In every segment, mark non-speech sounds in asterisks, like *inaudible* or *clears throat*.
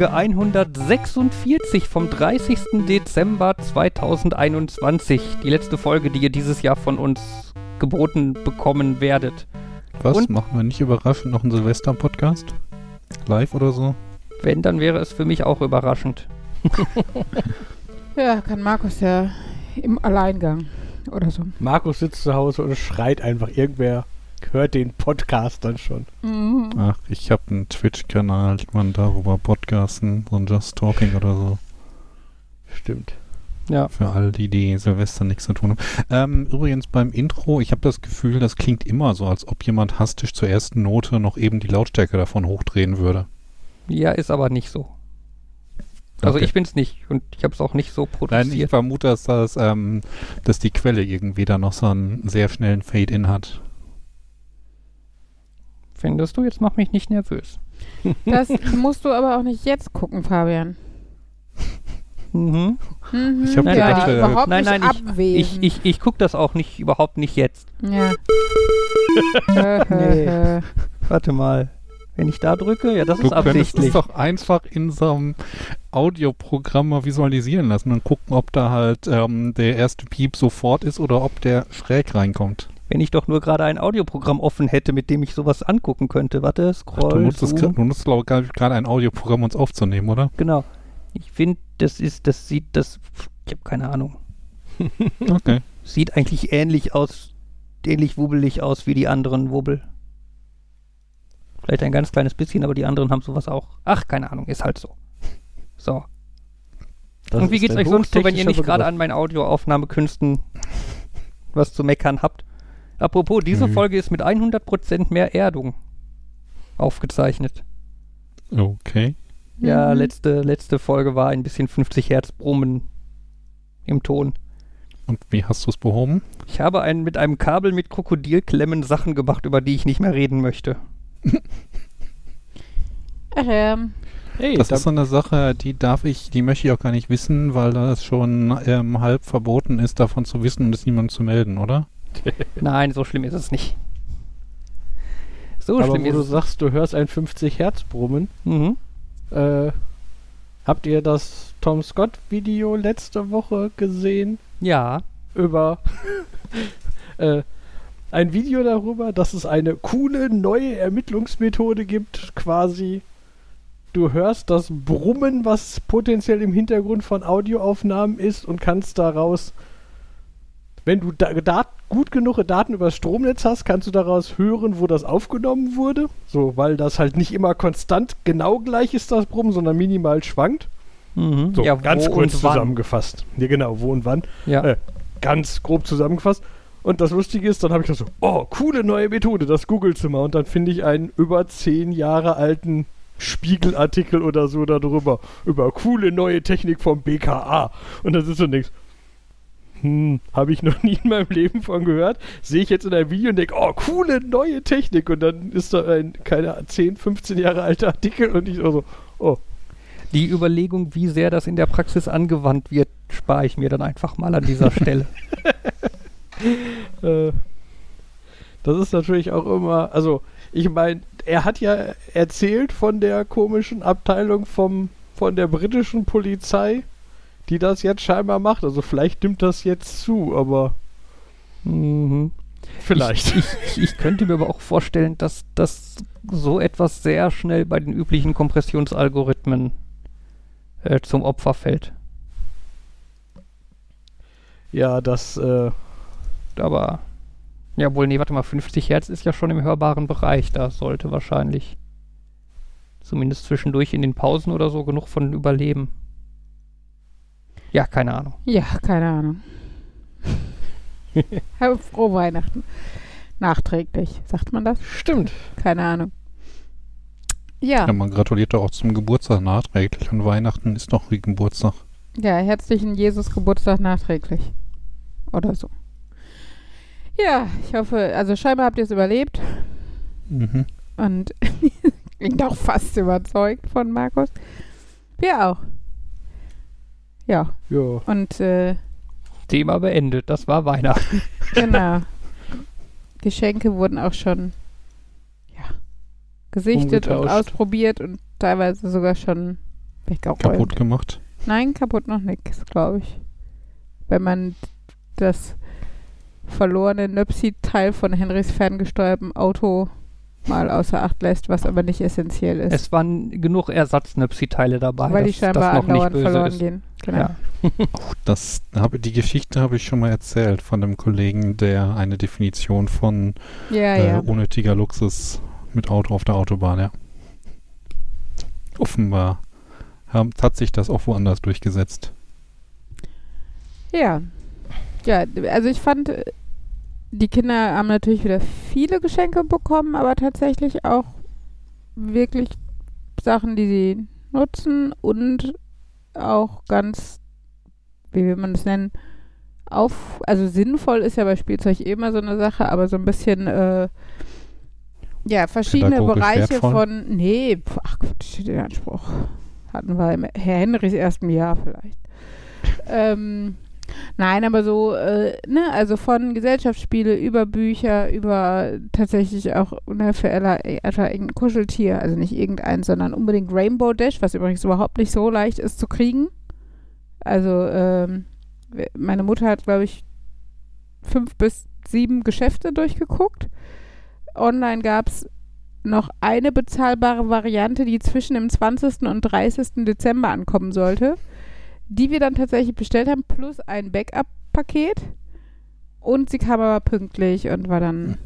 Folge 146 vom 30. Dezember 2021. Die letzte Folge, die ihr dieses Jahr von uns geboten bekommen werdet. Was? Und- Machen wir nicht überraschend noch einen Silvester-Podcast? Live oder so? Wenn, dann wäre es für mich auch überraschend. *laughs* Ja, kann Markus ja im Alleingang oder so. Markus sitzt zu Hause und schreit einfach. Irgendwer hört den Podcast dann schon. Mhm. Ach, ich habe einen Twitch-Kanal, die man darüber podcasten, so ein Just Talking oder so. Stimmt. Ja. Für all die, die Silvester nichts zu tun haben. Ähm, übrigens beim Intro, ich habe das Gefühl, das klingt immer so, als ob jemand hastig zur ersten Note noch eben die Lautstärke davon hochdrehen würde. Ja, ist aber nicht so. Also Okay. ich bin's nicht und ich habe es auch nicht so Nein, ich produziert. vermute, dass, das, ähm, dass die Quelle irgendwie da noch so einen sehr schnellen Fade-In hat. Findest du? Jetzt mach mich nicht nervös. Das *laughs* musst du aber auch nicht jetzt gucken, Fabian. Mhm. Mhm. Ich hab Nein, ja, nein, überhaupt nein, nicht nein, ich- abwägen. Ich, ich, ich guck das auch nicht, überhaupt nicht jetzt. ja. *laughs* Nee. *laughs* Warte mal. Wenn ich da drücke, ja, das Du ist könntest absichtlich. es doch einfach in so einem Audioprogramm mal visualisieren lassen und gucken, ob da halt ähm, der erste Piep sofort ist oder ob der schräg reinkommt. Wenn ich doch nur gerade ein Audioprogramm offen hätte, mit dem ich sowas angucken könnte. Warte, Ach, scroll. du nutzt, das, du nutzt glaube ich, gerade ein Audioprogramm, um uns aufzunehmen, oder? Genau. Ich finde, das ist, das sieht, das, ich habe keine Ahnung. *laughs* Okay. Sieht eigentlich ähnlich aus, ähnlich wubbelig aus wie die anderen Wubbel. Vielleicht ein ganz kleines bisschen, aber die anderen haben sowas auch. Ach, keine Ahnung, ist halt so. So. Das Und wie geht's euch sonst so, wenn ihr nicht gerade an meinen Audioaufnahmekünsten was zu meckern habt? Apropos, diese Nö. Folge ist mit 100% mehr Erdung aufgezeichnet. Okay. Ja, Mhm. letzte, letzte Folge war ein bisschen 50 Hertz Brummen im Ton. Und wie hast du es behoben? Ich habe ein, mit einem Kabel mit Krokodilklemmen Sachen gemacht, über die ich nicht mehr reden möchte. *laughs* Ach ja. Hey, Das da, ist so eine Sache, die darf ich, die möchte ich auch gar nicht wissen, weil das schon ähm, halb verboten ist, davon zu wissen und es niemandem zu melden, oder? *laughs* Nein, so schlimm ist es nicht. So aber schlimm wo ist du es. sagst, du hörst ein 50 Hertz Brummen. Mhm. Äh, habt ihr das Tom Scott Video letzte Woche gesehen? Ja. Über *laughs* äh, ein Video darüber, dass es eine coole neue Ermittlungsmethode gibt, quasi. Du hörst das Brummen, was potenziell im Hintergrund von Audioaufnahmen ist und kannst daraus, wenn du da, dat, gut genug Daten über das Stromnetz hast, kannst du daraus hören, wo das aufgenommen wurde. So, weil das halt nicht immer konstant genau gleich ist, das Brummen, sondern minimal schwankt. Mhm. So, ja, ganz kurz zusammengefasst. Ja, genau, wo und wann. Ja. Äh, ganz grob zusammengefasst. Und das Lustige ist, dann habe ich das so, oh, coole neue Methode, das mal. Und dann finde ich einen über zehn Jahre alten Spiegelartikel oder so darüber, über coole neue Technik vom BKA. Und das ist so nichts. Hm, habe ich noch *laughs* nie in meinem Leben von gehört. Sehe ich jetzt in einem Video und denke, oh, coole neue Technik. Und dann ist da ein, keine 10, 15 Jahre alter Artikel und ich so, oh, Die Überlegung, wie sehr das in der Praxis angewandt wird, spare ich mir dann einfach mal an dieser *laughs* Stelle. Äh, das ist natürlich auch immer, also ich meine, er hat ja erzählt von der komischen Abteilung vom, von der britischen Polizei, die das jetzt scheinbar macht. Also vielleicht nimmt das jetzt zu, aber Mhm. vielleicht. Ich, ich, ich könnte mir aber auch vorstellen, dass das so etwas sehr schnell bei den üblichen Kompressionsalgorithmen äh, zum Opfer fällt. ja, das, äh, Aber, ja wohl, nee, warte mal, 50 Hertz ist ja schon im hörbaren Bereich. Da sollte wahrscheinlich zumindest zwischendurch in den Pausen oder so genug von überleben. Ja, keine Ahnung. Ja, keine Ahnung. *laughs* Frohe Weihnachten. Nachträglich, sagt man das? stimmt. Keine Ahnung. Ja, Ja, man gratuliert doch auch zum Geburtstag nachträglich und Weihnachten ist doch wie Geburtstag. ja, herzlichen Jesus Geburtstag nachträglich. Oder so. Ja, ich hoffe, also scheinbar habt ihr es überlebt Mhm. und *laughs* klingt auch fast überzeugt von Markus. Wir auch. Ja, Ja. und äh, Thema beendet. Das war Weihnachten. *laughs* genau. Geschenke wurden auch schon ja, gesichtet und ausprobiert und teilweise sogar schon weggeräumt. Kaputt gemacht. Nein, kaputt noch nichts, glaube ich. Wenn man das verlorene Nöpsi-Teil von Henrys ferngesteuertem Auto mal außer Acht lässt, was aber nicht essentiell ist. Es waren genug Ersatznöpsi-Teile dabei, weil die scheinbar das noch nicht böse verloren ist. gehen. Genau. Ja. *laughs* Das habe, die Geschichte habe ich schon mal erzählt von einem Kollegen, der eine Definition von Ja, äh, ja. unnötiger Luxus mit Auto auf der Autobahn, ja. Offenbar haben, hat sich das auch woanders durchgesetzt. Ja. Ja, also ich fand, äh, die Kinder haben natürlich wieder viele Geschenke bekommen, aber tatsächlich auch wirklich Sachen, die sie nutzen und auch ganz, wie will man das nennen, auf, also sinnvoll ist ja bei Spielzeug eh immer so eine Sache, aber so ein bisschen, äh, ja, verschiedene Bereiche wertvoll? von, nee, pf, ach Quatsch, den Anspruch hatten wir im Herr Henrys ersten Jahr vielleicht. *laughs* ähm, nein, aber so, äh, ne, also von Gesellschaftsspiele über Bücher, über tatsächlich auch ne, für Ella etwa irgendein Kuscheltier, also nicht irgendeins, sondern unbedingt Rainbow Dash, was übrigens überhaupt nicht so leicht ist zu kriegen. Also, ähm, meine Mutter hat, glaube ich, fünf bis sieben Geschäfte durchgeguckt. Online gab es noch eine bezahlbare Variante, die zwischen dem 20. und 30. Dezember ankommen sollte, die wir dann tatsächlich bestellt haben, plus ein Backup-Paket. Und sie kam aber pünktlich und war dann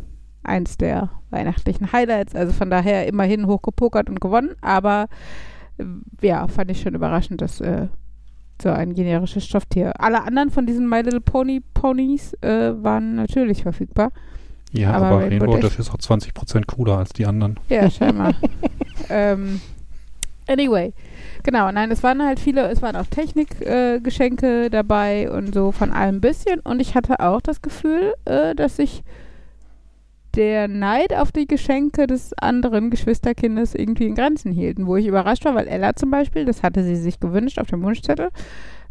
eins der weihnachtlichen Highlights. Also von daher immerhin hochgepokert und gewonnen. Aber äh, ja, fand ich schon überraschend, dass äh, so ein generisches Stofftier. Alle anderen von diesen My Little Pony Ponys äh, waren natürlich verfügbar. Ja, Aber aber, Rainbow Dash ist auch 20% cooler als die anderen. Ja, scheinbar. *laughs* ähm, anyway, genau, nein, es waren halt viele, es waren auch Technikgeschenke äh, dabei und so von allem bisschen. Und ich hatte auch das Gefühl, äh, dass sich der Neid auf die Geschenke des anderen Geschwisterkindes irgendwie in Grenzen hielten, wo ich überrascht war, weil Ella zum Beispiel, das hatte sie sich gewünscht auf dem Wunschzettel,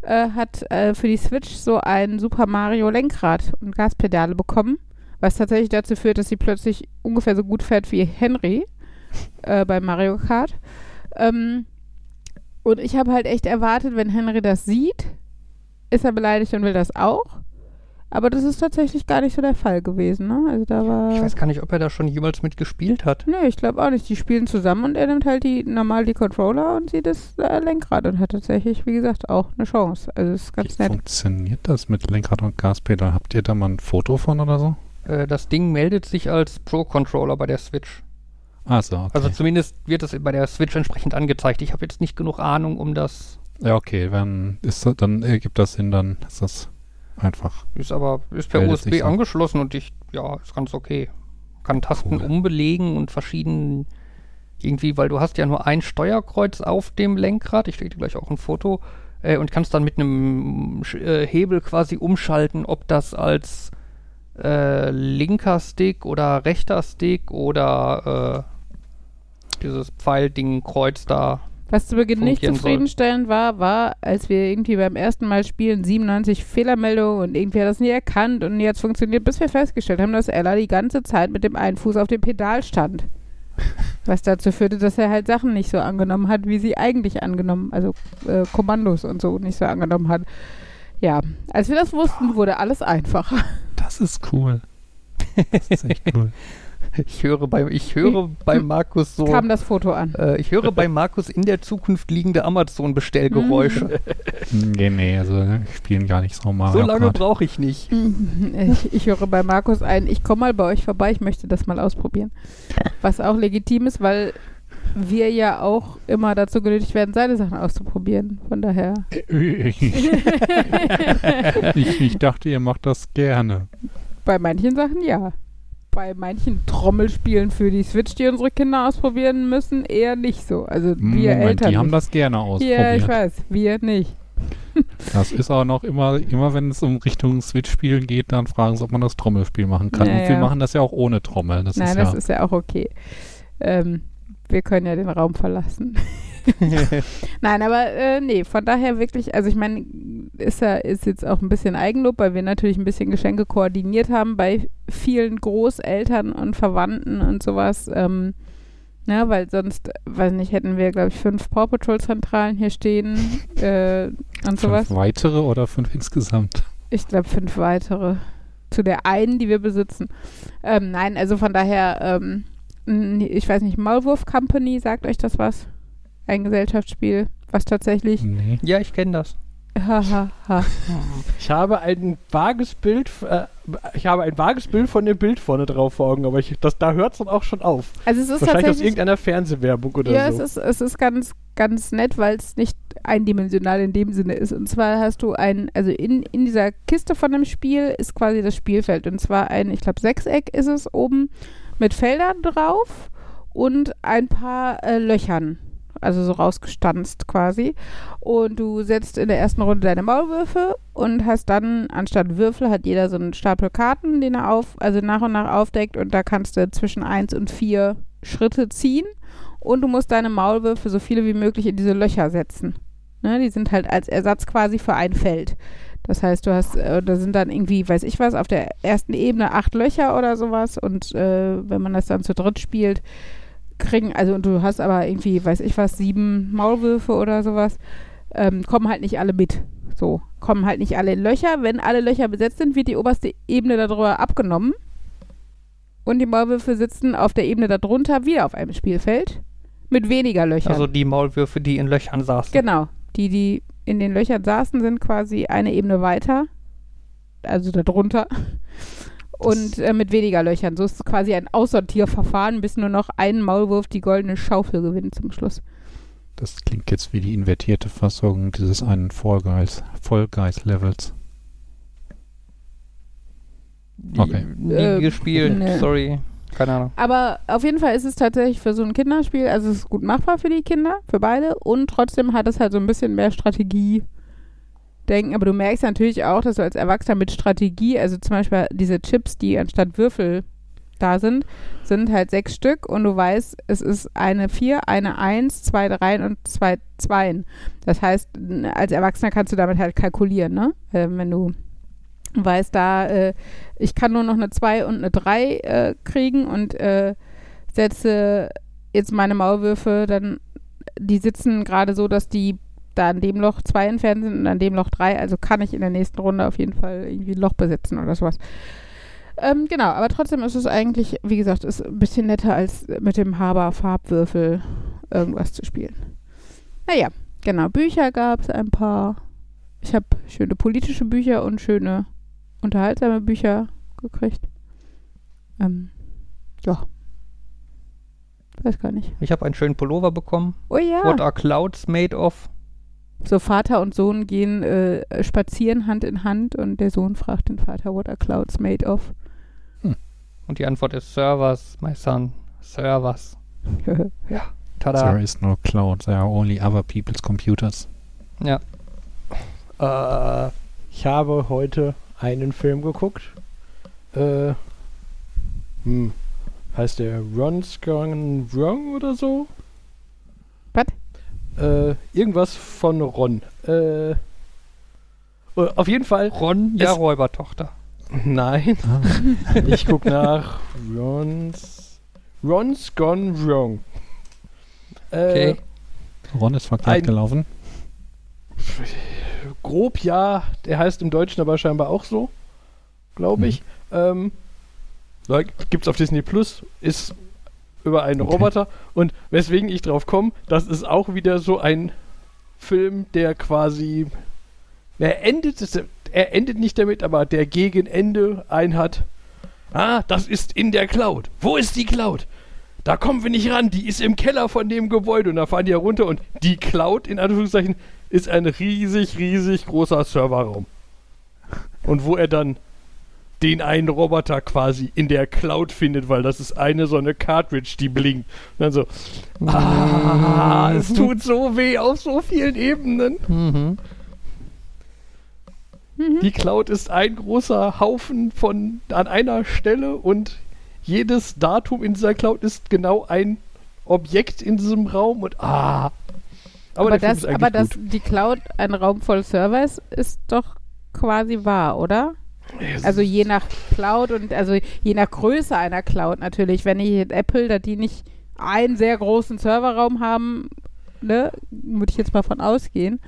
äh, hat äh, für die Switch so ein Super Mario Lenkrad und Gaspedale bekommen, was tatsächlich dazu führt, dass sie plötzlich ungefähr so gut fährt wie Henry äh, bei Mario Kart. Ähm, und ich habe halt echt erwartet, wenn Henry das sieht, ist er beleidigt und will das auch. Aber das ist tatsächlich gar nicht so der Fall gewesen. Ne? Also da war. Ich weiß gar nicht, ob er da schon jemals mitgespielt hat. Nee, ich glaube auch nicht. Die spielen zusammen und er nimmt halt die normal die Controller und sie das äh, Lenkrad und hat tatsächlich, wie gesagt, auch eine Chance. Also es ist ganz Wie nett. funktioniert das mit Lenkrad und Gaspedal? Habt ihr da mal ein Foto von oder so? Äh, das Ding meldet sich als Pro-Controller bei der Switch. So, okay. Also zumindest wird es bei der Switch entsprechend angezeigt. Ich habe jetzt nicht genug Ahnung, um das. ja, okay, wenn, ist, dann ergibt das Sinn, dann ist das einfach. Ist aber ist per USB angeschlossen und ich, ja, ist ganz okay. Kann Tasten Cool. umbelegen und verschieden irgendwie, weil du hast ja nur ein Steuerkreuz auf dem Lenkrad. Ich schicke dir gleich auch ein Foto. Äh, und kannst dann mit einem äh, Hebel quasi umschalten, ob das als äh, linker Stick oder rechter Stick oder äh, dieses Pfeilding Kreuz da. Was zu Beginn nicht fungieren soll. zufriedenstellend war, war, als wir irgendwie beim ersten Mal spielen 97 Fehlermeldungen und irgendwie hat das nie erkannt und jetzt funktioniert, bis wir festgestellt haben, dass Ella die ganze Zeit mit dem einen Fuß auf dem Pedal stand. *laughs* Was dazu führte, dass er halt Sachen nicht so angenommen hat, wie sie eigentlich angenommen, also äh, Kommandos und so nicht so angenommen hat. Ja, als wir das wussten, wurde alles einfacher. Das ist cool. Das ist echt cool. *laughs* Ich höre bei, ich höre *laughs* bei Markus so. Kam das Foto an. Äh, ich höre bei Markus in der Zukunft liegende Amazon-Bestellgeräusche. *laughs* nee, nee, also wir spielen gar nicht so so Mario lange brauche ich nicht. Ich, ich höre bei Markus ein, ich komme mal bei euch vorbei, ich möchte das mal ausprobieren. Was auch legitim ist, weil wir ja auch immer dazu genötigt werden, seine Sachen auszuprobieren. Von daher. *laughs* ich, ich dachte, ihr macht das gerne. Bei manchen Sachen ja. Bei manchen Trommelspielen für die Switch, die unsere Kinder ausprobieren müssen, eher nicht so. Also wir Moment, Eltern. die haben nicht. das gerne ja, ausprobiert. ich weiß, wir nicht. *laughs* Das ist auch noch immer, immer wenn es um Richtung Switch-Spielen geht, dann fragen sie, ob man das Trommelspiel machen kann. Ja, Und wir ja. machen das ja auch ohne Trommel. Das Nein, ist das ja, ist ja auch okay. Ähm, wir können ja den Raum verlassen. *laughs* Nein, aber äh, nee, von daher wirklich, also ich meine, ist ja ist jetzt auch ein bisschen Eigenlob, weil wir natürlich ein bisschen Geschenke koordiniert haben bei vielen Großeltern und Verwandten und sowas. Ähm, Ne, weil sonst, weiß nicht, hätten wir, glaube ich, fünf Paw Patrol-Zentralen hier stehen äh, und sowas. Fünf weitere oder fünf insgesamt? Ich glaube, fünf weitere. Zu der einen, die wir besitzen. Ähm, nein, also von daher, ähm, ich weiß nicht, Maulwurf Company, sagt euch das was? Ein Gesellschaftsspiel, was tatsächlich. Nee. Ja, ich kenne das. Hahaha. Ich habe ein vages Bild, äh, ich habe ein vages Bild von dem Bild vorne drauf vor Augen, aber ich, das, da hört es dann auch schon auf. also es ist Wahrscheinlich aus irgendeiner Fernsehwerbung oder Ja, so. es ist, es ist ganz, ganz nett, weil es nicht eindimensional in dem Sinne ist. Und zwar hast du ein, also in, in dieser Kiste von dem Spiel ist quasi das Spielfeld. Und zwar ein, ich glaube, Sechseck ist es oben mit Feldern drauf und ein paar äh, Löchern. Also so rausgestanzt quasi. Und du setzt in der ersten Runde deine Maulwürfe und hast dann, anstatt Würfel, hat jeder so einen Stapel Karten, den er auf, also nach und nach aufdeckt. Und da kannst du zwischen 1 und 4 Schritte ziehen und du musst deine Maulwürfe so viele wie möglich in diese Löcher setzen. Ne, die sind halt als Ersatz quasi für ein Feld. Das heißt, du hast, äh, da sind dann irgendwie, weiß ich was, auf der ersten Ebene acht Löcher oder sowas und äh, wenn man das dann zu dritt spielt, kriegen, also und du hast aber irgendwie, weiß ich was, sieben Maulwürfe oder sowas, ähm, kommen halt nicht alle mit. So, kommen halt nicht alle in Löcher. Wenn alle Löcher besetzt sind, wird die oberste Ebene darüber abgenommen und die Maulwürfe sitzen auf der Ebene darunter wieder auf einem Spielfeld mit weniger Löchern. Also die Maulwürfe, die in Löchern saßen. Genau. Die, die in den Löchern saßen, sind quasi eine Ebene weiter. Also darunter. Und äh, mit weniger Löchern. So ist es quasi ein Aussortierverfahren, bis nur noch ein Maulwurf die goldene Schaufel gewinnt zum Schluss. Das klingt jetzt wie die invertierte Fassung dieses einen Fall Guys, Fall Guys Levels. Die, Okay. Nie Äh, gespielt, nee. sorry. Keine Ahnung. Aber auf jeden Fall ist es tatsächlich für so ein Kinderspiel, also es ist gut machbar für die Kinder, für beide. Und trotzdem hat es halt so ein bisschen mehr Strategie. Denken, aber du merkst natürlich auch, dass du als Erwachsener mit Strategie, also zum Beispiel diese Chips, die anstatt Würfel da sind, sind halt sechs Stück und du weißt, es ist eine vier, eine eins, zwei Dreien und zwei Zweien. Das heißt, als Erwachsener kannst du damit halt kalkulieren, ne? Äh, wenn du weißt, da, äh, ich kann nur noch eine zwei und eine drei äh, kriegen und äh, setze jetzt meine Maulwürfe, dann, die sitzen gerade so, dass die da an dem Loch zwei entfernt sind und an dem Loch drei, also kann ich in der nächsten Runde auf jeden Fall irgendwie ein Loch besetzen oder sowas. Ähm, genau, aber trotzdem ist es eigentlich, wie gesagt, ist ein bisschen netter als mit dem Haber-Farbwürfel irgendwas zu spielen. Naja, genau, Bücher gab es ein paar. Ich habe schöne politische Bücher und schöne unterhaltsame Bücher gekriegt. Ähm, ja. Weiß gar nicht. Ich habe einen schönen Pullover bekommen. Oh ja. What are clouds made of? So Vater und Sohn gehen äh, spazieren Hand in Hand und der Sohn fragt den Vater, what are clouds made of? Und die Antwort ist Servers, my son. Servers. *laughs* There Tada. is no cloud, there are only other people's computers. Ja. Äh, ich habe heute einen Film geguckt. Äh, hm, heißt der Ron's Gone Wrong oder so? Was? Äh, irgendwas von Ron. Äh, äh, auf jeden Fall. Ron, ja, Räubertochter. Nein, Ah. *laughs* ich guck nach Ron's Ron's Gone Wrong. Äh, Okay. Ron ist verkehrt gelaufen. grob ja, der heißt im Deutschen aber scheinbar auch so, glaube Mhm. ich. Ähm, da gibt's auf Disney Plus, ist über einen Okay. Roboter und weswegen ich drauf komme, das ist auch wieder so ein Film, der quasi er endet, er endet nicht damit, aber der gegen Ende ein hat. Ah, das ist in der Cloud. Wo ist die Cloud? Da kommen wir nicht ran, die ist im Keller von dem Gebäude und da fahren die ja runter und die Cloud in Anführungszeichen ist ein riesig, riesig großer Serverraum. Und wo er dann den einen Roboter quasi in der Cloud findet, weil das ist eine so eine Cartridge, die blinkt. Und dann so, ah, es tut so weh auf so vielen Ebenen. Mhm. Mhm. Die Cloud ist ein großer Haufen von an einer Stelle und jedes Datum in dieser Cloud ist genau ein Objekt in diesem Raum und ah. Aber, Aber, das, ist aber dass die Cloud ein Raum voll Servers ist doch quasi wahr, oder? Also je nach Cloud und also je nach Größe einer Cloud natürlich. Wenn ich jetzt Apple, da die nicht einen sehr großen Serverraum haben, ne, würde ich jetzt mal von ausgehen.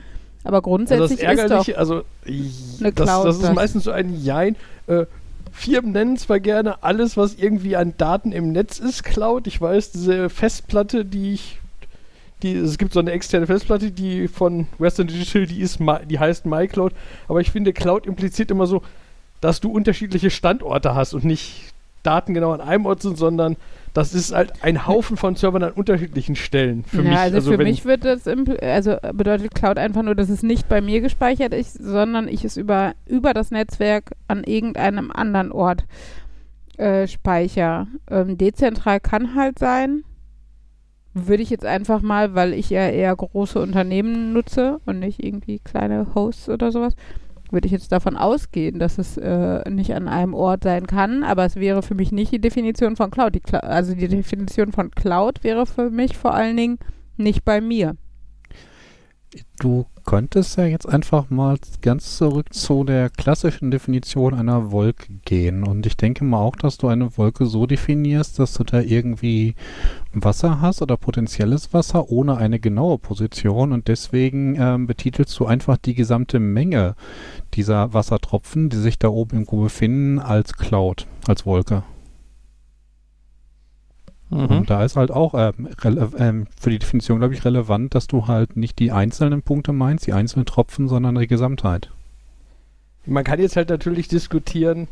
Aber Also grundsätzlich das Ärgerliche, ist also eine das, Cloud das ist das. meistens so ein Jein. Äh, Firmen nennen zwar gerne alles, was irgendwie an Daten im Netz ist, Cloud. Ich weiß, diese Festplatte, die ich, die, es gibt so eine externe Festplatte, die von Western Digital, die ist, die heißt MyCloud. Aber ich finde, Cloud impliziert immer so, dass du unterschiedliche Standorte hast und nicht Daten genau an einem Ort sind, sondern das ist halt ein Haufen von Servern an unterschiedlichen Stellen. Für ja, mich, also, für wenn, mich wird das also bedeutet Cloud einfach nur, dass es nicht bei mir gespeichert ist, sondern ich es über, über das Netzwerk an irgendeinem anderen Ort äh, speicher. Ähm, dezentral kann halt sein. Würde ich jetzt einfach mal, weil ich ja eher große Unternehmen nutze und nicht irgendwie kleine Hosts oder sowas, würde ich jetzt davon ausgehen, dass es äh, nicht an einem Ort sein kann, aber es wäre für mich nicht die Definition von Cloud. Die Cla also die Definition von Cloud wäre für mich vor allen Dingen nicht bei mir. Du könntest ja jetzt einfach mal ganz zurück zu der klassischen Definition einer Wolke gehen. Und ich denke mal auch, dass du eine Wolke so definierst, dass du da irgendwie Wasser hast oder potenzielles Wasser ohne eine genaue Position. Und deswegen ähm, betitelst du einfach die gesamte Menge dieser Wassertropfen, die sich da oben irgendwo befinden, als Cloud, als Wolke. Mhm. Und da ist halt auch ähm, ähm, für die Definition, glaube ich, relevant, dass du halt nicht die einzelnen Punkte meinst, die einzelnen Tropfen, sondern die Gesamtheit. Man kann jetzt halt natürlich diskutieren,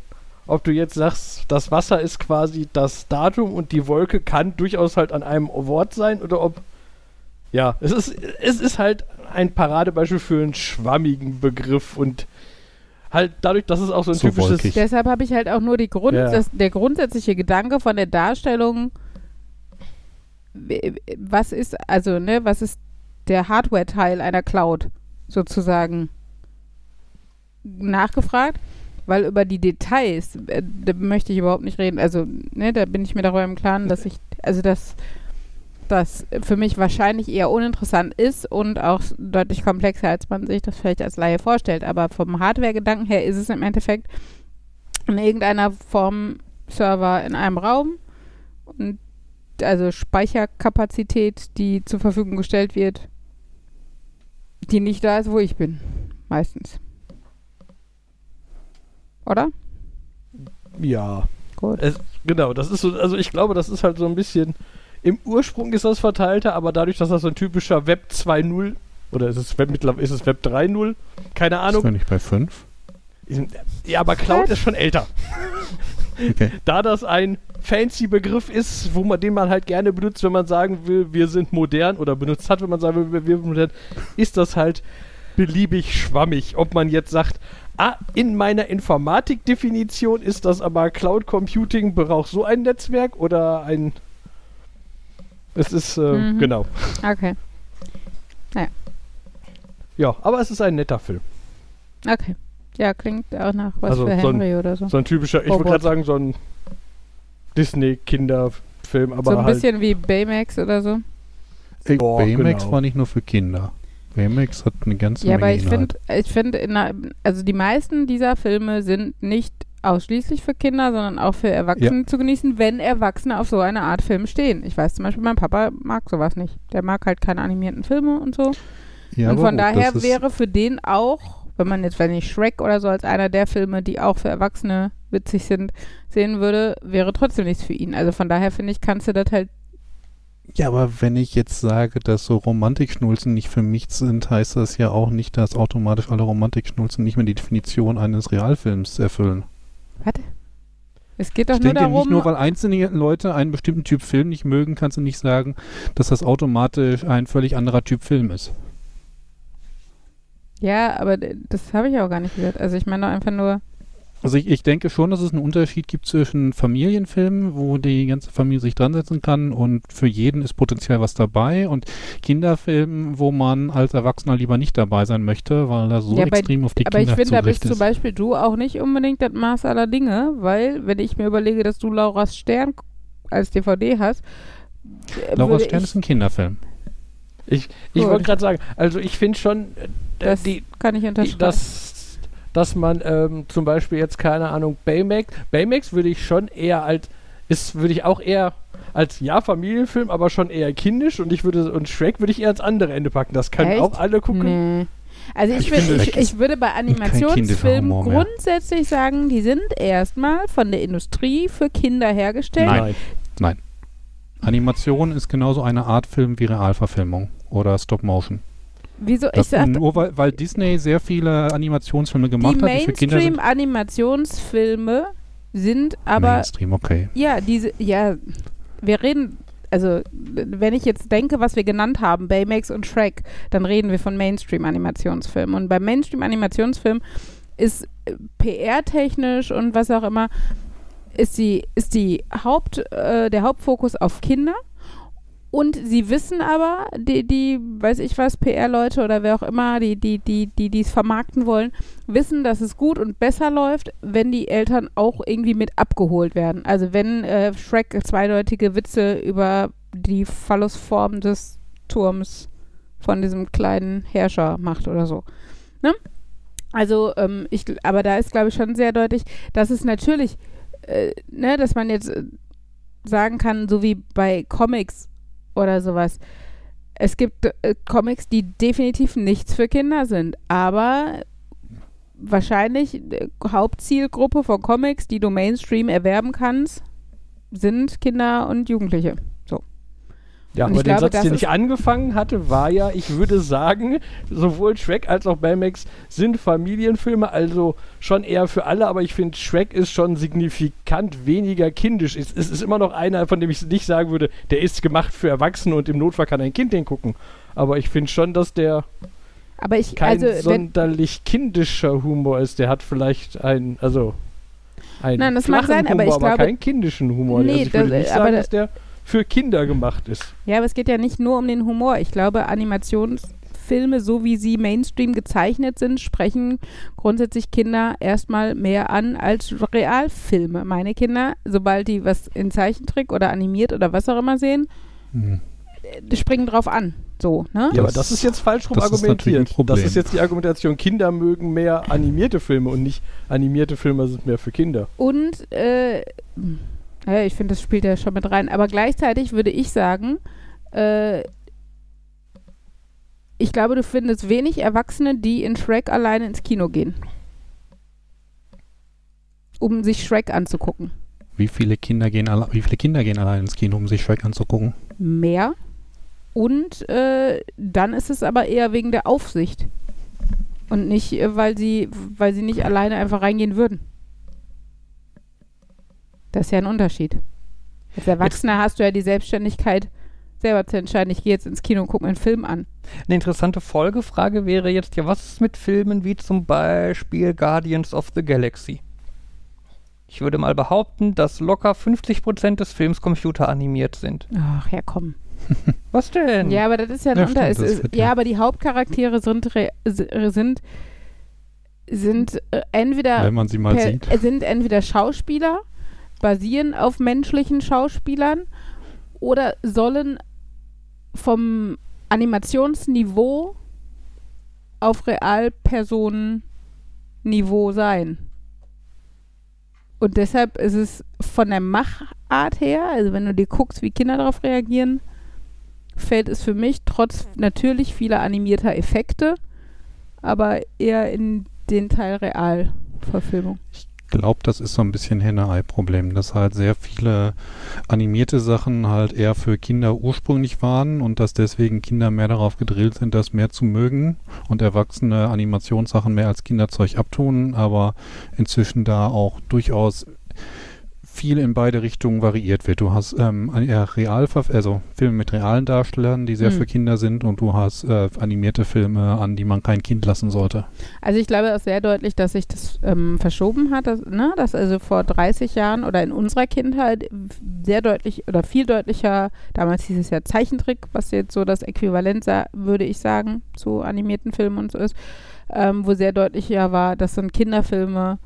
ob du jetzt sagst, das Wasser ist quasi das Datum und die Wolke kann durchaus halt an einem Wort sein oder ob. Ja, es ist, es ist halt ein Paradebeispiel für einen schwammigen Begriff und halt dadurch, dass es auch so ein So typisches. wolkig. Deshalb habe ich halt auch nur die Grund, Ja. das, der grundsätzliche Gedanke von der Darstellung, was ist, also, ne, was ist der Hardware-Teil einer Cloud sozusagen nachgefragt, weil über die Details, äh, da möchte ich überhaupt nicht reden. Also, ne, da bin ich mir darüber im Klaren, dass ich, also das, das für mich wahrscheinlich eher uninteressant ist und auch deutlich komplexer, als man sich das vielleicht als Laie vorstellt. Aber vom Hardware-Gedanken her ist es im Endeffekt in irgendeiner Form Server in einem Raum und also Speicherkapazität, die zur Verfügung gestellt wird, die nicht da ist, wo ich bin. Meistens. Oder? Ja. Gut. Es, genau, das ist so, also ich glaube, das ist halt so ein bisschen. Im Ursprung ist das verteilter, aber dadurch, dass das so ein typischer Web 2.0 oder ist es Web mittlerweile ist es Web 3.0? Keine Ist Ahnung. wir nicht bei 5? Ja, aber Cloud ist schon älter. *laughs* Okay. *laughs* Da das ein fancy Begriff ist, wo man den man halt gerne benutzt, wenn man sagen will, wir sind modern oder benutzt hat, wenn man sagen will, wir sind modern, ist das halt beliebig schwammig. Ob man jetzt sagt, ah, in meiner Informatikdefinition ist das aber Cloud Computing braucht so ein Netzwerk oder ein es ist, äh, Mhm. genau. Okay. Ja, aber es ist ein netter Film. Okay. Ja, klingt auch nach was Also für so ein- Henry oder so. So ein typischer, ich wollte Robot. gerade sagen, so ein Disney-Kinderfilm, aber so ein halt. bisschen wie Baymax oder so. Ey, Boah, Baymax genau. war nicht nur für Kinder. Baymax hat eine ganze Ja, Menge aber ich finde, ich finde, also die meisten dieser Filme sind nicht ausschließlich für Kinder, sondern auch für Erwachsene zu genießen, wenn Erwachsene auf so eine Art Film stehen. Ich weiß zum Beispiel, mein Papa mag sowas nicht. Der mag halt keine animierten Filme und so. Ja, und von daher wäre für den auch, wenn man jetzt, wenn ich Shrek oder so als einer der Filme, die auch für Erwachsene witzig sind, sehen würde, wäre trotzdem nichts für ihn. Also von daher finde ich, kannst du das halt Ja, aber wenn ich jetzt sage, dass so Romantikschnulzen nicht für mich sind, heißt das ja auch nicht, dass automatisch alle Romantikschnulzen nicht mehr die Definition eines Realfilms erfüllen. Was? Es geht doch Ich nur denke, darum, nicht nur weil einzelne Leute einen bestimmten Typ Film nicht mögen, kannst du nicht sagen, dass das automatisch ein völlig anderer Typ Film ist. Ja, aber das habe ich auch gar nicht gesagt. Also ich meine doch einfach nur, Also ich, ich denke schon, dass es einen Unterschied gibt zwischen Familienfilmen, wo die ganze Familie sich dran setzen kann und für jeden ist potenziell was dabei und Kinderfilmen, wo man als Erwachsener lieber nicht dabei sein möchte, weil er so Ja, bei- extrem auf die aber ich Kinder finde, da bist zum. Beispiel du auch nicht unbedingt das Maß aller Dinge, weil, wenn ich mir überlege, dass du Laura's Stern als DVD hast, äh, Laura würde Stern ich, ist ein Kinderfilm. Ich, ich wollte gerade sagen, also ich finde schon, äh, das die, kann ich die, unterschreiben. dass, dass man ähm, zum Beispiel jetzt, keine Ahnung, Baymax, Baymax würde ich schon eher als, ist, würde ich auch eher als ja Familienfilm, aber schon eher kindisch und ich würde und Shrek würde ich eher ans andere Ende packen. Das können Echt? auch alle gucken. Nee. Also ich, Ich finde, ich, das ich würde bei Animationsfilmen grundsätzlich sagen, die sind erstmal von der Industrie für Kinder hergestellt. Nein. Animation ist genauso eine Art Film wie Realverfilmung oder Stop-Motion. Wieso? Ich Das- sag, Nur weil, weil Disney sehr viele Animationsfilme gemacht hat, die für Kinder sind. Mainstream-Animationsfilme sind aber Mainstream, okay. Ja, diese, ja, wir reden, also wenn ich jetzt denke, was wir genannt haben, Baymax und Shrek, dann reden wir von Mainstream-Animationsfilmen. Und beim Mainstream-Animationsfilm ist äh, PR-technisch und was auch immer, ist die, ist die Haupt, äh, der Hauptfokus auf Kinder. Und sie wissen aber, die, die, weiß ich was, PR-Leute oder wer auch immer, die, die, die, die, es vermarkten wollen, wissen, dass es gut und besser läuft, wenn die Eltern auch irgendwie mit abgeholt werden. Also wenn äh, Shrek zweideutige Witze über die Phallusform des Turms von diesem kleinen Herrscher macht oder so. Ne? Also, ähm, ich, aber da ist, glaube ich, schon sehr deutlich, dass es natürlich, äh, ne, dass man jetzt äh, sagen kann, so wie bei Comics oder sowas. Es gibt äh, Comics, die definitiv nichts für Kinder sind, aber wahrscheinlich äh, Hauptzielgruppe von Comics, die du Mainstream erwerben kannst, sind Kinder und Jugendliche. Ja, Und aber den glaube, Satz, den ich angefangen hatte, war ja, ich würde sagen, sowohl Shrek als auch Baymax sind Familienfilme, also schon eher für alle, aber ich finde, Shrek ist schon signifikant weniger kindisch. Es, es ist immer noch einer, von dem ich nicht sagen würde, der ist gemacht für Erwachsene und im Notfall kann ein Kind den gucken. Aber ich finde schon, dass der Aber ich, kein also, wenn, sonderlich kindischer Humor ist. Der hat vielleicht einen, also einen Nein, das mag sein, aber Humor, ich glaube- keinen kindischen Humor. Nee, also ich würde das- nicht aber sagen, da- dass der für Kinder gemacht ist. ja, aber es geht ja nicht nur um den Humor. Ich glaube, Animationsfilme, so wie sie Mainstream gezeichnet sind, sprechen grundsätzlich Kinder erstmal mehr an als Realfilme. Meine Kinder, sobald die was in Zeichentrick oder animiert oder was auch immer sehen, Hm. die springen drauf an. So, ne? Ja, aber Das- das ist jetzt falsch rum das ist argumentiert. Problem. Das ist jetzt die Argumentation, Kinder mögen mehr animierte Filme und nicht animierte Filme sind mehr für Kinder. Und äh, ja, ich finde, das spielt ja schon mit rein. Aber gleichzeitig würde ich sagen, äh, ich glaube, du findest wenig Erwachsene, die in Shrek alleine ins Kino gehen. Um sich Shrek anzugucken. Wie viele Kinder gehen alle, wie viele Kinder gehen allein ins Kino, um sich Shrek anzugucken? Mehr. Und äh, dann ist es aber eher wegen der Aufsicht. Und nicht, äh, weil sie, weil sie nicht alleine einfach reingehen würden. Das ist ja ein Unterschied. Als Erwachsener hast du ja die Selbstständigkeit, selber zu entscheiden, ich gehe jetzt ins Kino und gucke mir einen Film an. Eine interessante Folgefrage wäre jetzt ja, was ist mit Filmen wie zum Beispiel Guardians of the Galaxy? Ich würde mal behaupten, dass locker 50% des Films computeranimiert sind. Ach ja, komm. *laughs* Was denn? Ja, aber das ist ja ein Ja, Unter. stimmt, ist, wird ja, ja- aber die Hauptcharaktere sind, re, sind, sind äh, entweder Wenn man sie mal per, sieht. äh, sind entweder Schauspieler, basieren auf menschlichen Schauspielern oder sollen vom Animationsniveau auf Realpersonenniveau sein. Und deshalb ist es von der Machart her, also wenn du dir guckst, wie Kinder darauf reagieren, fällt es für mich trotz natürlich vieler animierter Effekte, aber eher in den Teil Realverfilmung. Ich glaube, das ist so ein bisschen Henne-Ei-Problem, dass halt sehr viele animierte Sachen halt eher für Kinder ursprünglich waren und dass deswegen Kinder mehr darauf gedrillt sind, das mehr zu mögen und Erwachsene Animationssachen mehr als Kinderzeug abtun, aber inzwischen da auch durchaus viel in beide Richtungen variiert wird. Du hast ähm, real, also Filme mit realen Darstellern, die sehr Hm. für Kinder sind und du hast äh, animierte Filme, an die man kein Kind lassen sollte. Also ich glaube auch sehr deutlich, dass sich das ähm, verschoben hat, dass, ne, dass also vor 30 Jahren oder in unserer Kindheit sehr deutlich oder viel deutlicher, damals hieß es ja Zeichentrick, was jetzt so das Äquivalent, würde ich sagen, zu animierten Filmen und so ist, ähm, wo sehr deutlich ja war, dass dann Kinderfilme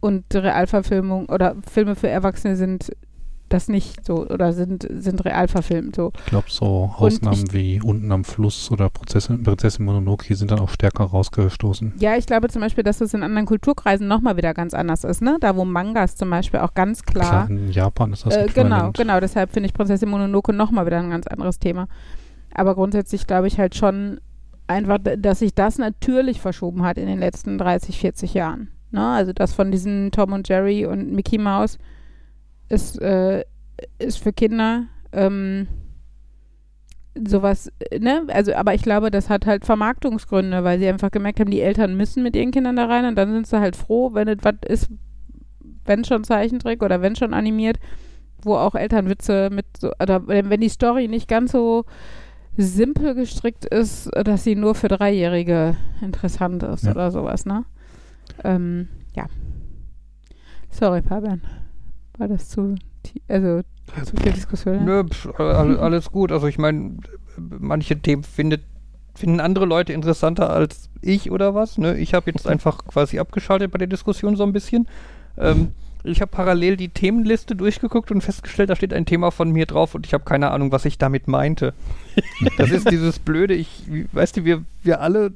und Realverfilmung oder Filme für Erwachsene sind das nicht so oder sind, sind real verfilmt so. Ich glaube, so Ausnahmen wie unten am Fluss oder Prinzessin, Prinzessin Mononoke sind dann auch stärker rausgestoßen. Ja, ich glaube zum Beispiel, dass es in anderen Kulturkreisen nochmal wieder ganz anders ist, ne? Da wo Mangas zum Beispiel auch ganz klar. Klar, in Japan ist das Äh, genau, genau. Deshalb finde ich Prinzessin Mononoke nochmal wieder ein ganz anderes Thema. Aber grundsätzlich glaube ich halt schon einfach, dass sich das natürlich verschoben hat in den letzten 30, 40 Jahren. Ne? Also das von diesen Tom und Jerry und Mickey Mouse ist, äh, ist für Kinder ähm, sowas, ne? Also, aber ich glaube, das hat halt Vermarktungsgründe, weil sie einfach gemerkt haben, die Eltern müssen mit ihren Kindern da rein und dann sind sie halt froh, wenn es was ist, wenn schon Zeichentrick oder wenn schon animiert, wo auch Elternwitze mit so, oder wenn wenn die Story nicht ganz so simpel gestrickt ist, dass sie nur für Dreijährige interessant ist Ja. oder sowas, ne? Ähm, ja. Sorry, Fabian. War das zu, also zu viel Diskussion? Nö, pf, all, *laughs* alles gut. Also ich meine, manche Themen findet, finden andere Leute interessanter als ich oder was. Ne? Ich habe jetzt einfach quasi abgeschaltet bei der Diskussion so ein bisschen. Ähm, ich habe parallel die Themenliste durchgeguckt und festgestellt, da steht ein Thema von mir drauf und ich habe keine Ahnung, was ich damit meinte. *laughs* Das ist dieses Blöde, ich, weißt du, wir, wir alle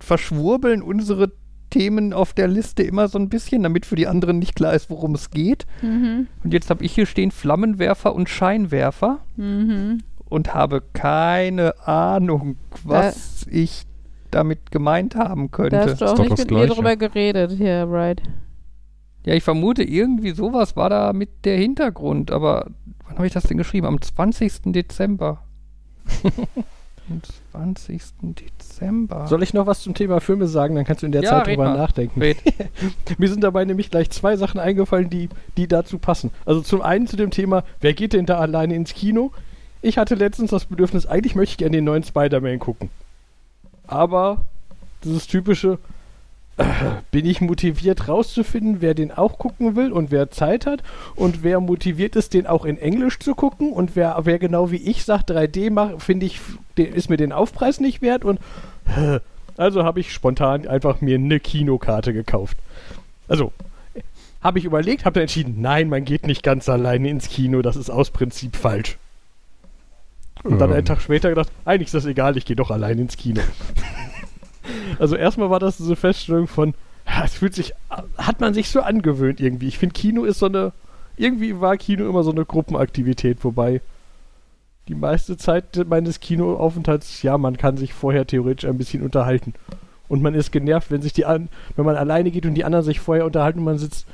verschwurbeln unsere Themen auf der Liste immer so ein bisschen, damit für die anderen nicht klar ist, worum es geht. Mhm. Und jetzt habe ich hier stehen Flammenwerfer und Scheinwerfer Mhm. und habe keine Ahnung, was ich damit gemeint haben Da könnte. hast du auch doch nicht mit mir Gleiche. drüber geredet hier, right? Ja, ich vermute, irgendwie sowas war da mit der Hintergrund, aber wann habe ich das denn geschrieben? Am 20. Dezember. *laughs* Am 20. Dezember. Soll ich noch was zum Thema Filme sagen? Dann kannst du in der Ja, Zeit drüber mal. nachdenken. *laughs* Mir sind dabei nämlich gleich zwei Sachen eingefallen, die, die dazu passen. Also zum einen zu dem Thema, wer geht denn da alleine ins Kino? Ich hatte letztens das Bedürfnis, eigentlich möchte ich gerne den neuen Spider-Man gucken. Aber dieses typische, *clears throat* bin ich motiviert rauszufinden, wer den auch gucken will und wer Zeit hat und wer motiviert ist, den auch in Englisch zu gucken und wer, wer genau wie ich sagt, 3D macht, finde ich, den, ist mir den Aufpreis nicht wert und *clears throat* also habe ich spontan einfach mir eine Kinokarte gekauft. Also, habe ich überlegt, habe dann entschieden, nein, man geht nicht ganz alleine ins Kino, das ist aus Prinzip falsch. Und dann Ähm. einen Tag später gedacht, eigentlich ist das egal, ich gehe doch allein ins Kino. *laughs* also erstmal war das diese Feststellung von, es fühlt sich, hat man sich so angewöhnt irgendwie. Ich finde, Kino ist so eine, irgendwie war Kino immer so eine Gruppenaktivität, wobei die meiste Zeit meines Kinoaufenthalts, ja, man kann sich vorher theoretisch ein bisschen unterhalten. Und man ist genervt, wenn sich die an, wenn man alleine geht und die anderen sich vorher unterhalten und man sitzt.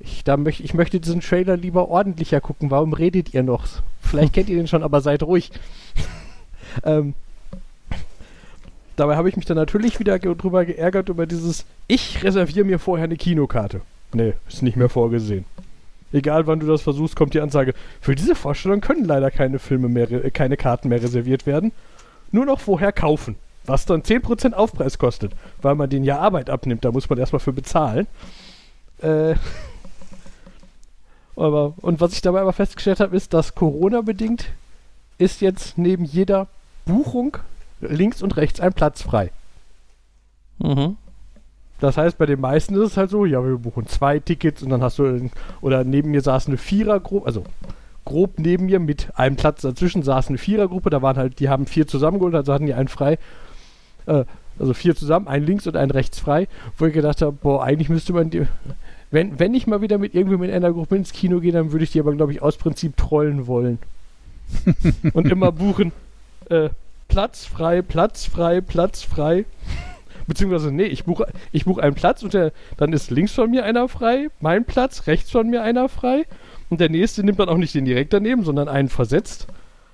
Ich, da möcht, ich möchte diesen Trailer lieber ordentlicher gucken. Warum redet ihr noch? Vielleicht kennt ihr den schon, aber seid ruhig. *laughs* ähm, dabei habe ich mich dann natürlich wieder drüber geärgert über dieses, ich reserviere mir vorher eine Kinokarte. Nee, ist nicht mehr vorgesehen. Egal wann du das versuchst, kommt die Ansage, für diese Vorstellung können leider keine Filme mehr, keine Karten mehr reserviert werden. Nur noch vorher kaufen. Was dann 10% Aufpreis kostet, weil man den ja Arbeit abnimmt, da muss man erstmal für bezahlen. Äh, *laughs* aber, und was ich dabei aber festgestellt habe, ist, dass Corona-bedingt ist jetzt neben jeder Buchung links und rechts ein Platz frei. Mhm. Das heißt, bei den meisten ist es halt so, ja, wir buchen zwei Tickets und dann hast du, oder neben mir saß eine Vierergruppe, also grob neben mir mit einem Platz dazwischen saß eine Vierergruppe, da waren halt, die haben vier zusammengeholt, also hatten die einen frei. Äh, also vier zusammen, einen links und einen rechts frei, wo ich gedacht habe, boah, eigentlich müsste man die, wenn, wenn ich mal wieder mit irgendwem in einer Gruppe ins Kino gehe, dann würde ich die aber, glaube ich, aus Prinzip trollen wollen. *laughs* und immer buchen, äh, Platz frei, Platz frei, Platz frei. *laughs* Beziehungsweise, nee, ich buche ich buch einen Platz und der, dann ist links von mir einer frei, mein Platz, rechts von mir einer frei. Und der nächste nimmt dann auch nicht den direkt daneben, sondern einen versetzt.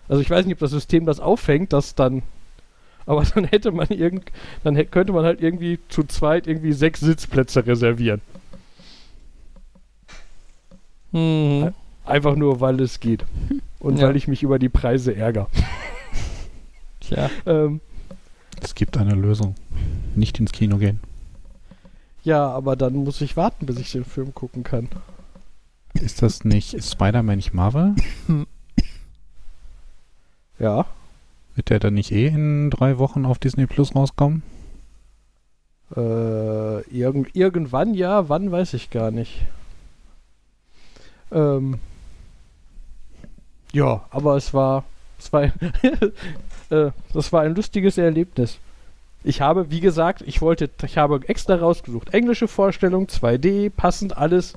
Also ich weiß nicht, ob das System das auffängt, dass dann. *laughs* Aber dann hätte man irgend. Dann hätte, könnte man halt irgendwie zu zweit irgendwie sechs Sitzplätze reservieren. Mhm. Einfach nur, weil es geht. *laughs* Und Ja. weil ich mich über die Preise ärgere. Tja. Ähm, Es gibt eine Lösung. Nicht ins Kino gehen. ja, aber dann muss ich warten, bis ich den Film gucken kann. Ist das nicht Spider-Man nicht Marvel? *clears throat* Ja. Wird der dann nicht eh in drei Wochen auf Disney Plus rauskommen? Äh, irgend, irgendwann ja, wann weiß ich gar nicht. Ähm, ja, aber es war, es war, *laughs* äh, das war ein lustiges Erlebnis. Ich habe, wie gesagt, ich wollte, ich habe extra rausgesucht. Englische Vorstellung, 2D, passend alles.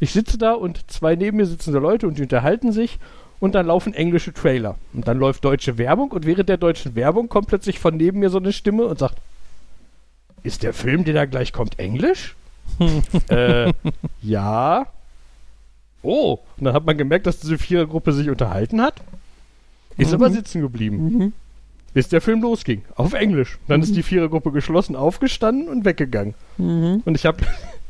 Ich sitze da und zwei neben mir sitzende Leute und die unterhalten sich und dann laufen englische Trailer. Und dann läuft deutsche Werbung und während der deutschen Werbung kommt plötzlich von neben mir so eine Stimme und sagt, ist der Film, der da gleich kommt, Englisch? *laughs* äh, ja. Oh, und dann hat man gemerkt, dass diese Vierergruppe sich unterhalten hat. Ist Mhm. aber sitzen geblieben, Mhm. Bis der Film losging. Auf Englisch. Dann ist die Vierergruppe geschlossen, aufgestanden und weggegangen. Mhm. Und ich habe,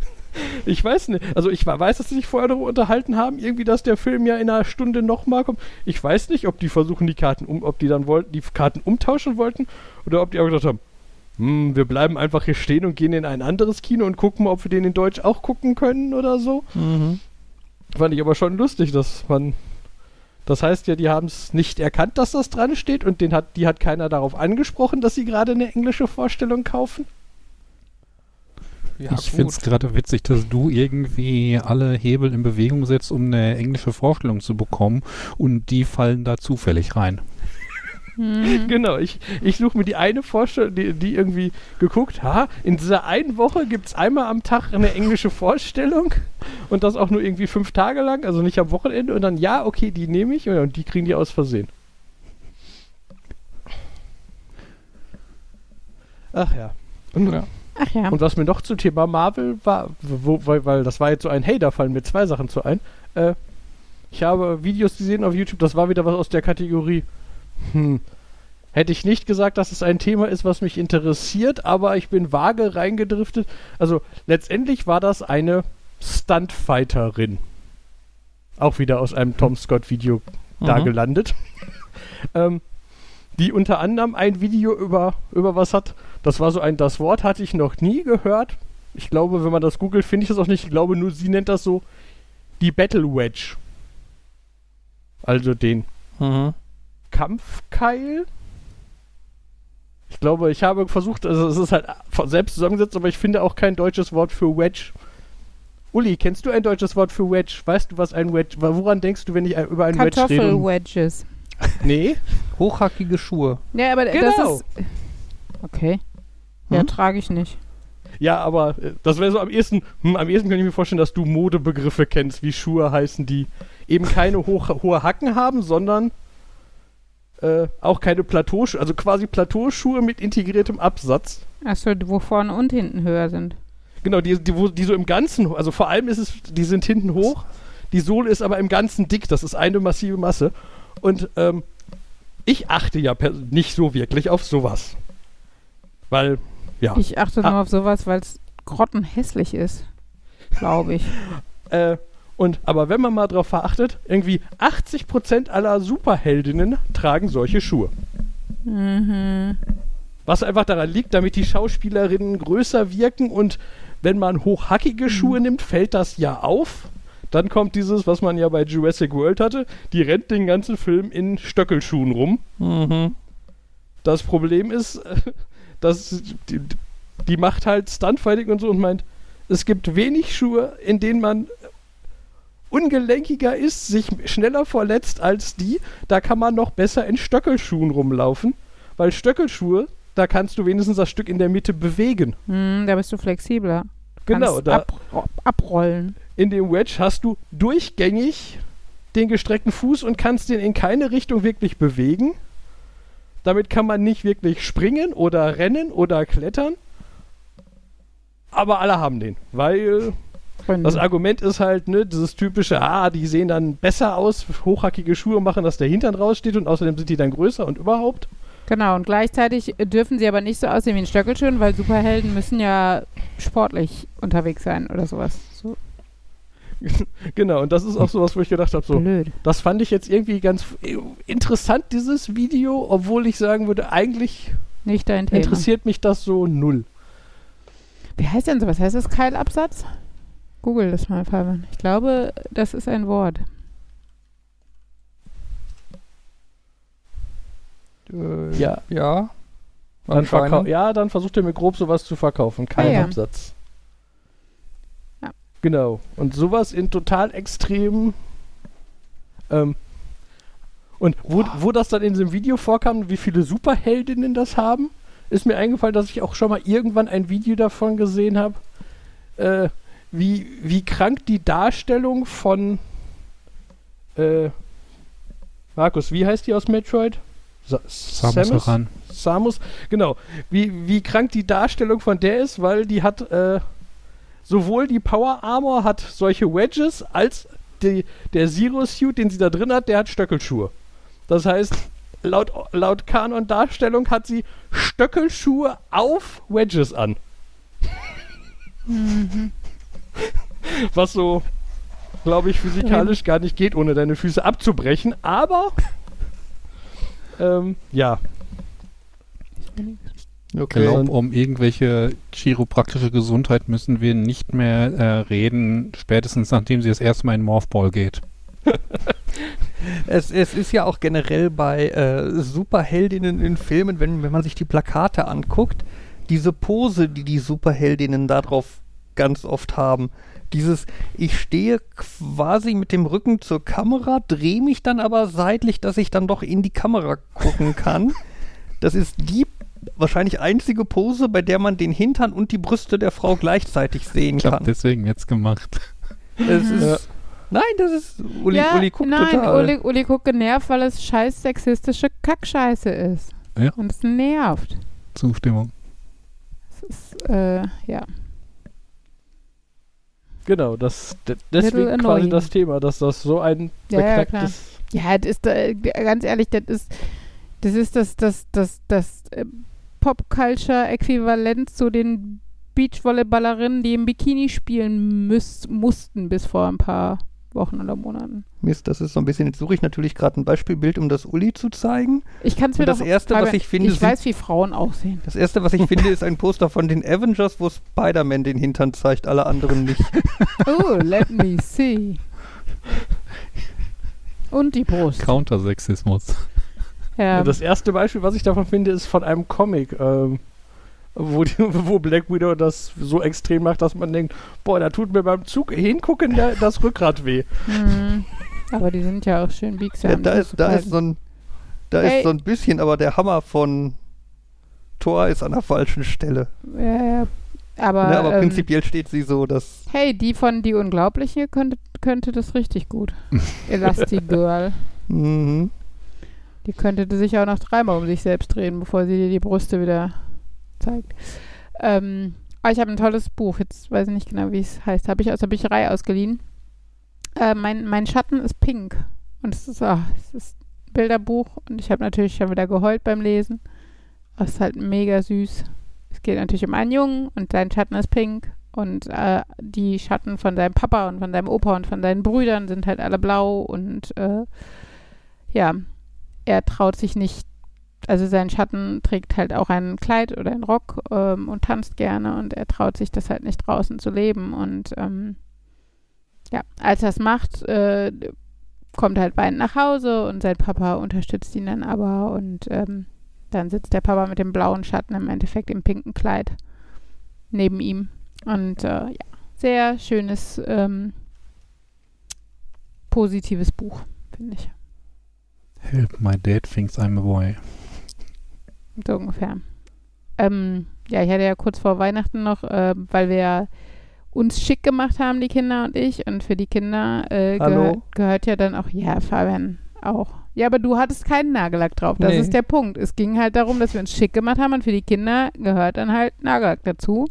*laughs* ich weiß nicht, also ich weiß, dass sie sich vorher darüber unterhalten haben, irgendwie, dass der Film ja in einer Stunde nochmal kommt. Ich weiß nicht, ob die versuchen, die Karten um, ob die dann wollten, die Karten umtauschen wollten oder ob die auch gesagt haben, hm, wir bleiben einfach hier stehen und gehen in ein anderes Kino und gucken mal, ob wir den in Deutsch auch gucken können oder so. Mhm. Fand ich aber schon lustig, dass man. Das heißt ja, die haben es nicht erkannt, dass das dran steht und den hat, die hat keiner darauf angesprochen, dass sie gerade eine englische Vorstellung kaufen. Ja, ich finde es gerade witzig, dass du irgendwie alle Hebel in Bewegung setzt, um eine englische Vorstellung zu bekommen und die fallen da zufällig rein. Mhm. *laughs* Genau, ich, ich suche mir die eine Vorstellung, die, die irgendwie geguckt, ha, in dieser einen Woche gibt es einmal am Tag eine englische Vorstellung und das auch nur irgendwie fünf Tage lang, also nicht am Wochenende und dann, ja, okay, die nehme ich und die kriegen die aus Versehen. Ach ja. Und, Ja. Ach ja. und was mir noch zum Thema Marvel war, wo, weil, weil das war jetzt so ein, hey, da fallen mir zwei Sachen zu ein. Äh, ich habe Videos gesehen auf YouTube, das war wieder was aus der Kategorie, hm, hätte ich nicht gesagt, dass es ein Thema ist, was mich interessiert, aber ich bin vage reingedriftet. Also letztendlich war das eine Stuntfighterin. Auch wieder aus einem Tom Scott Video da Mhm. gelandet. *laughs* ähm, die unter anderem ein Video über, über was hat. Das war so ein, das Wort hatte ich noch nie gehört. Ich glaube, wenn man das googelt, finde ich das auch nicht. Ich glaube nur, sie nennt das so die Battle Wedge. Also den Mhm. Kampfkeil. Ich glaube, ich habe versucht, also es ist halt von selbst zusammengesetzt, aber ich finde auch kein deutsches Wort für Wedge. Uli, kennst du ein deutsches Wort für Wedge? Weißt du, was ein Wedge, woran denkst du, wenn ich ein- über ein Wedge rede? Kartoffelwedges. *laughs* Nee? Hochhackige Schuhe. Ja, aber Genau. das ist. Okay. Ja, Hm? trage ich nicht. Ja, aber äh, das wäre so am ehesten, hm, am ehesten kann ich mir vorstellen, dass du Modebegriffe kennst, wie Schuhe heißen, die eben keine hoch, hohe Hacken haben, sondern äh, auch keine Plateauschuhe, also quasi Plateauschuhe mit integriertem Absatz. Achso, wo vorne und hinten höher sind. Genau, die, die, wo, die so im Ganzen, also vor allem ist es, die sind hinten hoch, die Sohle ist aber im Ganzen dick, das ist eine massive Masse. Und ähm, ich achte ja nicht so wirklich auf sowas. Weil, ja. Ich achte Ah. nur auf sowas, weil es grottenhässlich ist. Glaube ich. *laughs* Äh, und, aber wenn man mal drauf verachtet, irgendwie 80% aller Superheldinnen tragen solche Schuhe. Mhm. Was einfach daran liegt, damit die Schauspielerinnen größer wirken und wenn man hochhackige Schuhe nimmt, fällt das ja auf. Dann kommt dieses, was man ja bei Jurassic World hatte, die rennt den ganzen Film in Stöckelschuhen rum. Mhm. Das Problem ist, *laughs* dass die, die macht halt Stuntfighting und so und meint, es gibt wenig Schuhe, in denen man ungelenkiger ist, sich schneller verletzt als die. Da kann man noch besser in Stöckelschuhen rumlaufen, weil Stöckelschuhe, da kannst du wenigstens das Stück in der Mitte bewegen. Hm, da bist du flexibler. Genau, Kannst da ab, abrollen. in dem Wedge hast du durchgängig den gestreckten Fuß und kannst den in keine Richtung wirklich bewegen. Damit kann man nicht wirklich springen oder rennen oder klettern. Aber alle haben den, weil. Das Argument ist halt, ne, dieses typische, ah, die sehen dann besser aus, hochhackige Schuhe machen, dass der Hintern raussteht und außerdem sind die dann größer und überhaupt. Genau, und gleichzeitig dürfen sie aber nicht so aussehen wie ein Stöckelschuhen, weil Superhelden müssen ja sportlich unterwegs sein oder sowas. So *laughs* Genau, und das ist auch sowas, wo ich gedacht habe, so, blöd. das fand ich jetzt irgendwie ganz interessant, dieses Video, obwohl ich sagen würde, eigentlich Nicht dein Thema. interessiert mich das so null. Wie heißt denn sowas? Heißt das Keilabsatz? Google das mal, Fabian. Ich glaube, das ist ein Wort. Äh, Ja. Ja. Dann verkau ja, dann versucht er mir grob sowas zu verkaufen. Kein Ah, ja. Absatz. Ja. Genau. Und sowas in total extremen. Ähm, und wo, wo das dann in diesem Video vorkam, wie viele Superheldinnen das haben, ist mir eingefallen, dass ich auch schon mal irgendwann ein Video davon gesehen habe, äh, wie, wie krank die Darstellung von äh, Markus, wie heißt die aus Metroid? Sa Samus Samus? Aran. Samus, genau. Wie, wie krank die Darstellung von der ist, weil die hat äh, sowohl die Power Armor hat solche Wedges, als die, der Zero Suit, den sie da drin hat, der hat Stöckelschuhe. Das heißt, laut, laut Kanon-Darstellung hat sie Stöckelschuhe auf Wedges an. *laughs* Was so, glaube ich, physikalisch gar nicht geht, ohne deine Füße abzubrechen. Aber, ähm, ja. Ich Okay. glaube, um irgendwelche chiropraktische Gesundheit müssen wir nicht mehr äh, reden, spätestens nachdem sie das erste Mal in Morphball geht. *laughs* Es, es ist ja auch generell bei äh, Superheldinnen in Filmen, wenn, wenn man sich die Plakate anguckt, diese Pose, die die Superheldinnen darauf ganz oft haben. Dieses, ich stehe quasi mit dem Rücken zur Kamera, drehe mich dann aber seitlich, dass ich dann doch in die Kamera gucken kann. Das ist die wahrscheinlich einzige Pose, bei der man den Hintern und die Brüste der Frau gleichzeitig sehen Ich habe kann. deswegen jetzt gemacht. Es ist, Ja. Nein, das ist. Uli, ja, Uli guckt nein, total. Uli, Uli guckt genervt, weil es scheiß sexistische Kackscheiße ist. Ja. Und es nervt. Zustimmung. Es ist, äh, ja. Genau, das, deswegen quasi das Thema, dass das so ein Ja, ja, beknacktes. Ja, das ist, äh, ganz ehrlich, das ist das, ist das, das, das, das äh, Pop-Culture-Äquivalent zu den Beachvolleyballerinnen, die im Bikini spielen müß, mussten bis vor ein paar Wochen oder Monaten. Mist, das ist so ein bisschen. Jetzt suche ich natürlich gerade ein Beispielbild, um das Uli zu zeigen. Ich kann es mir Und das doch, Erste, was ich finde, Ich sind- weiß, wie Frauen aussehen. Das erste, was ich finde, *laughs* ist ein Poster von den Avengers, wo Spider-Man den Hintern zeigt, alle anderen nicht. *laughs* Oh, let me see. Und die Brust. Countersexismus. Ja, Das erste Beispiel, was ich davon finde, ist von einem Comic, ähm, wo, die, *laughs* wo Black Widow das so extrem macht, dass man denkt, boah, da tut mir beim Zug hingucken der, das Rückgrat weh. hm. Aber die sind ja auch schön biegsam. Ja, da ist, da ist so ein, da Hey. ist so ein bisschen, aber der Hammer von Thor ist an der falschen Stelle. Ja, ja. Aber, ne, aber ähm, prinzipiell steht sie so, dass hey, die von Die Unglaubliche könnte, könnte das richtig gut. *laughs* Elastigirl. mhm. Die könnte sich auch noch dreimal um sich selbst drehen, bevor sie dir die Brüste wieder zeigt. Ähm, aber ich habe ein tolles Buch, jetzt weiß ich nicht genau, wie es heißt. Habe ich aus der Bücherei ausgeliehen. Äh, mein, mein Schatten ist pink. Und es ist, ah, es ist ein Bilderbuch. Und ich habe natürlich schon wieder geheult beim Lesen. Aber es ist halt mega süß. Es geht natürlich um einen Jungen und sein Schatten ist pink. Und äh, die Schatten von seinem Papa und von seinem Opa und von seinen Brüdern sind halt alle blau. Und äh, ja, er traut sich nicht, also sein Schatten trägt halt auch ein Kleid oder einen Rock ähm, und tanzt gerne und er traut sich das halt nicht draußen zu leben. Und ähm, ja, als er es macht, äh, kommt halt weinend nach Hause und sein Papa unterstützt ihn dann aber und ähm, dann sitzt der Papa mit dem blauen Schatten im Endeffekt im pinken Kleid neben ihm. Und äh, ja, sehr schönes, ähm, positives Buch, finde ich. Help, my dad thinks I'm a boy. So ungefähr. Ähm, ja, ich hatte ja kurz vor Weihnachten noch, äh, weil wir ja uns schick gemacht haben, die Kinder und ich. Und für die Kinder äh, gehör, gehört ja dann auch, ja, Fabian auch. Ja, aber du hattest keinen Nagellack drauf. Das Nee. ist der Punkt. Es ging halt darum, dass wir uns schick gemacht haben und für die Kinder gehört dann halt Nagellack dazu.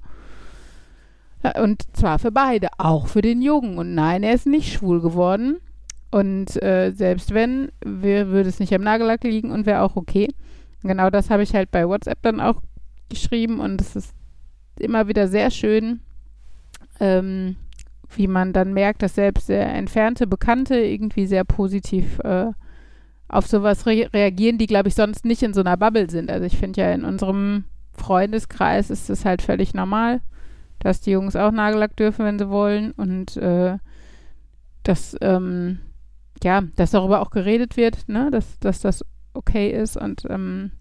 Und zwar für beide, auch für den Jungen. Und nein, er ist nicht schwul geworden. Und äh, selbst wenn, wir, würde es nicht am Nagellack liegen und wäre auch okay. Genau das habe ich halt bei WhatsApp dann auch geschrieben und es ist immer wieder sehr schön, ähm, wie man dann merkt, dass selbst sehr entfernte Bekannte irgendwie sehr positiv äh, auf sowas re reagieren, die, glaube ich, sonst nicht in so einer Bubble sind. Also ich finde ja in unserem Freundeskreis ist es halt völlig normal, dass die Jungs auch Nagellack dürfen, wenn sie wollen und äh, dass ähm, ja, dass darüber auch geredet wird, ne, dass, dass das okay ist und ähm,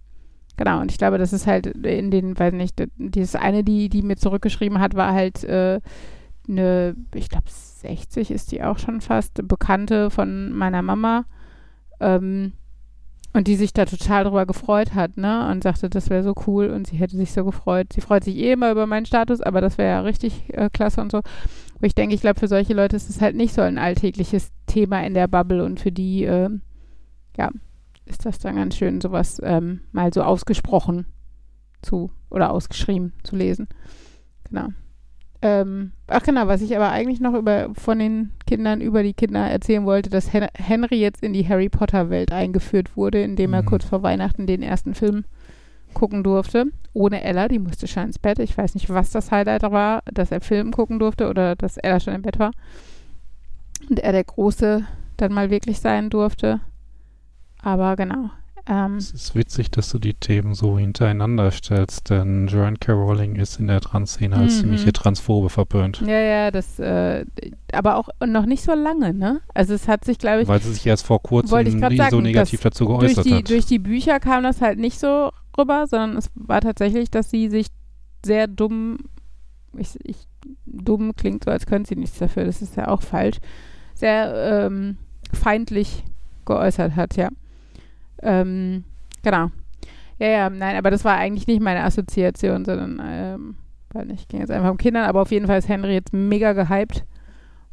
genau, und ich glaube, das ist halt in den, weiß nicht, dieses eine, die, die mir zurückgeschrieben hat, war halt, äh, eine, ich glaube 60 ist die auch schon fast, Bekannte von meiner Mama. Ähm, und die sich da total drüber gefreut hat, ne? Und sagte, das wäre so cool und sie hätte sich so gefreut. Sie freut sich eh immer über meinen Status, aber das wäre ja richtig äh, klasse und so. Aber ich denke, ich glaube, für solche Leute ist es halt nicht so ein alltägliches Thema in der Bubble und für die, äh, ja, ist das dann ganz schön, sowas ähm, mal so ausgesprochen zu oder ausgeschrieben zu lesen. Genau. Ähm, ach genau, was ich aber eigentlich noch über von den Kindern über die Kinder erzählen wollte, dass Hen Henry jetzt in die Harry Potter Welt eingeführt wurde, indem er Mhm. kurz vor Weihnachten den ersten Film gucken durfte. Ohne Ella, die musste schon ins Bett. Ich weiß nicht, was das Highlight war, dass er Film gucken durfte oder dass Ella schon im Bett war. Und er der Große dann mal wirklich sein durfte. Aber genau. Ähm, Es ist witzig, dass du die Themen so hintereinander stellst, denn Joanne K. Rowling ist in der Trans-Szene als Mhm. ziemliche Transphobe verpönt. ja, ja, das, äh, aber auch noch nicht so lange, ne? Also es hat sich, glaube ich, Weil sie sich erst vor kurzem ich nie sagen, so negativ dazu durch geäußert die, hat. durch die Bücher kam das halt nicht so rüber, sondern es war tatsächlich, dass sie sich sehr dumm, ich, ich, dumm klingt so, als könnte sie nichts dafür, das ist ja auch falsch, sehr ähm, feindlich geäußert hat, ja. Ähm, genau. Ja, ja, nein, aber das war eigentlich nicht meine Assoziation, sondern, ähm, weil nicht, ging jetzt einfach um Kindern, aber auf jeden Fall ist Henry jetzt mega gehypt.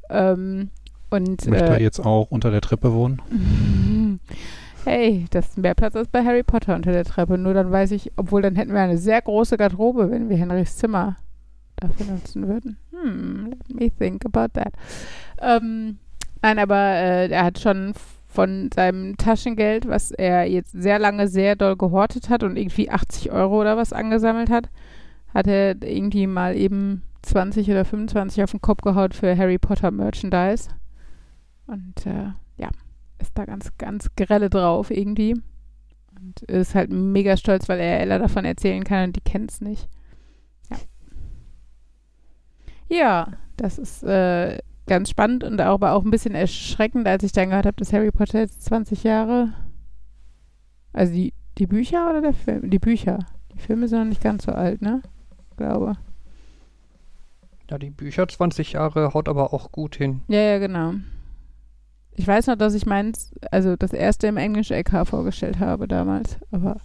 Ähm, und Möchte äh, er jetzt auch unter der Treppe wohnen? *laughs* Hey, das ist mehr Platz als bei Harry Potter unter der Treppe. Nur dann weiß ich, obwohl dann hätten wir eine sehr große Garderobe, wenn wir Henrys Zimmer dafür nutzen würden. Hm, let me think about that. Ähm, nein, aber äh, er hat schon von seinem Taschengeld, was er jetzt sehr lange sehr doll gehortet hat und irgendwie 80 Euro oder was angesammelt hat, hat er irgendwie mal eben 20 oder 25 auf den Kopf gehaut für Harry Potter Merchandise. Und äh, ja, ist da ganz, ganz grelle drauf irgendwie. Und ist halt mega stolz, weil er Ella davon erzählen kann und die kennt es nicht. Ja. Ja, das ist äh, ganz spannend und aber auch ein bisschen erschreckend, als ich dann gehört habe, dass Harry Potter jetzt 20 Jahre. Also die, die Bücher oder der Film? Die Bücher. Die Filme sind noch nicht ganz so alt, ne? Glaube. Ja, die Bücher 20 Jahre haut aber auch gut hin. Ja, ja, genau. Ich weiß noch, dass ich meins, also das erste im Englisch LK vorgestellt habe damals, aber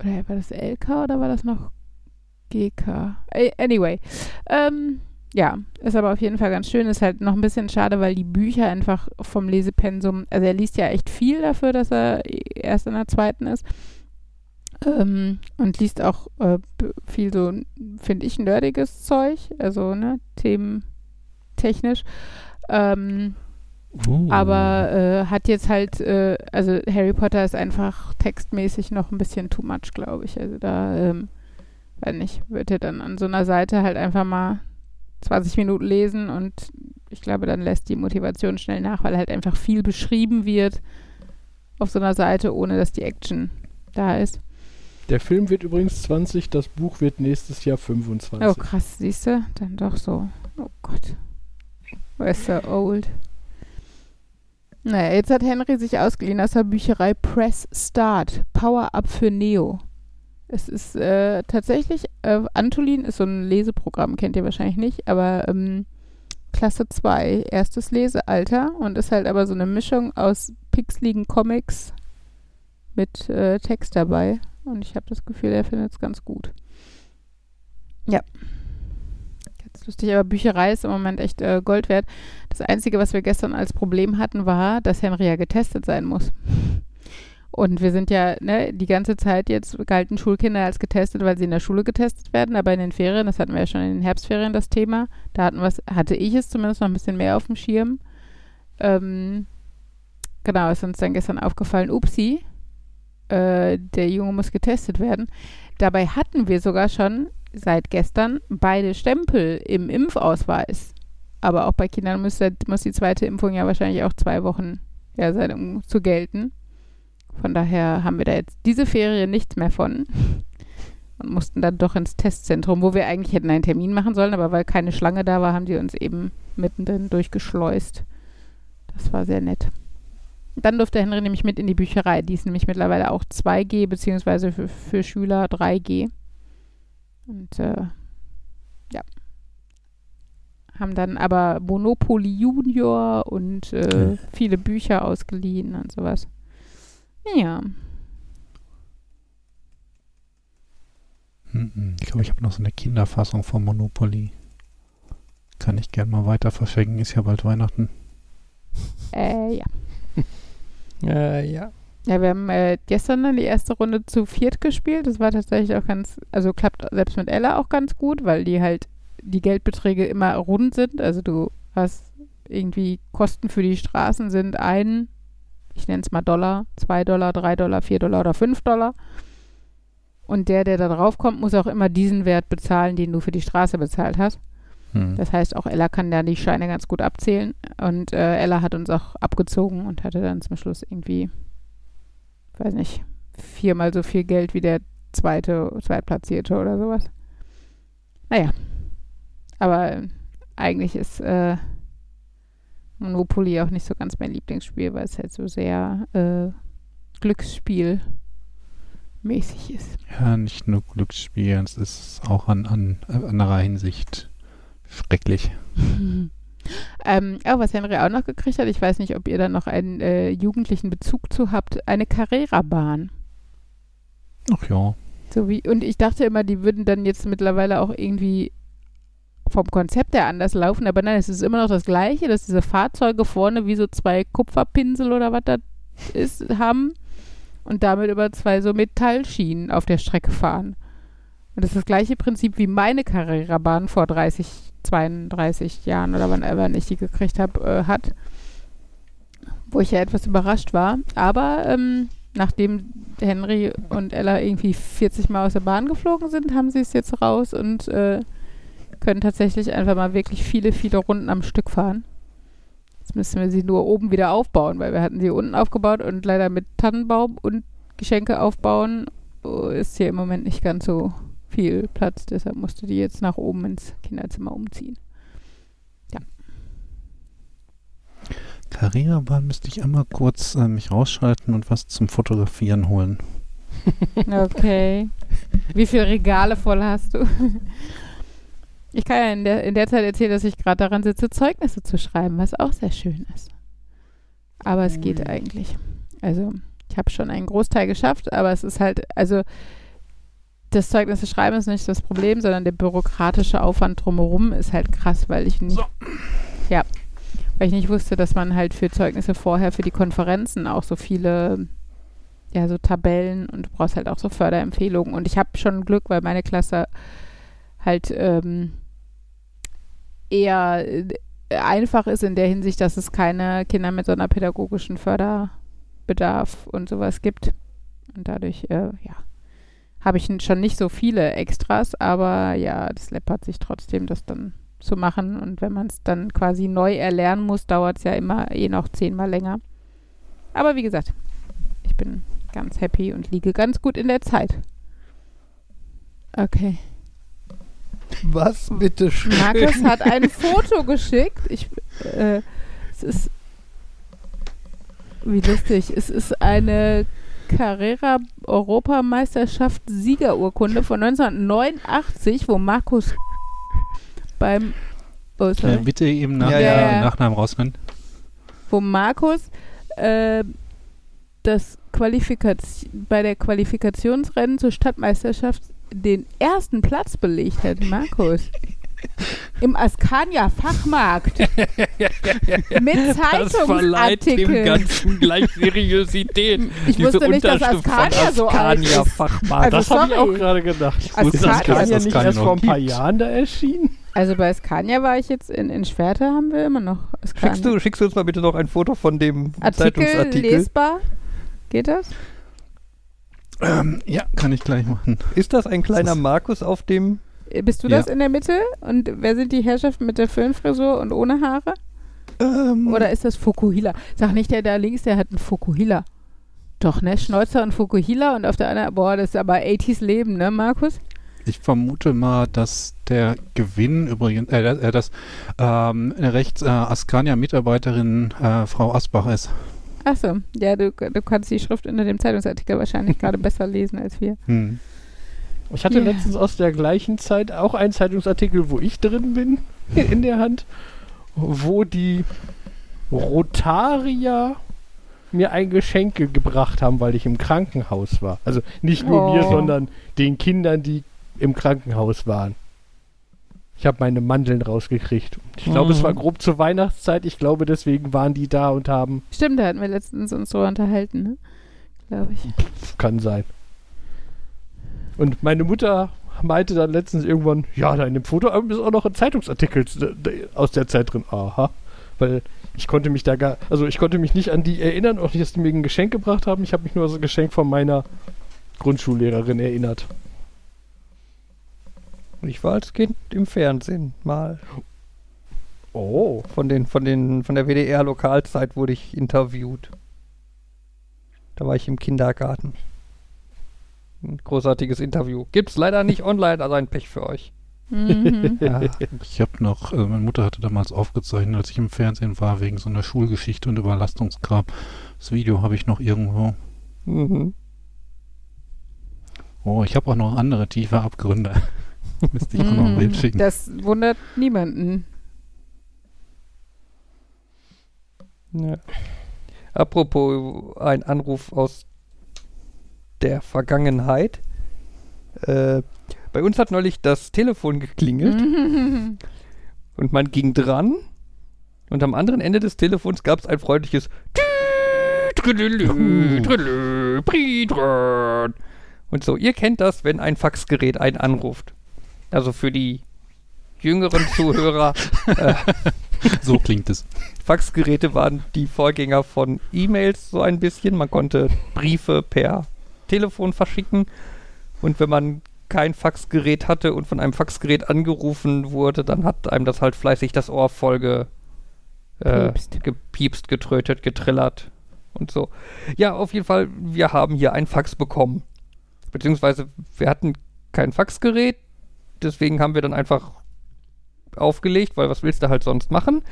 oder war das LK oder war das noch GK? Anyway, ähm, ja, ist aber auf jeden Fall ganz schön. Ist halt noch ein bisschen schade, weil die Bücher einfach vom Lesepensum, also er liest ja echt viel dafür, dass er erst in der zweiten ist. Ähm, und liest auch äh, viel so, finde ich, nerdiges Zeug, also ne, Themen technisch. Ähm, Uh. aber äh, hat jetzt halt, äh, also Harry Potter ist einfach textmäßig noch ein bisschen too much, glaube ich. Also da, ähm, weiß nicht, wird er dann an so einer Seite halt einfach mal 20 Minuten lesen und ich glaube, dann lässt die Motivation schnell nach, weil halt einfach viel beschrieben wird auf so einer Seite, ohne dass die Action da ist. Der Film wird übrigens 20, das Buch wird nächstes Jahr 25. Oh krass, siehst du? Dann doch so. Oh Gott. We're so old. Naja, jetzt hat Henry sich ausgeliehen aus der Bücherei Press Start. Power Up für Neo. Es ist äh, tatsächlich, äh, Antolin ist so ein Leseprogramm, kennt ihr wahrscheinlich nicht, aber ähm, Klasse 2, erstes Lesealter und ist halt aber so eine Mischung aus pixeligen Comics mit äh, Text dabei. Und ich habe das Gefühl, er findet es ganz gut. Ja. Ganz lustig, aber Bücherei ist im Moment echt äh, Gold wert. Das Einzige, was wir gestern als Problem hatten, war, dass Henry ja getestet sein muss. Und wir sind ja ne, die ganze Zeit jetzt galten Schulkinder als getestet, weil sie in der Schule getestet werden, aber in den Ferien, das hatten wir ja schon in den Herbstferien das Thema, da hatten wir's, hatte ich es zumindest noch ein bisschen mehr auf dem Schirm. Ähm, genau, ist uns dann gestern aufgefallen, upsi, äh, der Junge muss getestet werden. Dabei hatten wir sogar schon seit gestern beide Stempel im Impfausweis. Aber auch bei Kindern muss, muss die zweite Impfung ja wahrscheinlich auch zwei Wochen ja, sein, um zu gelten. Von daher haben wir da jetzt diese Ferien nichts mehr von und mussten dann doch ins Testzentrum, wo wir eigentlich hätten einen Termin machen sollen, aber weil keine Schlange da war, haben die uns eben mittendrin durchgeschleust. Das war sehr nett. Dann durfte Henry nämlich mit in die Bücherei. Die ist nämlich mittlerweile auch 2G, beziehungsweise für, für Schüler 3G. Und äh, ja. haben dann aber Monopoly Junior und äh, viele Bücher ausgeliehen und sowas. Ja. Mhm. Ich glaube, ich habe noch so eine Kinderfassung von Monopoly. Kann ich gern mal weiter verschenken. Ist ja bald Weihnachten. Äh, ja. *laughs* Äh, ja. Ja, wir haben äh, gestern dann die erste Runde zu viert gespielt. Das war tatsächlich auch ganz, also klappt selbst mit Ella auch ganz gut, weil die halt die Geldbeträge immer rund sind. Also du hast irgendwie Kosten für die Straßen sind ein, ich nenne es mal Dollar, zwei Dollar, drei Dollar, vier Dollar oder fünf Dollar. Und der, der da drauf kommt, muss auch immer diesen Wert bezahlen, den du für die Straße bezahlt hast. Hm. Das heißt, auch Ella kann da die Scheine ganz gut abzählen. Und äh, Ella hat uns auch abgezogen und hatte dann zum Schluss irgendwie, weiß nicht, viermal so viel Geld wie der zweite, zweitplatzierte oder sowas. Naja. Aber äh, eigentlich ist äh, Monopoly auch nicht so ganz mein Lieblingsspiel, weil es halt so sehr äh, Glücksspiel mäßig ist. Ja, nicht nur Glücksspiel, es ist auch an, an anderer Hinsicht schrecklich. ähm, oh, was Henry auch noch gekriegt hat, ich weiß nicht, ob ihr da noch einen äh, jugendlichen Bezug zu habt, eine Carrera-Bahn. Ach ja. So wie, und ich dachte immer, die würden dann jetzt mittlerweile auch irgendwie vom Konzept her anders laufen, aber nein, es ist immer noch das Gleiche, dass diese Fahrzeuge vorne wie so zwei Kupferpinsel oder was das ist, haben und damit über zwei so Metallschienen auf der Strecke fahren. Und das ist das gleiche Prinzip wie meine Carrera-Bahn vor 30, 32 Jahren oder wann immer ich die gekriegt habe, äh, hat. Wo ich ja etwas überrascht war. Aber ähm, nachdem Henry und Ella irgendwie 40 Mal aus der Bahn geflogen sind, haben sie es jetzt raus und äh, können tatsächlich einfach mal wirklich viele, viele Runden am Stück fahren. Jetzt müssen wir sie nur oben wieder aufbauen, weil wir hatten sie unten aufgebaut und leider mit Tannenbaum und Geschenke aufbauen oh, ist hier im Moment nicht ganz so viel Platz. Deshalb musste die jetzt nach oben ins Kinderzimmer umziehen. Carrera-Bahn müsste ich einmal kurz äh, mich rausschalten und was zum Fotografieren holen. *laughs* *laughs* Okay. Wie viele Regale voll hast du? Ich kann ja in der, in der Zeit erzählen, dass ich gerade daran sitze, Zeugnisse zu schreiben, was auch sehr schön ist. Aber es geht eigentlich. Also, ich habe schon einen Großteil geschafft, aber es ist halt, also das Zeugnisse schreiben ist nicht das Problem, sondern der bürokratische Aufwand drumherum ist halt krass, weil ich nicht, ja, weil ich nicht wusste, dass man halt für Zeugnisse vorher für die Konferenzen auch so viele, ja, so Tabellen und du brauchst halt auch so Förderempfehlungen. Und ich habe schon Glück, weil meine Klasse halt ähm, eher äh, einfach ist in der Hinsicht, dass es keine Kinder mit sonderpädagogischen Förderbedarf und sowas gibt. Und dadurch, äh, ja, habe ich schon nicht so viele Extras, aber ja, das läppert sich trotzdem, das dann zu machen. Und wenn man es dann quasi neu erlernen muss, dauert es ja immer eh noch zehnmal länger. Aber wie gesagt, ich bin ganz happy und liege ganz gut in der Zeit. Okay. Was bitte schön? Markus hat ein Foto geschickt. Ich, äh, es ist wie lustig. Es ist eine Carrera Europameisterschaft Siegerurkunde von 1989, wo Markus beim oh, sorry. Äh, bitte eben nach, Ja, ja. Nachnamen rausnehmen. wo Markus äh, das Qualifikaz bei der Qualifikationsrennen zur Stadtmeisterschaft den ersten Platz belegt hat. Markus. Im Askania Fachmarkt. *laughs* Mit Das verleiht dem Zeitungsartikeln. Ganzen gleich Seriosität. *laughs* Ich Diese wusste nicht, dass Unterschrift von Askania so alt Askania ist. Fachmarkt. Also Das habe ich auch gerade gedacht. Also ist Askania- Askania nicht Askania erst vor ein paar gibt. Jahren da erschienen? Also bei Askania war ich jetzt in, in Schwerte, haben wir immer noch Askania. Schickst du, schickst du uns mal bitte noch ein Foto von dem Artikel Zeitungsartikel? lesbar? Geht das? Ähm, ja, kann ich gleich machen. Ist das ein kleiner Das- Markus auf dem Äh, Bist du Ja. das in der Mitte? Und wer sind die Herrschaften mit der Föhnfrisur und ohne Haare? ähm, Oder ist das Fukuhila? Sag nicht, der da links, der hat einen Fukuhila. Doch, ne? Schnäuzer und Fukuhila und auf der anderen, boah, das ist aber 80s Leben, ne, Markus? Ich vermute mal, dass der Gewinn übrigens, äh, äh, dass ähm, rechts äh, Askania-Mitarbeiterin äh, Frau Asbach ist. Achso, ja, du, du kannst die Schrift unter dem Zeitungsartikel wahrscheinlich gerade *laughs* besser lesen als wir. Hm. Ich hatte Ja. letztens aus der gleichen Zeit auch einen Zeitungsartikel, wo ich drin bin. *laughs* in der Hand, wo die Rotarier mir ein Geschenk ge- gebracht haben, weil ich im Krankenhaus war. Also nicht nur mir, Oh. sondern den Kindern, die im Krankenhaus waren. Ich habe meine Mandeln rausgekriegt. Ich glaube, es war Mhm. grob zur Weihnachtszeit. Ich glaube, deswegen waren die da und haben. Stimmt, da hatten wir letztens uns so unterhalten, ne? Glaube ich. Kann sein. Und meine Mutter meinte dann letztens irgendwann, ja, da in dem Fotoalbum ist auch noch ein Zeitungsartikel aus der Zeit drin. Aha. Weil ich konnte mich da gar, also ich konnte mich nicht an die erinnern, auch nicht, dass die mir ein Geschenk gebracht haben. Ich habe mich nur an das Geschenk von meiner Grundschullehrerin erinnert. Und ich war als Kind im Fernsehen mal. Oh. Von, den, von, den, von der WDR-Lokalzeit wurde ich interviewt. Da war ich im Kindergarten. Ein großartiges Interview. Gibt's leider nicht online, also ein Pech für euch. Mhm. *laughs* Ja. Ich habe noch, äh, meine Mutter hatte damals aufgezeichnet, als ich im Fernsehen war, wegen so einer Schulgeschichte und Überlastungskram. Das Video habe ich noch irgendwo. mhm. Oh, ich habe auch noch andere tiefe Abgründe. *laughs* Müsste ich auch noch ein Bild Mhm. schicken. Das wundert niemanden. Ja. Apropos ein Anruf aus der Vergangenheit. Äh, bei uns hat neulich das Telefon geklingelt *laughs* und man ging dran und am anderen Ende des Telefons gab es ein freundliches. Und so, ihr kennt das, wenn ein Faxgerät einen anruft. Also für die jüngeren Zuhörer, äh, So klingt es. Faxgeräte waren die Vorgänger von E-Mails so ein bisschen. Man konnte Briefe per Telefon verschicken. Und wenn man kein Faxgerät hatte und von einem Faxgerät angerufen wurde, dann hat einem das halt fleißig das Ohr voll äh, Piepst. gepiepst, getrötet, getrillert und so. Ja, auf jeden Fall, wir haben hier ein Fax bekommen. Beziehungsweise wir hatten kein Faxgerät, deswegen haben wir dann einfach aufgelegt, weil was willst du halt sonst machen?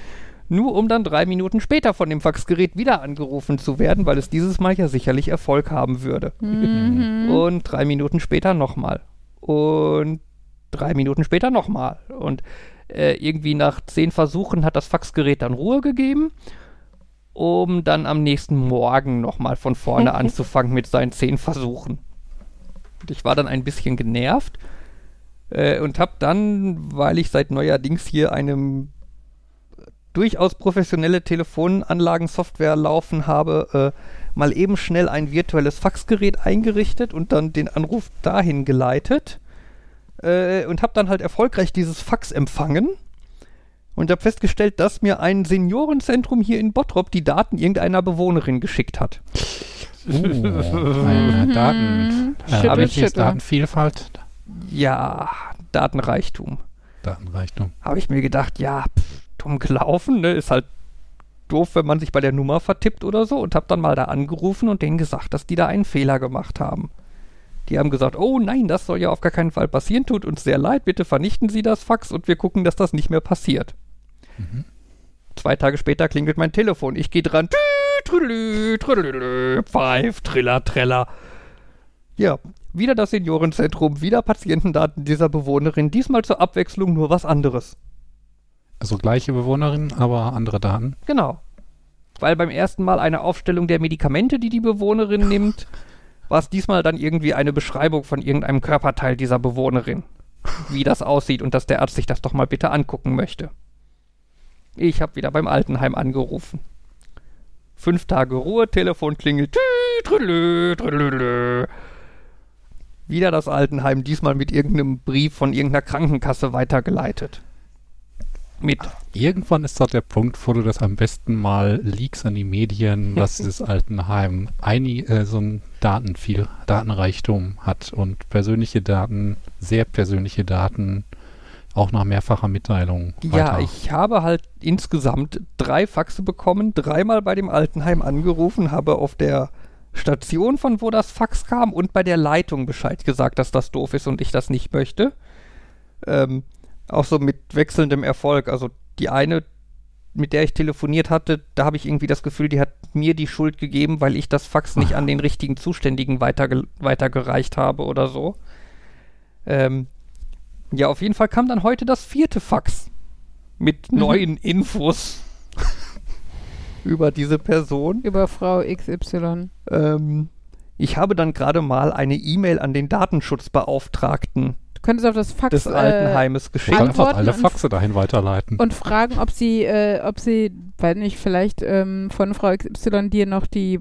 Nur um dann drei Minuten später von dem Faxgerät wieder angerufen zu werden, weil es dieses Mal ja sicherlich Erfolg haben würde. Mhm. *laughs* Und drei Minuten später nochmal. Und drei Minuten später nochmal. Und äh, irgendwie nach zehn Versuchen hat das Faxgerät dann Ruhe gegeben, um dann am nächsten Morgen nochmal von vorne *laughs* anzufangen mit seinen zehn Versuchen. Und ich war dann ein bisschen genervt äh, und habe dann, weil ich seit neuerdings hier eine durchaus professionelle Telefonanlagensoftware laufen habe, äh, mal eben schnell ein virtuelles Faxgerät eingerichtet und dann den Anruf dahin geleitet äh, und habe dann halt erfolgreich dieses Fax empfangen und habe festgestellt, dass mir ein Seniorenzentrum hier in Bottrop die Daten irgendeiner Bewohnerin geschickt hat. Oh, *laughs* eine Mhm. Daten, äh, Schüttel, welches schüttel. Datenvielfalt, Ja, Datenreichtum. Datenreichtum. Habe ich mir gedacht, ja, pff, dumm gelaufen, ne? Ist halt doof, wenn man sich bei der Nummer vertippt oder so und habe dann mal da angerufen und denen gesagt, dass die da einen Fehler gemacht haben. Die haben gesagt, oh nein, das soll ja auf gar keinen Fall passieren, tut uns sehr leid, bitte vernichten Sie das Fax und wir gucken, dass das nicht mehr passiert. Mhm. Zwei Tage später klingelt mein Telefon. Ich gehe dran. Tü, trüdelü, trüdelü, Pfeif, Triller, Treller. Ja, wieder das Seniorenzentrum, wieder Patientendaten dieser Bewohnerin. Diesmal zur Abwechslung nur was anderes. Also gleiche Bewohnerin, aber andere Daten. Genau. Weil beim ersten Mal eine Aufstellung der Medikamente, die die Bewohnerin nimmt, *laughs* war es diesmal dann irgendwie eine Beschreibung von irgendeinem Körperteil dieser Bewohnerin. Wie das aussieht und dass der Arzt sich das doch mal bitte angucken möchte. Ich habe wieder beim Altenheim angerufen. Fünf Tage Ruhe, Telefon klingelt. Tü, trüdelü, trüdelü. Wieder das Altenheim, diesmal mit irgendeinem Brief von irgendeiner Krankenkasse weitergeleitet. Mit Irgendwann ist doch der Punkt, wo du das am besten mal leaks an die Medien, *laughs* dass dieses Altenheim einig, äh, so ein Datenviel, Datenreichtum hat und persönliche Daten, sehr persönliche Daten, auch nach mehrfacher Mitteilung. Ja, weiter. ich habe halt insgesamt drei Faxe bekommen, dreimal bei dem Altenheim angerufen, habe auf der Station, von wo das Fax kam, und bei der Leitung Bescheid gesagt, dass das doof ist und ich das nicht möchte. Ähm, auch so mit wechselndem Erfolg. Also die eine, mit der ich telefoniert hatte, da habe ich irgendwie das Gefühl, die hat mir die Schuld gegeben, weil ich das Fax nicht an den richtigen Zuständigen weiterge weitergereicht habe oder so. Ähm, ja, auf jeden Fall kam dann heute das vierte Fax. mit neuen Infos *laughs* über diese Person. Über Frau XY. Ähm, ich habe dann gerade mal eine E-Mail an den Datenschutzbeauftragten Du könntest auf das Fax des äh, Altenheimes Ich geschickt. kann einfach alle und- Faxe dahin weiterleiten. und fragen, ob sie, äh, ob sie, weiß nicht, vielleicht ähm, von Frau XY dir noch die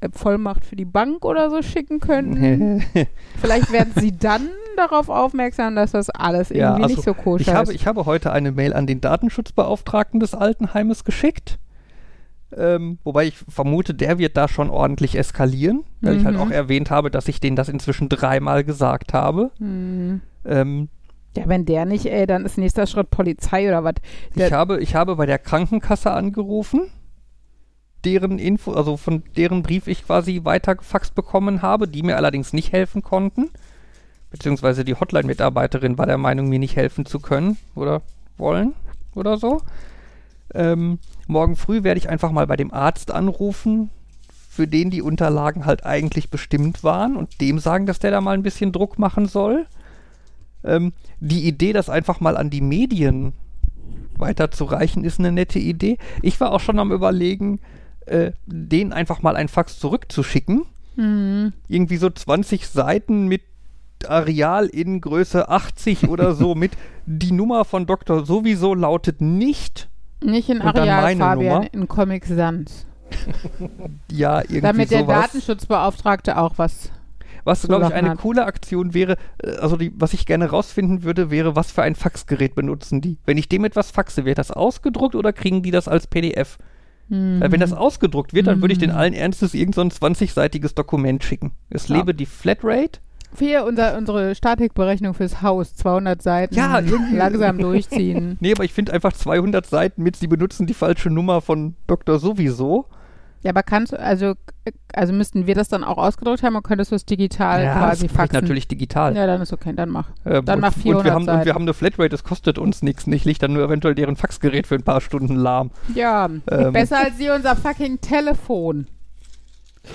äh, Vollmacht für die Bank oder so schicken könnten. *laughs* vielleicht werden sie dann darauf aufmerksam, dass das alles irgendwie Ja, also nicht so koscher Ich habe, ist. ich habe heute eine Mail an den Datenschutzbeauftragten des Altenheimes geschickt. Ähm, wobei ich vermute, der wird da schon ordentlich eskalieren, weil ich halt Mhm. auch erwähnt habe, dass ich denen das inzwischen dreimal gesagt habe. Hm. Ähm, Ja, wenn der nicht, ey, dann ist nächster Schritt Polizei oder was. Ich, habe, ich habe bei der Krankenkasse angerufen, deren Info, also von deren Brief ich quasi weitergefaxt bekommen habe, die mir allerdings nicht helfen konnten. Beziehungsweise die Hotline-Mitarbeiterin war der Meinung, mir nicht helfen zu können oder wollen oder so. Ähm, morgen früh werde ich einfach mal bei dem Arzt anrufen, für den die Unterlagen halt eigentlich bestimmt waren und dem sagen, dass der da mal ein bisschen Druck machen soll. Ähm, die Idee, das einfach mal an die Medien weiterzureichen, ist eine nette Idee. Ich war auch schon am überlegen, äh, denen einfach mal ein Fax zurückzuschicken. Hm. Irgendwie so 20 Seiten mit Areal in Größe 80 oder so *laughs* mit die Nummer von Doktor sowieso lautet nicht. Nicht in Areal, Fabian, Nummer. in Comic Sans. *laughs* Ja, irgendwie Damit der sowas. Datenschutzbeauftragte auch was. Was, glaube ich, eine hat. coole Aktion wäre, äh, also die, was ich gerne rausfinden würde, wäre, was für ein Faxgerät benutzen die. Wenn ich dem etwas faxe, wird das ausgedruckt oder kriegen die das als PDF? Hm. Weil wenn das ausgedruckt wird, dann würde ich den Mhm. allen Ernstes irgend so ein 20-seitiges Dokument schicken. Es Ja. lebe die Flatrate. Hier unser, unsere Statikberechnung fürs Haus, 200 Seiten, Ja, *laughs* langsam durchziehen. Nee, aber ich finde einfach 200 Seiten mit, sie benutzen die falsche Nummer von Doktor sowieso. Ja, aber kannst du, also, also müssten wir das dann auch ausgedruckt haben und könntest du es digital quasi das faxen? natürlich digital. Ja, dann ist okay, dann mach. Ähm, dann und, mach und, 400 wir haben, und Seiten. wir haben eine Flatrate, das kostet uns nichts. Nicht liegt dann nur eventuell deren Faxgerät für ein paar Stunden lahm. Ja, Ähm. besser als sie unser fucking Telefon.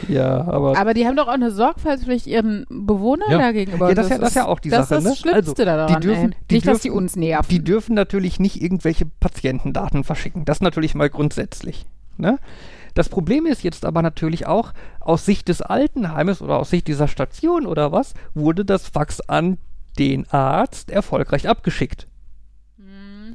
Ja, aber. Aber die haben doch auch eine Sorgfaltspflicht ihren Bewohnern Ja. da gegenüber. Ja, das ist ja- das ist ja auch die das Sache, ist das ne? Schlimmste Also, daran, die dürfen- die Nicht, dass die dürfen- uns nerven. Die dürfen natürlich nicht irgendwelche Patientendaten verschicken. Das natürlich mal grundsätzlich. Ne? Das Problem ist jetzt aber natürlich auch, aus Sicht des Altenheimes oder aus Sicht dieser Station oder was, wurde das Fax an den Arzt erfolgreich abgeschickt.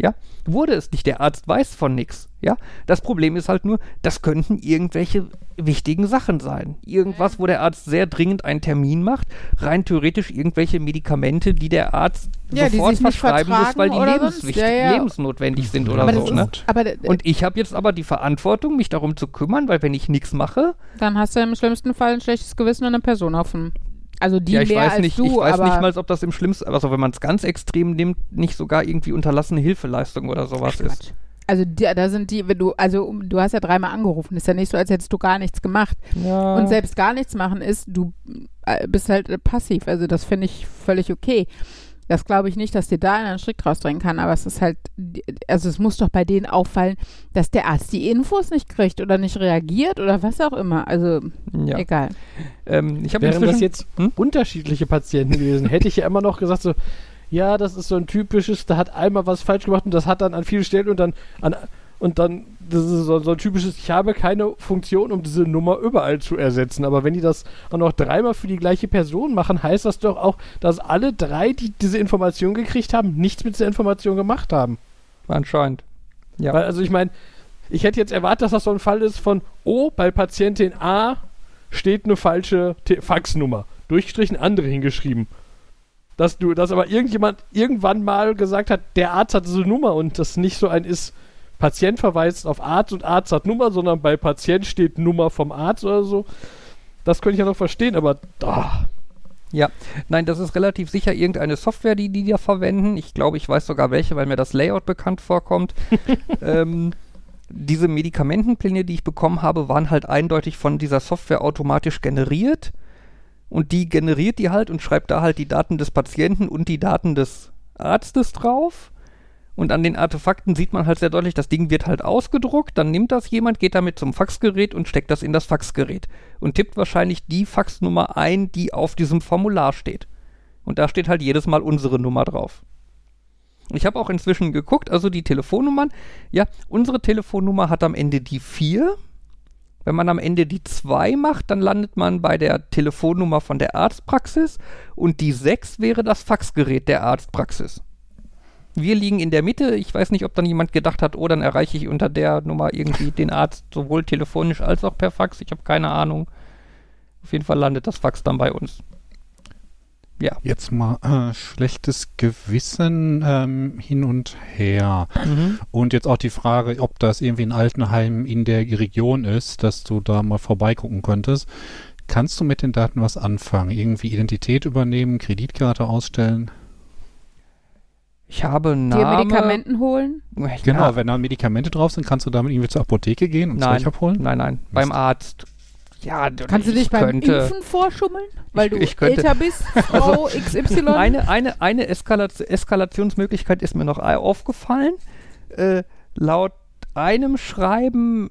Mhm. Ja, wurde es nicht. Der Arzt weiß von nichts. Ja, das Problem ist halt nur, das könnten irgendwelche wichtigen Sachen sein. Irgendwas, wo der Arzt sehr dringend einen Termin macht. Rein theoretisch irgendwelche Medikamente, die der Arzt Ja, sofort verschreiben muss, weil die lebenswichtig, Ja, ja. lebensnotwendig sind oder aber so. Ne? ist, Und ich habe jetzt aber die Verantwortung, mich darum zu kümmern, weil wenn ich nichts mache, dann hast du im schlimmsten Fall ein schlechtes Gewissen und eine Person auf dem. Also die ja, ich mehr weiß als nicht, du, ich weiß nicht mal, ob das im schlimmsten, also wenn man es ganz extrem nimmt, nicht sogar irgendwie unterlassene Hilfeleistung oder sowas ist. Quatsch. Also die, da sind die, wenn du, also du hast ja dreimal angerufen, ist ja nicht so, als hättest du gar nichts gemacht. Ja. Und selbst gar nichts machen ist, du äh, bist halt passiv. Also das finde ich völlig okay. Das glaube ich nicht, dass dir da einer einen Strick draus drehen kann, aber es ist halt, also es muss doch bei denen auffallen, dass der Arzt die Infos nicht kriegt oder nicht reagiert oder was auch immer. Also ja. egal. Ähm, ich habe Wären das jetzt Hm? unterschiedliche Patienten gewesen, hätte ich ja immer noch gesagt so, ja, das ist so ein typisches, da hat einmal was falsch gemacht und das hat dann an vielen Stellen und dann an und dann, das ist so, so ein typisches, ich habe keine Funktion, um diese Nummer überall zu ersetzen. Aber wenn die das auch noch dreimal für die gleiche Person machen, heißt das doch auch, dass alle drei, die diese Information gekriegt haben, nichts mit dieser Information gemacht haben. anscheinend. Ja. Weil, also ich meine, ich hätte jetzt erwartet, dass das so ein Fall ist von, oh, bei Patientin A steht eine falsche Te Faxnummer. Durchgestrichen andere hingeschrieben. Dass du, dass aber irgendjemand irgendwann mal gesagt hat, der Arzt hat diese Nummer und das nicht so ein ist, Patient verweist auf Arzt und Arzt hat Nummer, sondern bei Patient steht Nummer vom Arzt oder so. Das könnte ich ja noch verstehen, aber ah, Nein, das ist relativ sicher irgendeine Software, die die da verwenden. Ich glaube, ich weiß sogar welche, weil mir das Layout bekannt vorkommt. *laughs* ähm, diese Medikamentenpläne, die ich bekommen habe, waren halt eindeutig von dieser Software automatisch generiert. Und die generiert die halt und schreibt da halt die Daten des Patienten und die Daten des Arztes drauf. Und an den Artefakten sieht man halt sehr deutlich, das Ding wird halt ausgedruckt, dann nimmt das jemand, geht damit zum Faxgerät und steckt das in das Faxgerät und tippt wahrscheinlich die Faxnummer ein, die auf diesem Formular steht. Und da steht halt jedes Mal unsere Nummer drauf. Ich habe auch inzwischen geguckt, also die Telefonnummern. Ja, unsere Telefonnummer hat am Ende die 4. Wenn man am Ende die 2 macht, dann landet man bei der Telefonnummer von der Arztpraxis und die 6 wäre das Faxgerät der Arztpraxis. Wir liegen in der Mitte. Ich weiß nicht, ob dann jemand gedacht hat, oh, dann erreiche ich unter der Nummer irgendwie den Arzt sowohl telefonisch als auch per Fax. Ich habe keine Ahnung. Auf jeden Fall landet das Fax dann bei uns. Ja. Jetzt mal äh, schlechtes Gewissen ähm, hin und her. Mhm. Und jetzt auch die Frage, ob das irgendwie ein Altenheim in der Region ist, dass du da mal vorbeigucken könntest. Kannst du mit den Daten was anfangen? Irgendwie Identität übernehmen, Kreditkarte ausstellen? Ich habe Dir Name. Medikamenten holen? Genau, Ja, wenn da Medikamente drauf sind, kannst du damit irgendwie zur Apotheke gehen und Nein. Zeug abholen? Nein, nein, beim Arzt. Ja, Kannst du ich dich beim könnte, Impfen vorschummeln? Weil Ich- du ich könnte- älter bist, *laughs* Frau XY? Eine, eine, eine Eskalat Eskalationsmöglichkeit ist mir noch aufgefallen. Äh, laut einem Schreiben,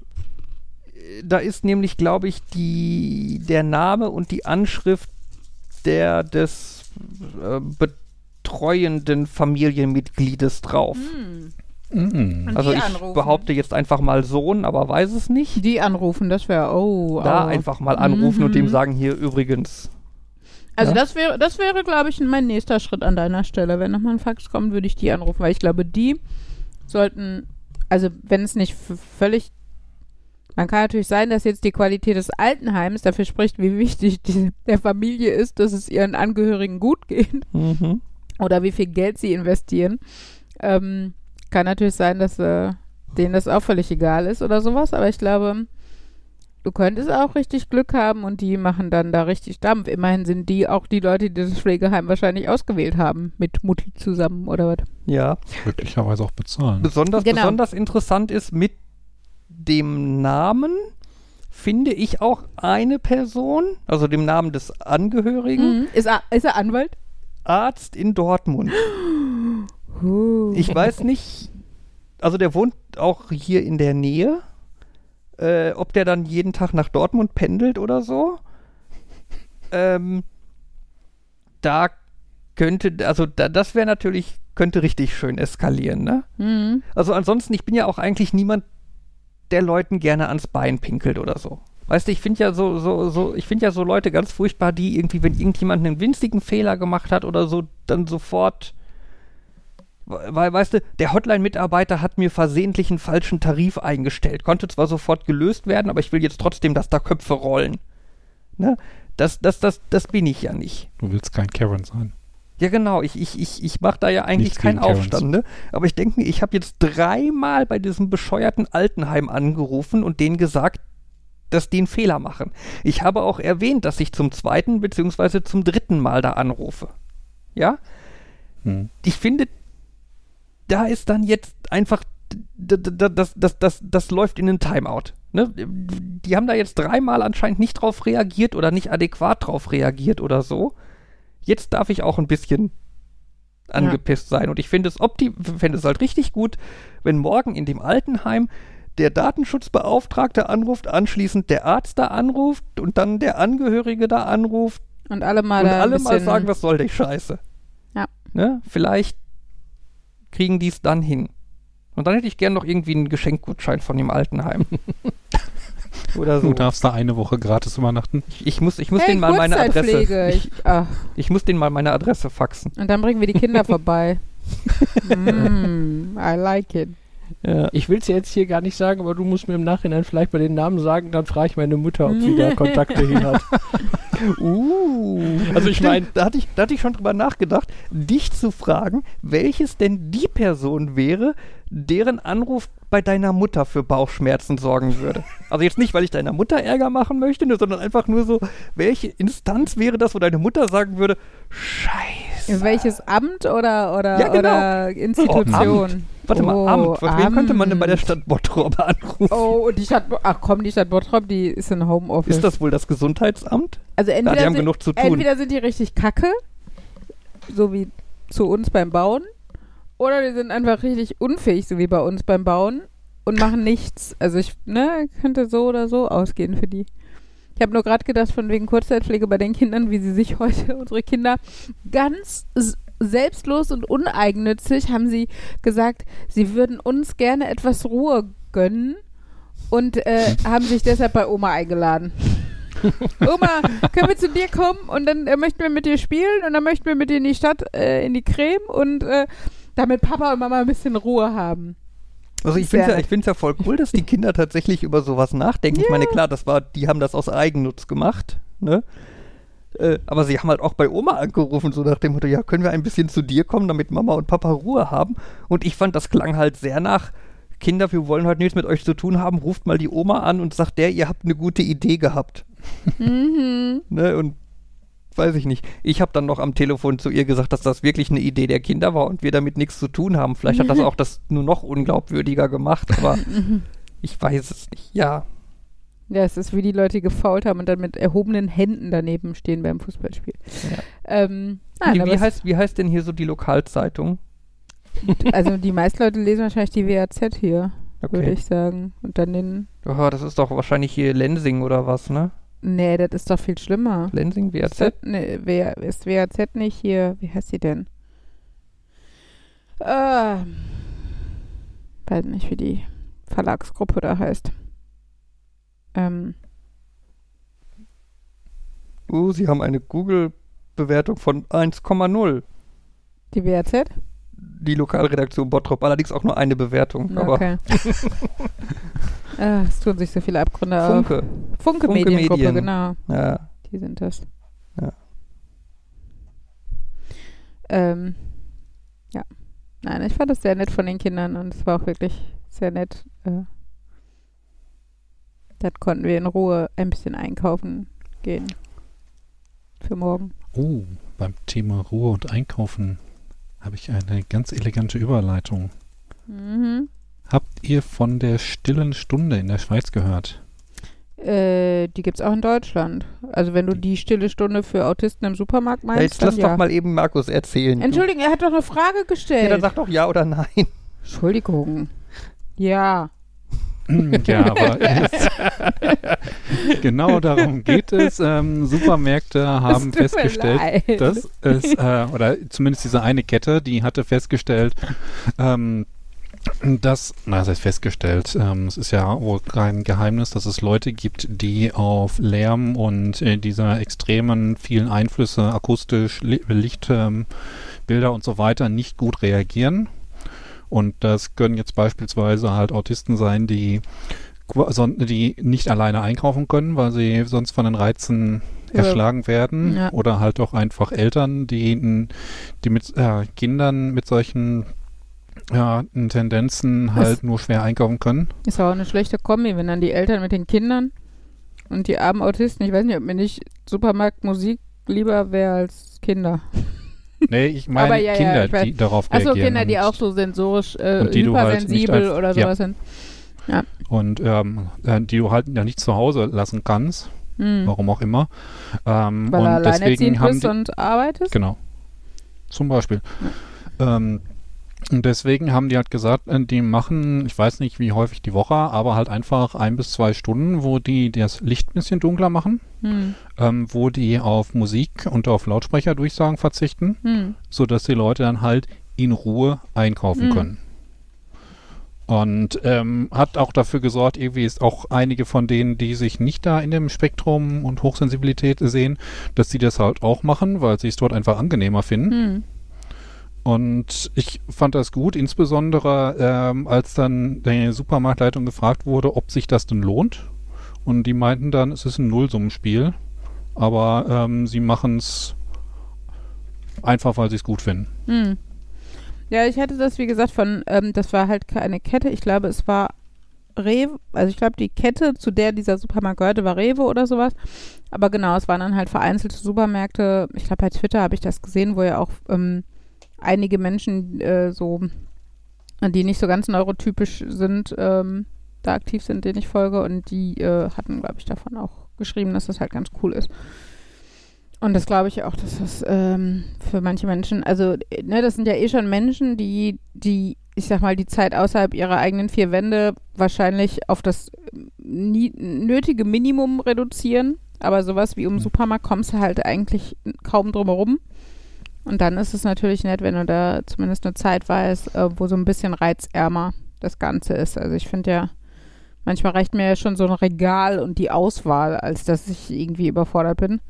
äh, da ist nämlich, glaube ich, die, der Name und die Anschrift der des äh, betreuenden Familienmitgliedes drauf. Hm. Mhm. Und Also ich anrufen. behaupte jetzt einfach mal Sohn, aber weiß es nicht. Die anrufen, das wäre, oh. Da aua. einfach mal anrufen und Mhm. dem sagen, hier übrigens. Also Ja. das wäre, das wäre, glaube ich, mein nächster Schritt an deiner Stelle. Wenn nochmal ein Fax kommt, würde ich die anrufen, weil ich glaube, die sollten, also wenn es nicht völlig, man kann natürlich sein, dass jetzt die Qualität des Altenheims dafür spricht, wie wichtig die, der Familie ist, dass es ihren Angehörigen gut geht Mhm. Oder wie viel Geld sie investieren. Ähm, kann natürlich sein, dass äh, denen das auch völlig egal ist oder sowas, aber ich glaube, du könntest auch richtig Glück haben und die machen dann da richtig Dampf. Immerhin sind die auch die Leute, die das Pflegeheim wahrscheinlich ausgewählt haben, mit Mutti zusammen oder was. Ja. Möglicherweise auch bezahlen. Besonders, Genau. besonders interessant ist mit dem Namen finde ich auch eine Person, also dem Namen des Angehörigen, Mhm. Ist, er, ist er Anwalt? Arzt in Dortmund. Ich weiß nicht, also der wohnt auch hier in der Nähe. Äh, ob der dann jeden Tag nach Dortmund pendelt oder so. Ähm, da könnte, also da, das wäre natürlich, könnte richtig schön eskalieren, ne? Mhm. Also ansonsten, ich bin ja auch eigentlich niemand, der Leuten gerne ans Bein pinkelt oder so. Weißt du, ich finde ja so, so, so, ich finde ja so Leute ganz furchtbar, die irgendwie, wenn irgendjemand einen winzigen Fehler gemacht hat oder so, dann sofort, weil, weißt du, der Hotline-Mitarbeiter hat mir versehentlich einen falschen Tarif eingestellt. Konnte zwar sofort gelöst werden, aber ich will jetzt trotzdem, dass da Köpfe rollen. Ne? Das, das, das, das bin ich ja nicht. Du willst kein Karen sein. Ja, genau. Ich, ich, ich, ich mache da ja eigentlich Nichts keinen. Aufstand, ne? Aber ich denke mir, ich habe jetzt dreimal bei diesem bescheuerten Altenheim angerufen und denen gesagt, dass die einen Fehler machen. Ich habe auch erwähnt, dass ich zum zweiten beziehungsweise zum dritten Mal da anrufe. Ja? Hm. Ich finde, da ist dann jetzt einfach, das, das, das, das läuft in den Timeout. Ne? Die haben da jetzt dreimal anscheinend nicht drauf reagiert oder nicht adäquat drauf reagiert oder so. Jetzt darf ich auch ein bisschen angepisst sein. Und ich finde es, opti- finde es halt richtig gut, wenn morgen in dem Altenheim der Datenschutzbeauftragte anruft, anschließend der Arzt da anruft und dann der Angehörige da anruft Und alle mal und alle mal sagen, was soll die Scheiße. Ja. Ne? Vielleicht kriegen die es dann hin. Und dann hätte ich gern noch irgendwie einen Geschenkgutschein von dem Altenheim. *laughs* Oder so. Du darfst da eine Woche gratis übernachten. Ich, ich muss, ich muss hey, denen mal meine Adresse. Ich, Ich, ach, ich muss denen mal meine Adresse faxen. und dann bringen wir die Kinder vorbei. *laughs* mm, I like it. Ja. Ich will es jetzt hier gar nicht sagen, aber du musst mir im Nachhinein vielleicht mal den Namen sagen, dann frage ich meine Mutter, ob sie da *laughs* Kontakte hin hat. *laughs* Uh. Also ich Stimmt, mein- da hatte ich, da hatte ich schon drüber nachgedacht, dich zu fragen, welches denn die Person wäre, deren Anruf bei deiner Mutter für Bauchschmerzen sorgen würde. Also jetzt nicht, weil ich deiner Mutter Ärger machen möchte, nur, sondern einfach nur so, welche Instanz wäre das, wo deine Mutter sagen würde, Scheiße. Welches Amt oder, oder, Ja, genau. oder Institution? Warte mal, Oh, Amt. Was, wen könnte man denn bei der. Stadt Bottrop anrufen? Oh, die Stadt, ach komm, die Stadt Bottrop, die ist in Homeoffice. Ist das wohl das Gesundheitsamt? also entweder, Ja, die haben sind, genug zu tun. entweder sind die richtig kacke, so wie zu uns beim Bauen, oder die sind einfach richtig unfähig, so wie bei uns beim Bauen und machen nichts. Also ich, ne, könnte so oder so ausgehen für die. Ich habe nur gerade gedacht, von wegen Kurzzeitpflege bei den Kindern, wie sie sich *laughs* heute, unsere Kinder, ganz selbstlos und uneigennützig haben sie gesagt, sie würden uns gerne etwas Ruhe gönnen und äh, *laughs* haben sich deshalb bei Oma eingeladen. Oma, können wir zu dir kommen und dann äh, möchten wir mit dir spielen und dann möchten wir mit dir in die Stadt, äh, in die Creme und äh, damit Papa und Mama ein bisschen Ruhe haben. Also ich finde es ja, ja voll cool, dass die Kinder tatsächlich über sowas nachdenken. Ich meine, klar, das war, die haben das aus Eigennutz gemacht, ne? Äh, aber sie haben halt auch bei Oma angerufen, so nach dem Motto, ja, können wir ein bisschen zu dir kommen, damit Mama und Papa Ruhe haben? Und ich fand, das klang halt sehr nach, Kinder, wir wollen heute nichts mit euch zu tun haben, ruft mal die Oma an und sagt der, ihr habt eine gute Idee gehabt. Mhm. *laughs* Ne? Und weiß ich nicht. Ich habe dann noch am Telefon zu ihr gesagt, dass das wirklich eine Idee der Kinder war und wir damit nichts zu tun haben. Vielleicht hat das *laughs* auch das nur noch unglaubwürdiger gemacht, aber *laughs* ich weiß es nicht. Ja, Ja, es ist wie die Leute, die gefault haben und dann mit erhobenen Händen daneben stehen beim Fußballspiel. Ja. Ähm, nein, wie, wie, heißt, wie heißt denn hier so die Lokalzeitung? *laughs* also die meisten Leute lesen wahrscheinlich die WAZ hier, würde Okay. ich sagen. Und dann den. Oh, das ist doch wahrscheinlich hier Lensing oder was, ne? Nee, das ist doch viel schlimmer. Lensing, Ist, WAZ? das, nee, ist WAZ nicht hier? Wie heißt sie denn? Äh, weiß nicht, wie die Verlagsgruppe da heißt. Ähm, Uh, sie haben eine Google-Bewertung von 1,0. die WAZ? Die Lokalredaktion Bottrop, allerdings auch nur eine Bewertung. Aber Okay. *laughs* ah, es tun sich so viele Abgründe auf. Funke. Funke, Funke Mediengruppe, Medien. genau. Ja. Die sind das. Ja. Ähm, ja. Nein, ich fand das sehr nett von den Kindern und es war auch wirklich sehr nett. Äh, das konnten wir in Ruhe ein bisschen einkaufen gehen. Für morgen. Oh, beim Thema Ruhe und Einkaufen habe ich eine ganz elegante Überleitung. Mhm. Habt ihr von der stillen Stunde in der Schweiz gehört? Äh, die gibt's auch in Deutschland. Also wenn du die stille Stunde für Autisten im Supermarkt meinst, Jetzt dann lass ja. doch mal eben Markus erzählen. Du- Entschuldigung, er hat doch eine Frage gestellt. Ja, dann sag doch ja oder nein. Entschuldigung. Ja. Ja, aber es, *laughs* genau darum geht es. Ähm, Supermärkte haben mir festgestellt, dass es, äh, oder zumindest diese eine Kette, die hatte festgestellt, ähm, dass, na, das heißt festgestellt, ähm, es ist ja wohl kein Geheimnis, dass es Leute gibt, die auf Lärm und äh, dieser extremen vielen Einflüsse, akustisch, Li Licht, ähm, Bilder und so weiter, nicht gut reagieren. Und das können jetzt beispielsweise halt Autisten sein, die, son- die nicht alleine einkaufen können, weil sie sonst von den Reizen erschlagen werden. Ja. Oder halt auch einfach Eltern, die, die mit äh, Kindern mit solchen ja, Tendenzen halt Das- nur schwer einkaufen können. Ist auch eine schlechte Kombi, wenn dann die Eltern mit den Kindern und die armen Autisten, ich weiß nicht, ob mir nicht Supermarktmusik lieber wäre als Kinder. Nee, ich meine ja, ja, Kinder, weiß. die darauf Achso, reagieren. Kinder, die auch so sensorisch äh, und die halt hypersensibel als- oder ja. sowas sind. Und ähm, äh, die du halt ja nicht zu Hause lassen kannst, Hm. warum auch immer. Ähm, Weil und du deswegen haben bist die, und arbeitest? Genau. Zum Beispiel. Ähm, und deswegen haben die halt gesagt, äh, die machen, ich weiß nicht wie häufig die Woche, aber halt einfach ein bis zwei Stunden, wo die das Licht ein bisschen dunkler machen, Hm. ähm, wo die auf Musik und auf Lautsprecherdurchsagen verzichten, Hm. sodass die Leute dann halt in Ruhe einkaufen Mhm. können. Und ähm, hat auch dafür gesorgt, irgendwie ist auch einige von denen, die sich nicht da in dem Spektrum und Hochsensibilität sehen, dass sie das halt auch machen, weil sie es dort einfach angenehmer finden. Hm. Und ich fand das gut, insbesondere ähm, als dann die Supermarktleitung gefragt wurde, ob sich das denn lohnt. Und die meinten dann, es ist ein Nullsummenspiel, aber ähm, sie machen es einfach, weil sie es gut finden. Hm. Ja, ich hatte das, wie gesagt, von, ähm, das war halt keine Kette. Ich glaube, es war Rewe, also ich glaube, die Kette, zu der dieser Supermarkt gehörte, war Rewe oder sowas. Aber genau, es waren dann halt vereinzelte Supermärkte. Ich glaube, bei Twitter habe ich das gesehen, wo ja auch ähm, einige Menschen äh, so, die nicht so ganz neurotypisch sind, ähm, da aktiv sind, denen ich folge. Und die äh, hatten, glaube ich, davon auch geschrieben, dass das halt ganz cool ist. Und das glaube ich auch, dass das ähm, für manche Menschen, also äh, ne, das sind ja eh schon Menschen, die, die, ich sag mal, die Zeit außerhalb ihrer eigenen vier Wände wahrscheinlich auf das ähm, nie, nötige Minimum reduzieren. Aber sowas wie um Mhm. Supermarkt kommst du halt eigentlich kaum drum herum. Und dann ist es natürlich nett, wenn du da zumindest eine Zeit weißt, äh, wo so ein bisschen reizärmer das Ganze ist. Also ich finde ja, manchmal reicht mir ja schon so ein Regal und die Auswahl, als dass ich irgendwie überfordert bin.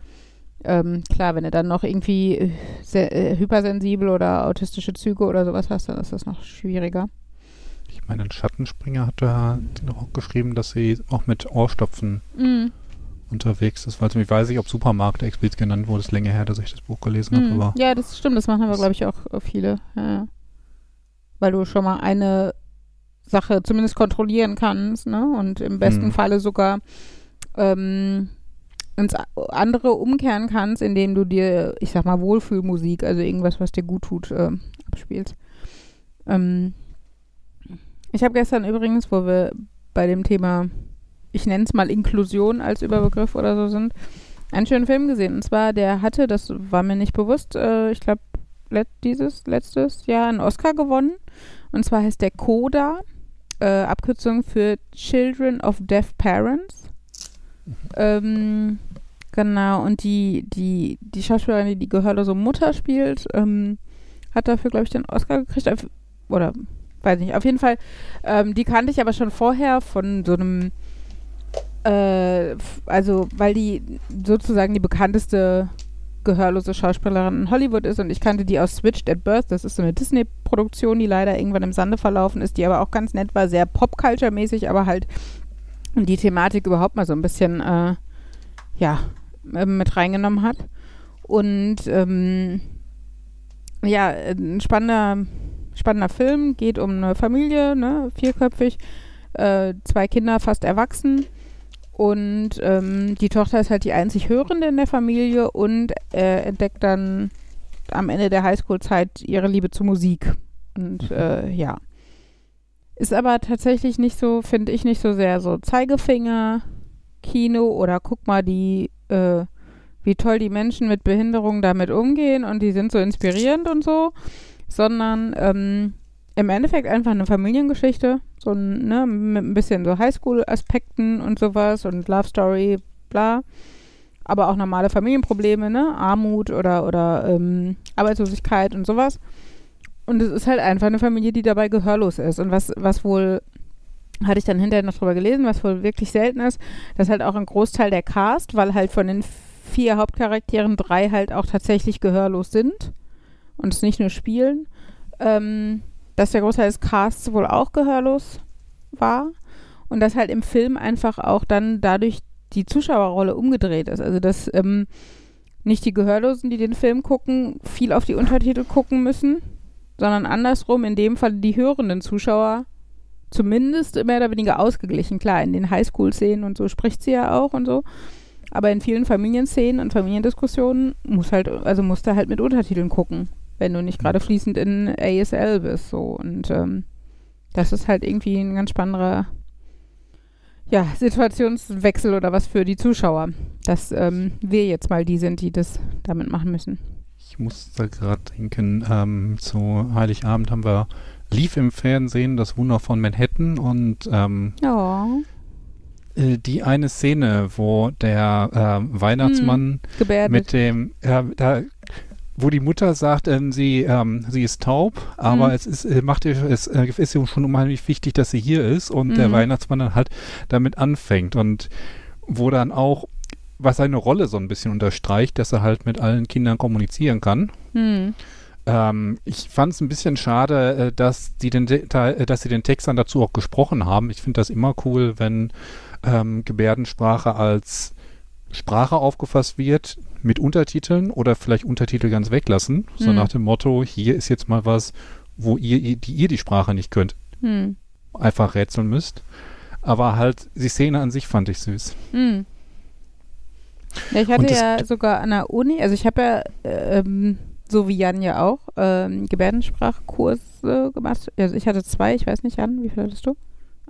Ähm, klar, wenn du dann noch irgendwie äh, sehr, äh, hypersensibel oder autistische Züge oder sowas hast, dann ist das noch schwieriger. Ich meine, ein Schattenspringer hat da noch auch geschrieben, dass sie auch mit Ohrstopfen Mm. unterwegs ist. Also ich weiß nicht, ob Supermarkt explizit genannt wurde. Es ist länger her, dass ich das Buch gelesen habe. Mm. Aber Ja, das stimmt, das machen aber, glaube ich, auch viele. Ja. Weil du schon mal eine Sache zumindest kontrollieren kannst, ne? Und im besten Mhm. Falle sogar ähm, ins andere umkehren kannst, indem du dir, ich sag mal, Wohlfühlmusik, also irgendwas, was dir gut tut, ähm, abspielst. Ähm, ich habe gestern übrigens, wo wir bei dem Thema, ich nenne es mal Inklusion als Überbegriff oder so sind, einen schönen Film gesehen. Und zwar, der hatte, das war mir nicht bewusst, äh, ich glaube, let, dieses letztes Jahr einen Oscar gewonnen. Und zwar heißt der CODA, äh, Abkürzung für Children of Deaf Parents. Ähm, genau, und die, die, die Schauspielerin, die die gehörlose Mutter spielt, ähm, hat dafür, glaube ich, den Oscar gekriegt. Oder, weiß nicht, auf jeden Fall. Ähm, die kannte ich aber schon vorher von so einem äh, also weil die sozusagen die bekannteste gehörlose Schauspielerin in Hollywood ist und ich kannte die aus Switched at Birth, das ist so eine Disney-Produktion, die leider irgendwann im Sande verlaufen ist, die aber auch ganz nett war, sehr Pop-Culture-mäßig, aber halt die Thematik überhaupt mal so ein bisschen, äh, ja, äh, mit reingenommen hat. Und ähm, ja, ein spannender, spannender Film, geht um eine Familie, ne, vierköpfig, äh, zwei Kinder fast erwachsen. Und ähm, die Tochter ist halt die einzig Hörende in der Familie und äh, entdeckt dann am Ende der Highschool-Zeit ihre Liebe zur Musik. Und äh, ja. Ist aber tatsächlich nicht so, finde ich, nicht so sehr so Zeigefinger, Kino oder guck mal, die, äh, wie toll die Menschen mit Behinderung damit umgehen und die sind so inspirierend und so, sondern ähm, im Endeffekt einfach eine Familiengeschichte, so ne, mit ein bisschen so Highschool-Aspekten und sowas und Love Story, bla. Aber auch normale Familienprobleme, ne? Armut oder, oder ähm, Arbeitslosigkeit und sowas. Und es ist halt einfach eine Familie, die dabei gehörlos ist. Und was, was wohl, hatte ich dann hinterher noch drüber gelesen, was wohl wirklich selten ist, dass halt auch ein Großteil der Cast, weil halt von den vier Hauptcharakteren drei halt auch tatsächlich gehörlos sind und es nicht nur spielen, ähm, dass der Großteil des Casts wohl auch gehörlos war und dass halt im Film einfach auch dann dadurch die Zuschauerrolle umgedreht ist. Also dass ähm, nicht die Gehörlosen, die den Film gucken, viel auf die Untertitel gucken müssen, sondern andersrum, in dem Fall die hörenden Zuschauer zumindest mehr oder weniger ausgeglichen. Klar, in den Highschool-Szenen und so spricht sie ja auch und so. Aber in vielen Familienszenen und Familiendiskussionen muss halt, also musst du halt mit Untertiteln gucken, wenn du nicht gerade fließend in ASL bist. So. Und ähm, das ist halt irgendwie ein ganz spannender ja, Situationswechsel oder was für die Zuschauer, dass ähm, wir jetzt mal die sind, die das damit machen müssen. ich muss da gerade denken, ähm, zu Heiligabend haben wir lief im Fernsehen das Wunder von Manhattan und ähm, äh, die eine Szene, wo der ähm, Weihnachtsmann gebärdet. mit dem, ja, da, wo die Mutter sagt, ähm, sie, ähm, sie ist taub, aber Mhm. es ist, äh, macht ihr, es äh, ist ihr schon unheimlich wichtig, dass sie hier ist und der Mhm. Weihnachtsmann dann halt damit anfängt und wo dann auch, was seine Rolle so ein bisschen unterstreicht, dass er halt mit allen Kindern kommunizieren kann. Hm. Ähm, ich fand es ein bisschen schade, äh, dass, die den, äh, dass sie den Text dann dazu auch gesprochen haben. Ich finde das immer cool, wenn ähm, Gebärdensprache als Sprache aufgefasst wird mit Untertiteln oder vielleicht Untertitel ganz weglassen. So Hm. nach dem Motto, hier ist jetzt mal was, wo ihr, die, ihr die Sprache nicht könnt, Hm. einfach rätseln müsst. Aber halt, die Szene an sich fand ich süß. Hm. Ja, ich hatte ja sogar an der Uni, also ich habe ja, ähm, so wie Jan ja auch, ähm, Gebärdensprachkurse gemacht. Also ich hatte zwei, ich weiß nicht, Jan, wie viel hattest du?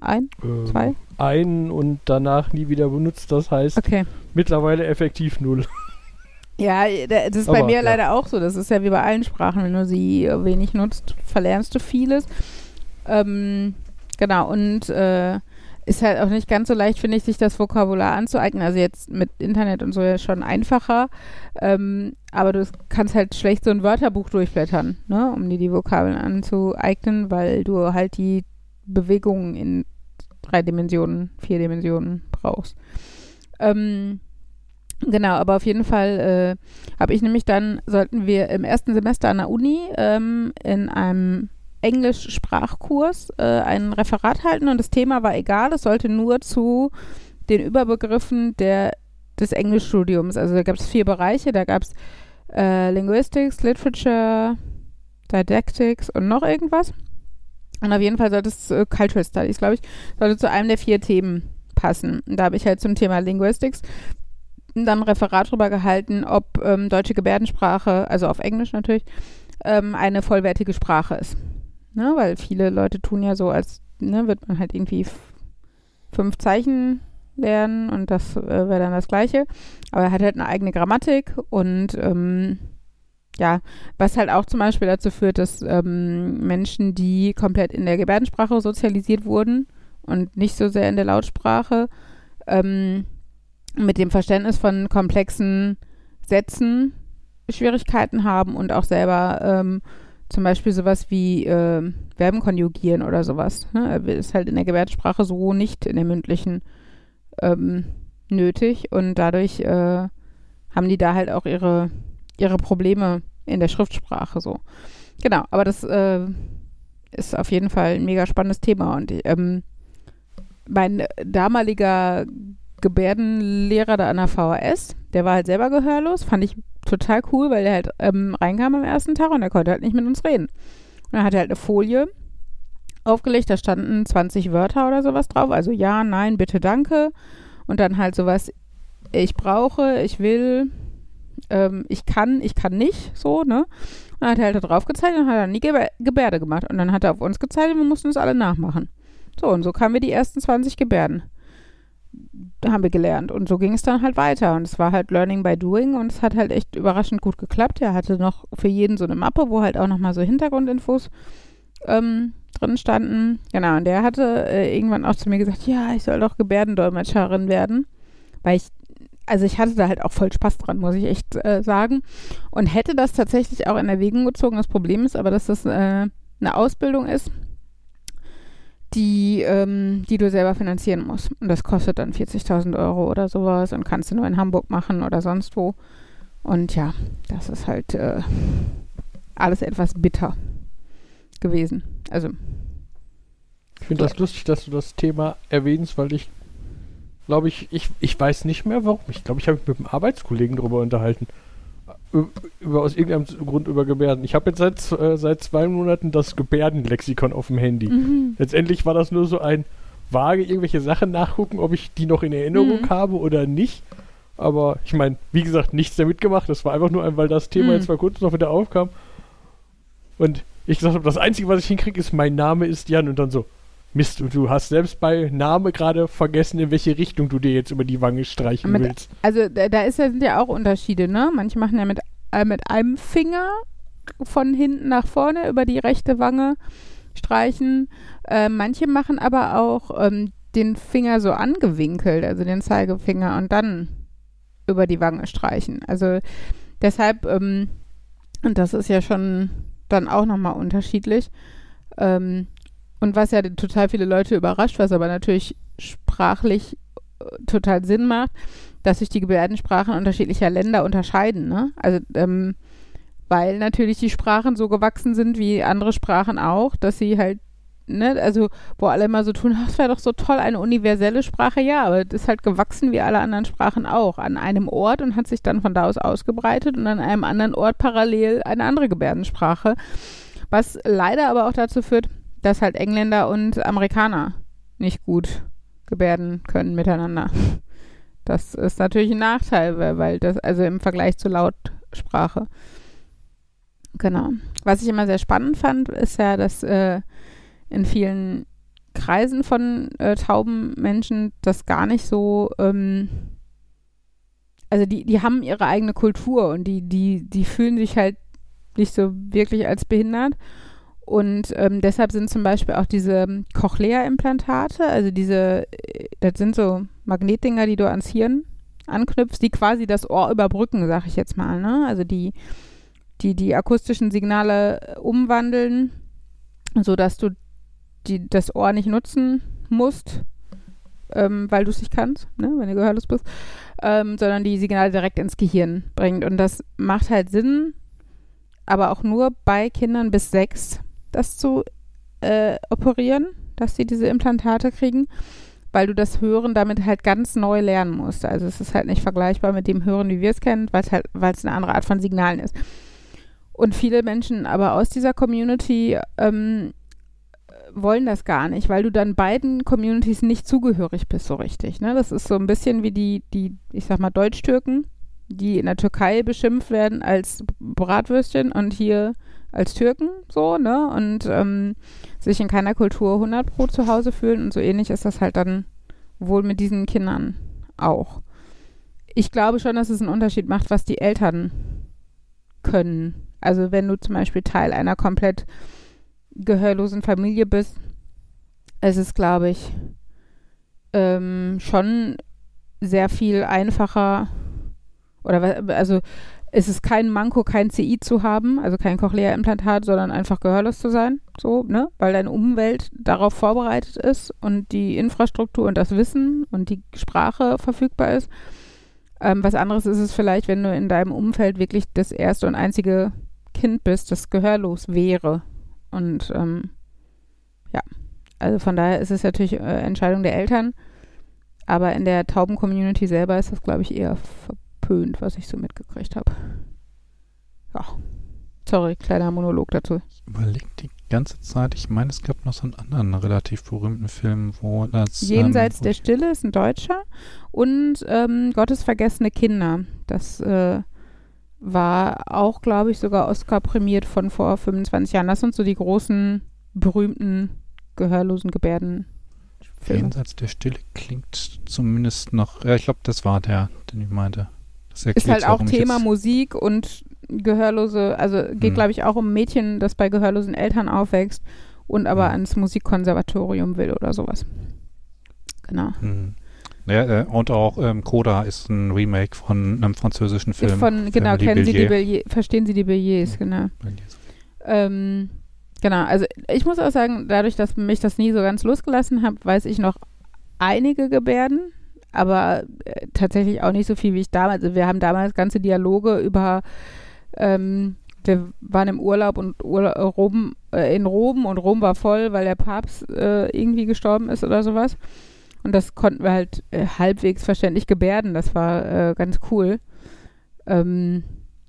Ein? Ähm, Zwei? Einen und danach nie wieder benutzt. Das heißt, Okay. mittlerweile effektiv null. Ja, da- das ist bei Aber, mir ja. leider auch so. Das ist ja wie bei allen Sprachen. Wenn du sie wenig nutzt, verlernst du vieles. Ähm, genau, und äh, ist halt auch nicht ganz so leicht, finde ich, sich das Vokabular anzueignen. Also jetzt mit Internet und so ja schon einfacher. Ähm, aber du kannst halt schlecht so ein Wörterbuch durchblättern, ne, um dir die Vokabeln anzueignen, weil du halt die Bewegungen in drei Dimensionen, vier Dimensionen brauchst. Ähm, genau, aber auf jeden Fall äh, habe ich nämlich dann, sollten wir im ersten Semester an der Uni ähm, in einem Englisch-Sprachkurs äh, ein Referat halten und das Thema war egal, es sollte nur zu den Überbegriffen der, des Englischstudiums, also da gab es vier Bereiche, da gab es äh, Linguistics, Literature, Didactics und noch irgendwas. Und auf jeden Fall sollte es äh, Cultural Studies, glaube ich, sollte zu einem der vier Themen passen. Und da habe ich halt zum Thema Linguistics dann ein Referat drüber gehalten, ob ähm, deutsche Gebärdensprache, also auf Englisch natürlich, ähm, eine vollwertige Sprache ist. Ne? Weil viele Leute tun ja so, als ne, wird man halt irgendwie fünf Zeichen lernen und das äh, wäre dann das Gleiche. Aber er hat halt eine eigene Grammatik und ähm, ja, was halt auch zum Beispiel dazu führt, dass ähm, Menschen, die komplett in der Gebärdensprache sozialisiert wurden und nicht so sehr in der Lautsprache, ähm, mit dem Verständnis von komplexen Sätzen Schwierigkeiten haben und auch selber ähm, zum Beispiel sowas wie äh, Verben konjugieren oder sowas. Ne? Ist halt in der Gebärdensprache so nicht in der mündlichen ähm, nötig und dadurch äh, haben die da halt auch ihre, ihre Probleme in der Schriftsprache so. Genau, aber das äh, ist auf jeden Fall ein mega spannendes Thema und ähm, mein damaliger Gebärdenlehrer da an der VHS, der war halt selber gehörlos, fand ich total cool, weil der halt ähm, reinkam am ersten Tag und er konnte halt nicht mit uns reden. Und er hatte halt eine Folie aufgelegt, da standen 20 Wörter oder sowas drauf, also ja, nein, bitte, danke. Und dann halt sowas, ich brauche, ich will, ähm, ich kann, ich kann nicht, so, ne? Und dann hat er halt da drauf gezeigt und hat dann Gebär Gebärde gemacht. Und dann hat er auf uns gezeigt und wir mussten es alle nachmachen. So, und so kamen wir die ersten 20 Gebärden haben wir gelernt. Und so ging es dann halt weiter. Und es war halt Learning by Doing und es hat halt echt überraschend gut geklappt. Er hatte noch für jeden so eine Mappe, wo halt auch nochmal so Hintergrundinfos ähm, drin standen. Genau, und der hatte äh, irgendwann auch zu mir gesagt, ja, ich soll doch Gebärdendolmetscherin werden. Weil ich, also ich hatte da halt auch voll Spaß dran, muss ich echt äh, sagen. Und hätte das tatsächlich auch in Erwägung gezogen. Das Problem ist aber, dass das äh, eine Ausbildung ist, die, ähm, die du selber finanzieren musst. Und das kostet dann 40.000 Euro oder sowas und kannst du nur in Hamburg machen oder sonst wo. Und ja, das ist halt äh, alles etwas bitter gewesen. Also. Ich finde das lustig, dass du das Thema erwähnst, weil ich glaube ich, ich, ich weiß nicht mehr warum. Ich glaube, ich habe mich mit einem Arbeitskollegen darüber unterhalten über, aus irgendeinem Grund über Gebärden. Ich habe jetzt seit, äh, seit zwei Monaten das Gebärdenlexikon auf dem Handy. Mhm. Letztendlich war das nur so ein vage irgendwelche Sachen nachgucken, ob ich die noch in Erinnerung mhm. habe oder nicht. Aber ich meine, wie gesagt, nichts damit gemacht. Das war einfach nur ein, weil das Thema mhm. jetzt vor kurzem noch wieder aufkam. Und ich gesagt habe, das Einzige, was ich hinkriege, ist, mein Name ist Jan. Und dann so, Mist, du hast selbst bei Name gerade vergessen, in welche Richtung du dir jetzt über die Wange streichen mit, willst. Also da, da ist, sind ja auch Unterschiede, ne? Manche machen ja mit, äh, mit einem Finger von hinten nach vorne über die rechte Wange streichen. Äh, manche machen aber auch ähm, den Finger so angewinkelt, also den Zeigefinger und dann über die Wange streichen. Also deshalb, ähm, und das ist ja schon dann auch nochmal unterschiedlich. Ähm, und was ja total viele Leute überrascht, was aber natürlich sprachlich äh, total Sinn macht, dass sich die Gebärdensprachen unterschiedlicher Länder unterscheiden. Ne? Also, ähm, weil natürlich die Sprachen so gewachsen sind wie andere Sprachen auch, dass sie halt, ne, also wo alle immer so tun, *laughs* das wäre doch so toll, eine universelle Sprache, ja, aber das ist halt gewachsen wie alle anderen Sprachen auch, an einem Ort und hat sich dann von da aus ausgebreitet und an einem anderen Ort parallel eine andere Gebärdensprache. Was leider aber auch dazu führt, dass halt Engländer und Amerikaner nicht gut gebärden können miteinander. Das ist natürlich ein Nachteil, weil das, also im Vergleich zur Lautsprache. Genau. Was ich immer sehr spannend fand, ist ja, dass äh, in vielen Kreisen von äh, tauben Menschen das gar nicht so, ähm, also die, die haben ihre eigene Kultur und die, die, die fühlen sich halt nicht so wirklich als behindert. Und ähm, deshalb sind zum Beispiel auch diese Cochlea-Implantate, also diese, äh, das sind so Magnetdinger, die du ans Hirn anknüpfst, die quasi das Ohr überbrücken, sag ich jetzt mal. Ne? Also die, die die akustischen Signale äh, umwandeln, sodass du die, das Ohr nicht nutzen musst, ähm, weil du es nicht kannst, ne? wenn du gehörlos bist, ähm, sondern die Signale direkt ins Gehirn bringt. Und das macht halt Sinn, aber auch nur bei Kindern bis sechs, das zu äh, operieren, dass sie diese Implantate kriegen, weil du das Hören damit halt ganz neu lernen musst. Also es ist halt nicht vergleichbar mit dem Hören, wie wir es kennen, weil es halt, weil es eine andere Art von Signalen ist. Und viele Menschen aber aus dieser Community ähm, wollen das gar nicht, weil du dann beiden Communities nicht zugehörig bist so richtig. Ne? Das ist so ein bisschen wie die, die, ich sag mal, Deutsch-Türken, die in der Türkei beschimpft werden als Bratwürstchen und hier als Türken so, ne? Und ähm, sich in keiner Kultur 100 pro zu Hause fühlen und so ähnlich ist das halt dann wohl mit diesen Kindern auch. Ich glaube schon, dass es einen Unterschied macht, was die Eltern können. Also wenn du zum Beispiel Teil einer komplett gehörlosen Familie bist, ist es, glaube ich, ähm, schon sehr viel einfacher oder also es ist kein Manko, kein CI zu haben, also kein Cochlea-Implantat, sondern einfach gehörlos zu sein, so, ne, weil deine Umwelt darauf vorbereitet ist und die Infrastruktur und das Wissen und die Sprache verfügbar ist. Ähm, was anderes ist es vielleicht, wenn du in deinem Umfeld wirklich das erste und einzige Kind bist, das gehörlos wäre. Und ähm, ja, also von daher ist es natürlich äh, Entscheidung der Eltern. Aber in der Tauben-Community selber ist das, glaube ich, eher verpönt, was ich so mitgekriegt habe. Ja. Sorry, kleiner Monolog dazu. Ich überlege die ganze Zeit, ich meine, es gab noch so einen anderen relativ berühmten Film, wo das. Jenseits ähm, wo der Stille ist ein Deutscher und ähm, Gottes vergessene Kinder. Das äh, war auch, glaube ich, sogar Oscar prämiert von vor 25 Jahren. Das sind so die großen, berühmten, gehörlosen Gebärden. Jenseits der Stille klingt zumindest noch. Ja, ich glaube, das war der, den ich meinte. Ist halt auch Thema Musik und Gehörlose, also geht, Hm. glaube ich, auch um Mädchen, das bei gehörlosen Eltern aufwächst und aber Hm. ans Musikkonservatorium will oder sowas. Genau. Hm. Ja, äh, und auch ähm, Coda ist ein Remake von einem französischen Film. Von, genau, Family kennen Sie die Billier. Verstehen Sie die Billets, genau. Ähm, genau, also ich muss auch sagen, dadurch, dass mich das nie so ganz losgelassen hat, weiß ich noch einige Gebärden, aber äh, tatsächlich auch nicht so viel wie ich damals. Also wir haben damals ganze Dialoge über, ähm, wir waren im Urlaub und Urla Rom, äh, in Rom und Rom war voll, weil der Papst äh, irgendwie gestorben ist oder sowas. Und das konnten wir halt äh, halbwegs verständlich gebärden. Das war äh, ganz cool. Ähm,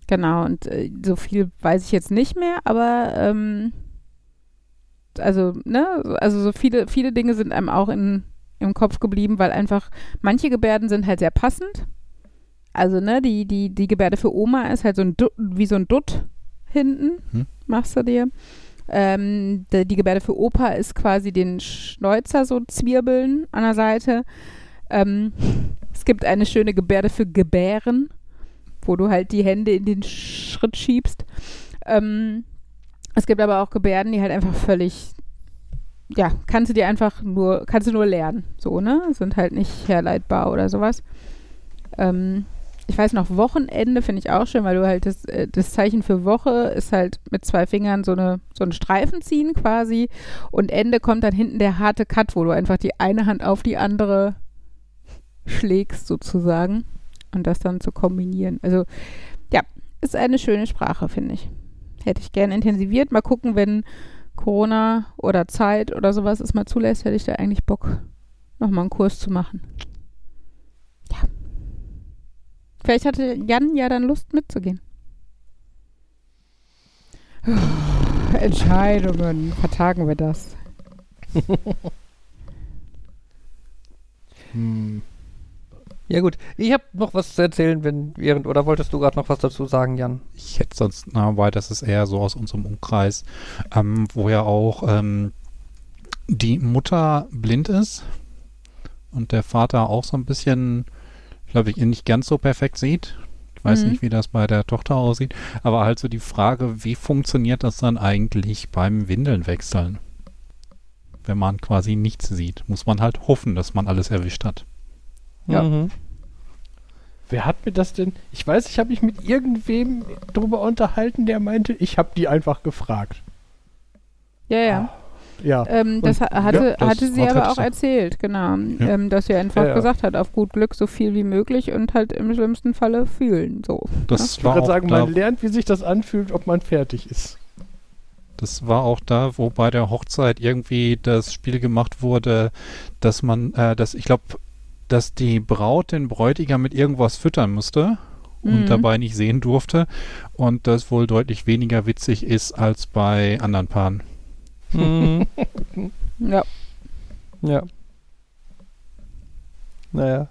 genau, und äh, so viel weiß ich jetzt nicht mehr, aber ähm, also, ne, also so viele, viele Dinge sind einem auch in, im Kopf geblieben, weil einfach manche Gebärden sind halt sehr passend. Also, ne, die, die, die Gebärde für Oma ist halt so ein Dutt, wie so ein Dutt hinten, Hm. machst du dir. Ähm, die, die Gebärde für Opa ist quasi den Schnäuzer so zwirbeln an der Seite. Ähm, es gibt eine schöne Gebärde für Gebären, wo du halt die Hände in den Schritt schiebst. Ähm, es gibt aber auch Gebärden, die halt einfach völlig, ja, kannst du dir einfach nur, kannst du nur lernen, so, ne? Sind halt nicht herleitbar oder sowas. Ähm, ich weiß noch, Wochenende finde ich auch schön, weil du halt das, äh, das Zeichen für Woche ist halt mit zwei Fingern so eine so einen Streifen ziehen quasi und Ende kommt dann hinten der harte Cut, wo du einfach die eine Hand auf die andere schlägst sozusagen und das dann zu kombinieren. Also ja, ist eine schöne Sprache, finde ich. Hätte ich gern intensiviert. Mal gucken, wenn Corona oder Zeit oder sowas es mal zulässt, hätte ich da eigentlich Bock, nochmal einen Kurs zu machen. Ja. Vielleicht hatte Jan ja dann Lust mitzugehen. *sighs* Entscheidungen. Vertagen wir das. *laughs* *laughs* Hm. Ja gut, ich habe noch was zu erzählen, wenn während oder wolltest du gerade noch was dazu sagen, Jan? Ich hätte sonst, na, weil das ist eher so aus unserem Umkreis, ähm, wo ja auch ähm, die Mutter blind ist und der Vater auch so ein bisschen, glaube ich, ihn nicht ganz so perfekt sieht. Ich weiß Mhm. nicht, wie das bei der Tochter aussieht. Aber halt so die Frage, wie funktioniert das dann eigentlich beim Windeln wechseln? Wenn man quasi nichts sieht, muss man halt hoffen, dass man alles erwischt hat. Ja. Mhm. Wer hat mir das denn? Ich weiß, ich habe mich mit irgendwem drüber unterhalten, der meinte, ich habe die einfach gefragt. Ja, ja. Ja. Ähm, das Und- ha- hatte, ja, das hatte sie aber auch ich erzählt, genau. Ja. Ähm, dass sie einfach Ja, ja. gesagt hat, auf gut Glück so viel wie möglich und halt im schlimmsten Falle fühlen. So. Das Ich war würde auch sagen, da, man lernt, wie sich das anfühlt, ob man fertig ist. Das war auch da, wo bei der Hochzeit irgendwie das Spiel gemacht wurde, dass man, äh, dass ich glaube, dass die Braut den Bräutigam mit irgendwas füttern musste und Mhm. dabei nicht sehen durfte und das wohl deutlich weniger witzig ist als bei anderen Paaren. Mhm. *laughs* Ja. Ja. Naja.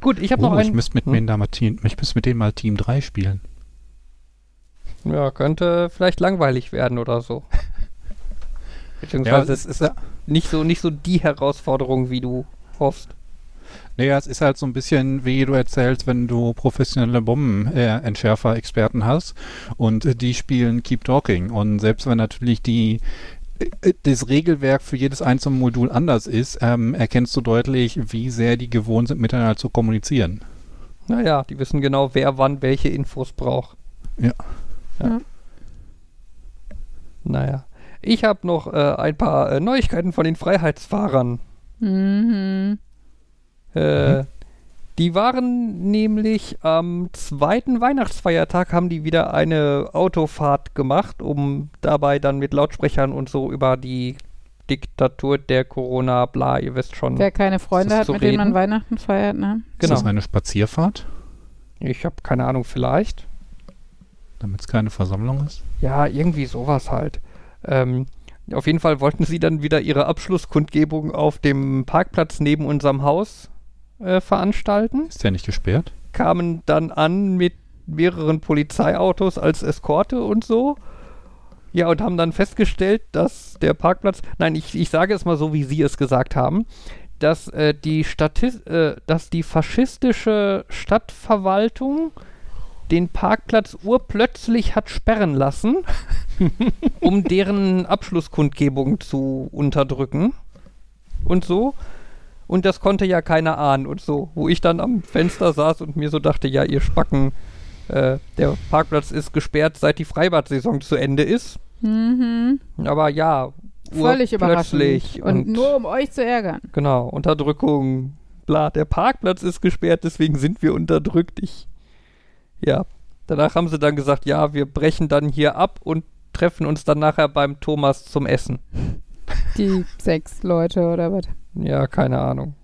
Gut, ich habe Oh, noch ich einen. müsste mit, Hm? denen da mal Team, ich müsste mit denen mal Team 3 spielen. Ja, könnte vielleicht langweilig werden oder so. *laughs* Beziehungsweise es ist ja, nicht so nicht so die Herausforderung, wie du hoffst. naja, es ist halt so ein bisschen, wie du erzählst, wenn du professionelle Bombenentschärfer-Experten hast und äh, die spielen Keep Talking und selbst wenn natürlich die äh, das Regelwerk für jedes einzelne Modul anders ist, ähm, erkennst du deutlich, wie sehr die gewohnt sind, miteinander zu kommunizieren. Naja, die wissen genau, wer wann welche Infos braucht. Ja. ja. Ja. Naja. Ich habe noch äh, ein paar äh, Neuigkeiten von den Freiheitsfahrern. Mhm. Äh, Die waren nämlich am zweiten Weihnachtsfeiertag haben die wieder eine Autofahrt gemacht, um dabei dann mit Lautsprechern und so über die Diktatur der Corona, bla, ihr wisst schon. Wer keine Freunde hat, mit denen man reden? Weihnachten feiert, ne? Genau. Ist das eine Spazierfahrt, Ich habe keine Ahnung, vielleicht. damit es keine Versammlung ist? Ja, irgendwie sowas halt. Ähm, auf jeden Fall wollten sie dann wieder ihre Abschlusskundgebung auf dem Parkplatz neben unserem Haus äh, veranstalten. Ist der nicht gesperrt? Kamen dann an mit mehreren Polizeiautos als Eskorte und so. Ja, und haben dann festgestellt, dass der Parkplatz, nein, ich, ich sage es mal so, wie Sie es gesagt haben, dass, äh, die, Statis äh, dass die faschistische Stadtverwaltung den Parkplatz urplötzlich hat sperren lassen, *laughs* um deren Abschlusskundgebung zu unterdrücken und so. Und das konnte ja keiner ahnen und so. Wo ich dann am Fenster saß und mir so dachte, ja, ihr Spacken, äh, der Parkplatz ist gesperrt, seit die Freibad-Saison zu Ende ist. Mhm. Aber ja, Völlig überraschend. urplötzlich Und, nur um euch zu ärgern. Genau, Unterdrückung, bla. Der Parkplatz ist gesperrt, deswegen sind wir unterdrückt. Ich, ja. Danach haben sie dann gesagt, ja, wir brechen dann hier ab und treffen uns dann nachher beim Thomas zum Essen. Die sechs Leute oder was. Ja, keine Ahnung.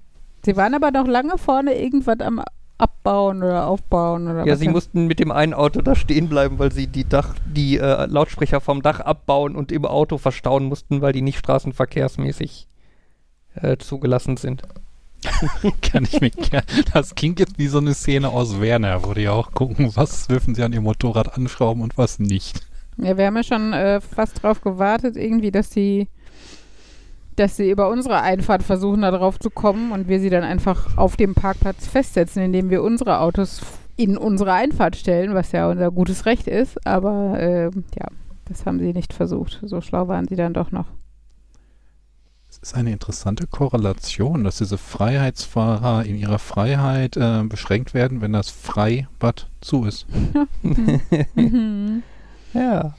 Sie waren aber noch lange vorne irgendwas am Abbauen oder Aufbauen oder Ja, sie mussten mit dem einen Auto da stehen bleiben, weil sie die Dach, die äh, Lautsprecher vom Dach abbauen und im Auto verstauen mussten, weil die nicht straßenverkehrsmäßig äh, zugelassen sind. *laughs* Kann ich mir. Das klingt jetzt wie so eine Szene aus Werner, wo die auch gucken, was dürfen sie an ihrem Motorrad anschrauben und was nicht. Ja, wir haben ja schon äh, fast drauf gewartet, irgendwie, dass sie, dass sie über unsere Einfahrt versuchen, da drauf zu kommen und wir sie dann einfach auf dem Parkplatz festsetzen, indem wir unsere Autos in unsere Einfahrt stellen, was ja unser gutes Recht ist. Aber äh, ja, das haben sie nicht versucht. So schlau waren sie dann doch noch. Es ist eine interessante Korrelation, dass diese Freiheitsfahrer in ihrer Freiheit äh, beschränkt werden, wenn das Freibad zu ist. *laughs* Mhm. Ja,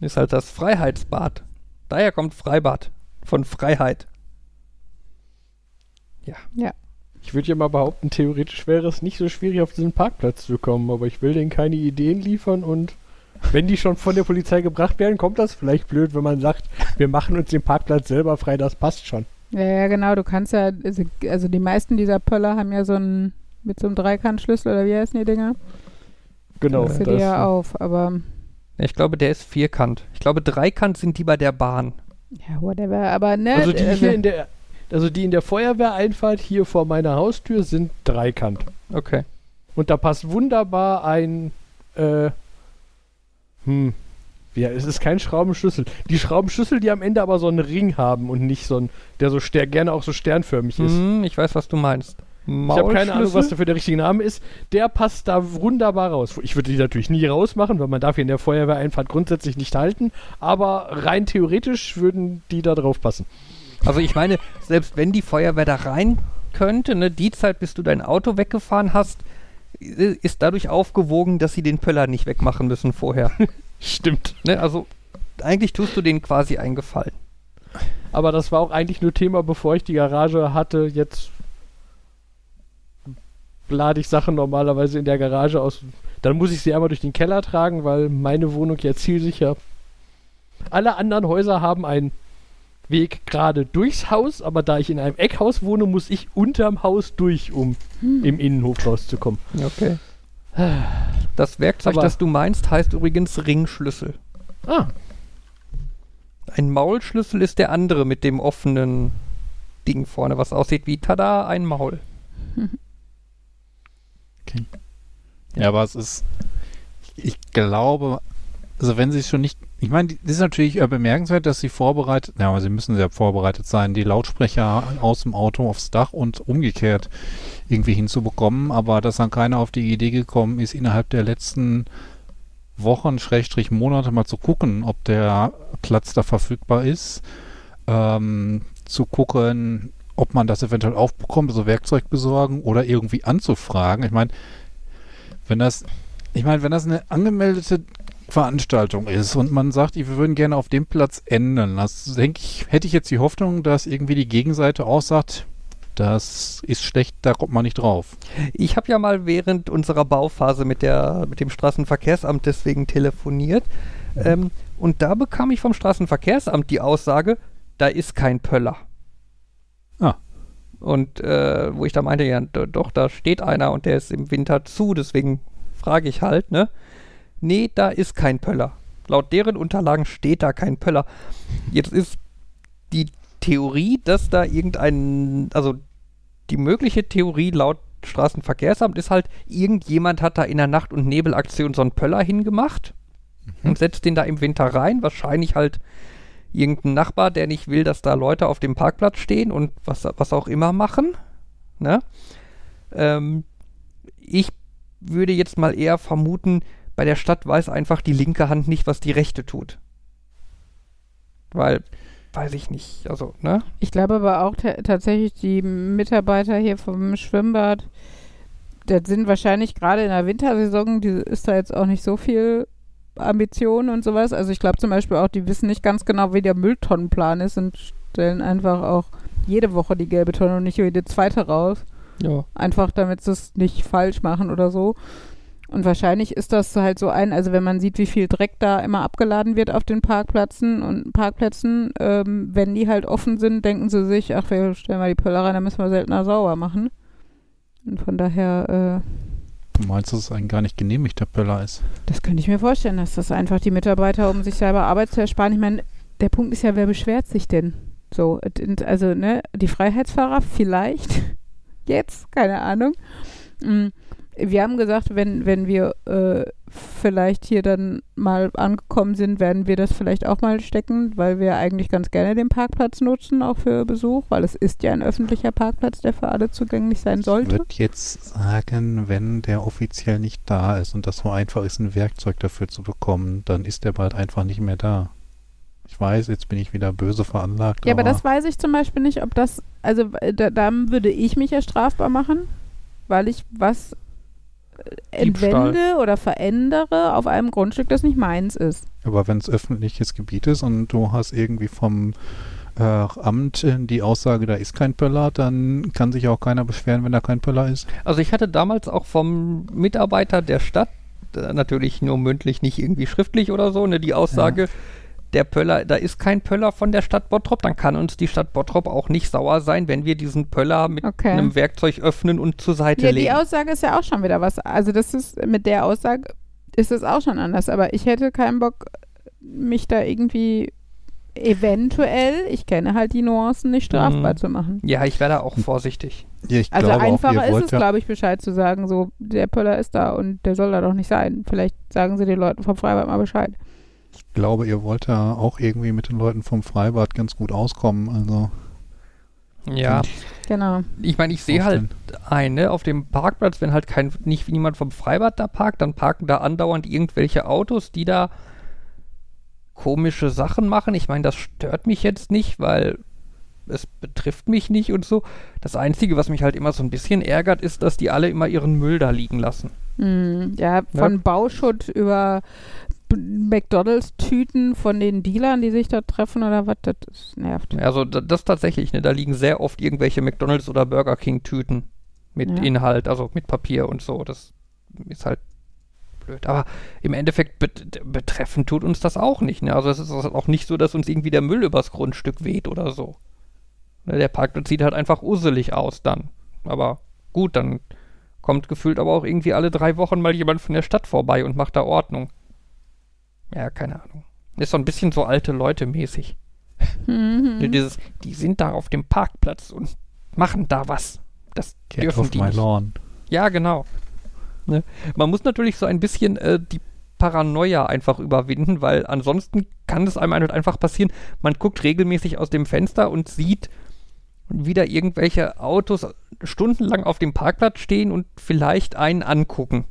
ist halt das Freiheitsbad. Daher kommt Freibad von Freiheit. Ich würde ja mal behaupten, theoretisch wäre es nicht so schwierig, auf diesen Parkplatz zu kommen, aber ich will denen keine Ideen liefern und wenn die schon von der Polizei gebracht werden, kommt das vielleicht blöd, wenn man sagt, wir machen uns den Parkplatz selber frei, das passt schon. Ja, ja, genau. Du kannst ja, also, also die meisten dieser Pöller haben ja so einen, mit so einem Dreikantschlüssel oder wie heißen die Dinger? Genau. Machst du die das- ja auf, aber Ja, Ich glaube, der ist vierkant. Ich glaube, dreikant sind die bei der Bahn. ja, whatever. Aber ne, Also die also, hier in der, also die in der Feuerwehreinfahrt hier vor meiner Haustür sind dreikant. Okay. Und da passt wunderbar ein, äh, hm, ja, es ist kein Schraubenschlüssel. Die Schraubenschlüssel, die am Ende aber so einen Ring haben und nicht so ein, der so ster gerne auch so sternförmig ist. Hm, ich weiß, was du meinst. Ich habe keine Ahnung, was dafür der richtige Name ist. Der passt da wunderbar raus. Ich würde die natürlich nie rausmachen, weil man darf hier in der Feuerwehreinfahrt grundsätzlich nicht halten. Aber rein theoretisch würden die da drauf passen. Also ich meine, selbst wenn die Feuerwehr da rein könnte, ne, die Zeit, bis du dein Auto weggefahren hast, ist dadurch aufgewogen, dass sie den Pöller nicht wegmachen müssen vorher. *laughs* Stimmt. ne, also eigentlich tust du denen quasi einen Gefallen. Aber das war auch eigentlich nur Thema, bevor ich die Garage hatte. Jetzt lade ich Sachen normalerweise in der Garage aus. Dann muss ich sie einmal durch den Keller tragen, weil meine Wohnung ja zielsicher. Alle anderen Häuser haben einen Weg gerade durchs Haus, aber da ich in einem Eckhaus wohne, muss ich unterm Haus durch, um im Innenhof rauszukommen. Okay. *sighs* Das Werkzeug, Aber- das du meinst, heißt übrigens Ringschlüssel. Ah, Ein Maulschlüssel ist der andere mit dem offenen Ding vorne, was aussieht wie tada, ein Maul. *laughs* Ja, aber es ist, ich glaube, also wenn sie es schon nicht, ich meine, das ist natürlich äh, bemerkenswert, dass sie vorbereitet, ja, aber sie müssen sehr vorbereitet sein, die Lautsprecher aus dem Auto aufs Dach und umgekehrt irgendwie hinzubekommen, aber dass dann keiner auf die Idee gekommen ist, innerhalb der letzten Wochen, Schrägstrich Monate mal zu gucken, ob der Platz da verfügbar ist, ähm, zu gucken, ob man das eventuell aufbekommt, also Werkzeug besorgen oder irgendwie anzufragen. Ich meine, wenn das, ich meine, wenn das eine angemeldete Veranstaltung ist und man sagt, wir würden gerne auf dem Platz enden, das denke ich, hätte ich jetzt die Hoffnung, dass irgendwie die Gegenseite auch sagt, das ist schlecht, da kommt man nicht drauf. Ich habe ja mal während unserer Bauphase mit, der, mit dem Straßenverkehrsamt deswegen telefoniert. Ähm, und da bekam ich vom Straßenverkehrsamt die Aussage, da ist kein Pöller. Ah. Und äh, wo ich da meinte, ja, doch, da steht einer und der ist im Winter zu, deswegen frage ich halt, ne? Nee, da ist kein Pöller. Laut deren Unterlagen steht da kein Pöller. Jetzt ist die Theorie, dass da irgendein, also die mögliche Theorie laut Straßenverkehrsamt ist halt, irgendjemand hat da in der Nacht- und Nebelaktion so einen Pöller hingemacht und setzt den da im Winter rein. Wahrscheinlich halt irgendein Nachbar, der nicht will, dass da Leute auf dem Parkplatz stehen und was, was auch immer machen. Ne? Ähm, ich würde jetzt mal eher vermuten, bei der Stadt weiß einfach die linke Hand nicht, was die rechte tut. Weil, weiß ich nicht, also, ne? Ich glaube aber auch ta- tatsächlich die Mitarbeiter hier vom Schwimmbad, das sind wahrscheinlich gerade in der Wintersaison, die ist da jetzt auch nicht so viel Ambition und sowas. Also ich glaube zum Beispiel auch, die wissen nicht ganz genau, wie der Mülltonnenplan ist und stellen einfach auch jede Woche die gelbe Tonne und nicht jede zweite raus. Ja. Einfach damit sie es nicht falsch machen oder so. Und wahrscheinlich ist das halt so ein, also wenn man sieht, wie viel Dreck da immer abgeladen wird auf den Parkplätzen und Parkplätzen, ähm, wenn die halt offen sind, denken sie sich, ach, wir stellen mal die Pöller rein, dann müssen wir seltener sauber machen. Und von daher, äh, Du meinst, dass es ein gar nicht genehmigter Pöller ist? das könnte ich mir vorstellen, dass das einfach die Mitarbeiter, um sich selber Arbeit zu ersparen. Ich meine, der Punkt ist ja, wer beschwert sich denn? So, also, ne, die Freiheitsfahrer vielleicht *laughs* jetzt, keine Ahnung. Mm, Wir haben gesagt, wenn, wenn wir äh, vielleicht hier dann mal angekommen sind, werden wir das vielleicht auch mal stecken, weil wir eigentlich ganz gerne den Parkplatz nutzen, auch für Besuch, weil es ist ja ein öffentlicher Parkplatz, der für alle zugänglich sein Ich sollte. würde jetzt sagen, wenn der offiziell nicht da ist und das so einfach ist, ein Werkzeug dafür zu bekommen, dann ist der bald einfach nicht mehr da. Ich weiß, jetzt bin ich wieder böse veranlagt. Ja, aber das weiß ich zum Beispiel nicht, ob das, also da, dann würde ich mich ja strafbar machen, weil ich was Diebstahl. entwende oder verändere auf einem Grundstück, das nicht meins ist. Aber wenn es öffentliches Gebiet ist und du hast irgendwie vom äh, Amt äh, die Aussage, da ist kein Pöller, dann kann sich auch keiner beschweren, wenn da kein Pöller ist. Also ich hatte damals auch vom Mitarbeiter der Stadt, äh, natürlich nur mündlich, nicht irgendwie schriftlich oder so, ne, die Aussage, der Pöller, da ist kein Pöller von der Stadt Bottrop, dann kann uns die Stadt Bottrop auch nicht sauer sein, wenn wir diesen Pöller mit Okay. einem Werkzeug öffnen und zur Seite Ja, die legen. Aussage ist ja auch schon wieder was. Also das ist, mit der Aussage ist es auch schon anders. Aber ich hätte keinen Bock, mich da irgendwie eventuell, ich kenne halt die Nuancen, nicht strafbar Mhm. zu machen. Ja, ich wäre da auch vorsichtig. Ja, ich Also glaube auch, einfacher ihr ist es, ja, glaube ich, Bescheid zu sagen, so, der Pöller ist da und der soll da doch nicht sein. Vielleicht sagen sie den Leuten vom Freibad mal Bescheid. Ich glaube, ihr wollt ja auch irgendwie mit den Leuten vom Freibad ganz gut auskommen. Also Ja, Genau. ich meine, ich sehe halt vorstellen. ein, ne, auf dem Parkplatz, wenn halt kein, nicht niemand vom Freibad da parkt, dann parken da andauernd irgendwelche Autos, die da komische Sachen machen. Ich meine, das stört mich jetzt nicht, weil es betrifft mich nicht und so. Das Einzige, was mich halt immer so ein bisschen ärgert, ist, dass die alle immer ihren Müll da liegen lassen. Hm, ja, von Bauschutt über McDonalds-Tüten von den Dealern, die sich da treffen oder was, das nervt. Also da- das tatsächlich, ne, da liegen sehr oft irgendwelche McDonalds oder Burger King Tüten mit Ja. Inhalt, also mit Papier und so. Das ist halt blöd. Aber im Endeffekt bet betreffen tut uns das auch nicht. Ne? Also es ist auch nicht so, dass uns irgendwie der Müll übers Grundstück weht oder so. Ne, Der Parkplatz sieht halt einfach usselig aus dann. Aber gut, dann kommt gefühlt aber auch irgendwie alle drei Wochen mal jemand von der Stadt vorbei und macht da Ordnung. Ja, keine Ahnung. Ist so ein bisschen so alte Leute mäßig. Mhm. Dieses, die sind da auf dem Parkplatz und machen da was. Das Get dürfen off die my nicht. lawn. Ja, genau. Ne? Man muss natürlich so ein bisschen äh, die Paranoia einfach überwinden, weil ansonsten kann es einem halt einfach passieren, man guckt regelmäßig aus dem Fenster und sieht wieder irgendwelche Autos stundenlang auf dem Parkplatz stehen und vielleicht einen angucken.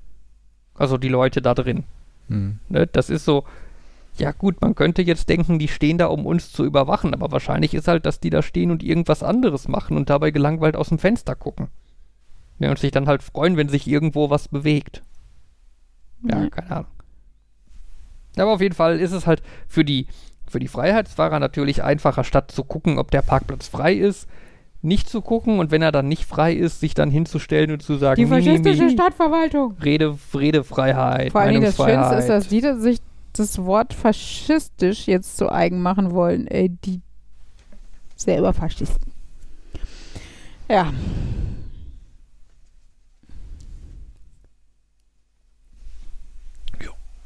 Also die Leute da drin. Hm. Ne? Das ist so, ja gut, man könnte jetzt denken, die stehen da, um uns zu überwachen, aber wahrscheinlich ist halt, dass die da stehen und irgendwas anderes machen und dabei gelangweilt aus dem Fenster gucken. Ne, und sich dann halt freuen, wenn sich irgendwo was bewegt. Ja, Ja. keine Ahnung. Aber auf jeden Fall ist es halt für die, für die Freiheitsfahrer natürlich einfacher, statt zu gucken, ob der Parkplatz frei ist, nicht zu gucken und wenn er dann nicht frei ist, sich dann hinzustellen und zu sagen, Die faschistische Stadtverwaltung. Rede, Redefreiheit, Vor allem das Schönste ist, dass die sich das Wort faschistisch jetzt zu eigen machen wollen. Ey, die selber Faschisten. Ja.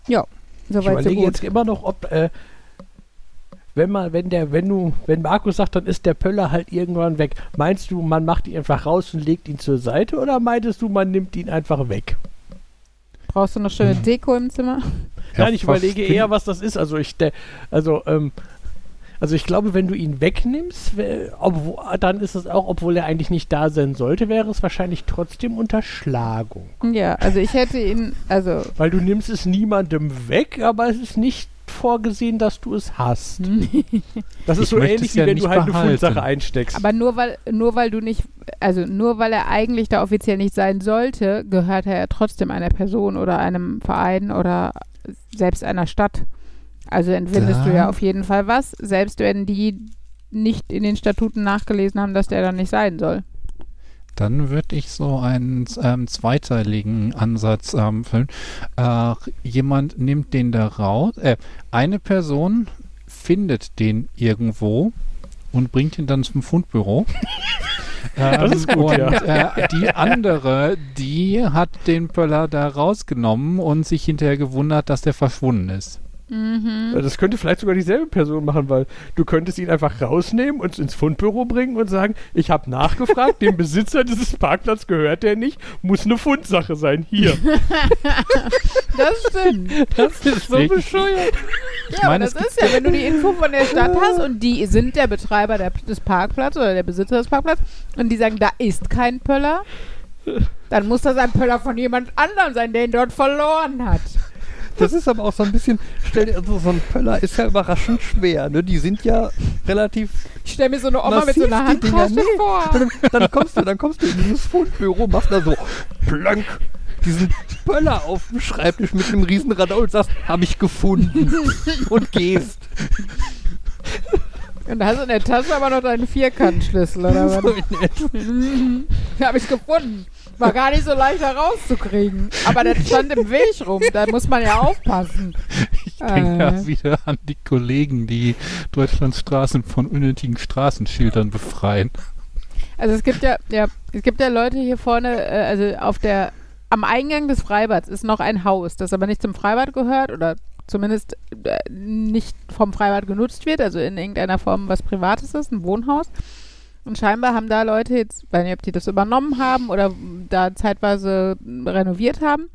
Ja, Ich soweit so überlege gut. jetzt immer noch, ob, äh, wenn man, wenn der, wenn du, wenn Markus sagt, dann ist der Pöller halt irgendwann weg. Meinst du, man macht ihn einfach raus und legt ihn zur Seite oder meintest du, man nimmt ihn einfach weg? Brauchst du noch schöne Deko im Zimmer? *laughs* Nein, ich überlege eher, was das ist. Also ich, also, ähm, also ich glaube, wenn du ihn wegnimmst, wär- obwo, dann ist es auch, obwohl er eigentlich nicht da sein sollte, wäre es wahrscheinlich trotzdem Unterschlagung. Ja, also ich hätte ihn, also Weil du nimmst es niemandem weg, aber es ist nicht vorgesehen, dass du es hast. *laughs* Das ist Ich so ähnlich, wie ja wenn du halt eine behalten. Fundsache einsteckst. Aber nur weil, nur weil du nicht, also nur weil er eigentlich da offiziell nicht sein sollte, gehört er ja trotzdem einer Person oder einem Verein oder selbst einer Stadt. Also entwendest Da- du ja auf jeden Fall was, selbst wenn die nicht in den Statuten nachgelesen haben, dass der dann nicht sein soll. Dann würde ich so einen ähm, zweiteiligen Ansatz ähm, füllen. Äh, jemand nimmt den da raus. Äh, eine Person findet den irgendwo und bringt ihn dann zum Fundbüro. Ähm, *laughs* Das ist gut, und, ja. Äh, die andere, die hat den Pöller da rausgenommen und sich hinterher gewundert, dass der verschwunden ist. Mhm. Das könnte vielleicht sogar dieselbe Person machen, weil du könntest ihn einfach rausnehmen und ins Fundbüro bringen und sagen, ich habe nachgefragt, dem Besitzer dieses Parkplatz gehört der nicht, muss eine Fundsache sein. Hier. *laughs* Das stimmt. Das ist so bescheuert. Ja, meine, aber das es ist ja, wenn du die Info von der Stadt hast und die sind der Betreiber der, des Parkplatzes oder der Besitzer des Parkplatzes und die sagen, da ist kein Pöller, dann muss das ein Pöller von jemand anderem sein, der ihn dort verloren hat. Das ist aber auch so ein bisschen, stell dir, also so ein Pöller ist ja überraschend schwer, ne? Die sind ja relativ Ich stelle mir so eine Oma mit so einer Handtasche vor. dann, dann kommst du, dann kommst du in dieses Fundbüro, machst da so plank diesen Pöller auf dem Schreibtisch mit einem riesen Radar und sagst, habe ich gefunden und gehst. Und hast du in der Tasche aber noch deinen Vierkantschlüssel, oder *laughs* So was? in etwa. *laughs* Habe ich gefunden. War gar nicht so leicht herauszukriegen. Aber das stand im Weg rum. Da muss man ja aufpassen. Ich denke Äh. da wieder an die Kollegen, die Deutschlands Straßen von unnötigen Straßenschildern befreien. Also es gibt ja, ja, es gibt ja Leute hier vorne, äh, also auf der, am Eingang des Freibads ist noch ein Haus, das aber nicht zum Freibad gehört oder zumindest äh, nicht vom Freibad genutzt wird, also in irgendeiner Form was Privates ist, ein Wohnhaus. Und scheinbar haben da Leute jetzt, weiß nicht, ob die das übernommen haben oder da zeitweise renoviert haben.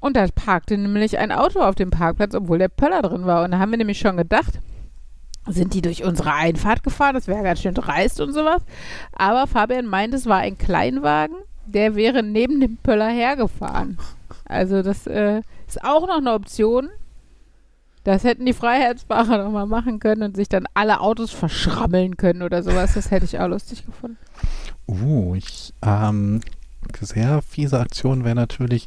Und da parkte nämlich ein Auto auf dem Parkplatz, obwohl der Pöller drin war. Und da haben wir nämlich schon gedacht, sind die durch unsere Einfahrt gefahren. Das wäre ganz schön dreist und sowas. Aber Fabian meint, es war ein Kleinwagen, der wäre neben dem Pöller hergefahren. Also das äh, ist auch noch eine Option. Das hätten die Freiheitsfahrer noch mal machen können und sich dann alle Autos verschrammeln können oder sowas. Das hätte ich auch lustig gefunden. Uh, ich, ähm, sehr fiese Aktion wäre natürlich,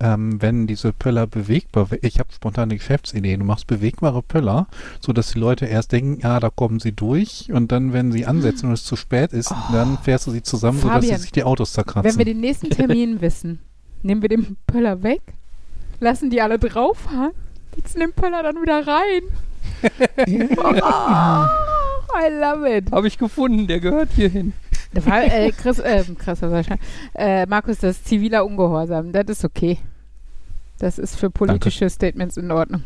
ähm, wenn diese Pöller bewegbar, ich habe spontane Geschäftsideen, du machst bewegbare Pöller, so dass die Leute erst denken, ja, da kommen sie durch und dann, wenn sie ansetzen und es zu spät ist, dann fährst du sie zusammen, so dass sie Fabian, sich die Autos zerkratzen. Wenn wir den nächsten *laughs* Termin wissen, nehmen wir den Pöller weg, lassen die alle drauf setzen den Pöller dann wieder rein. *laughs* oh, I love it. Habe ich gefunden, der gehört hier hin. Der Fall, äh, Chris, äh, Chris, äh, Markus, das ist ziviler Ungehorsam. Das ist okay. Das ist für politische Statements in Ordnung.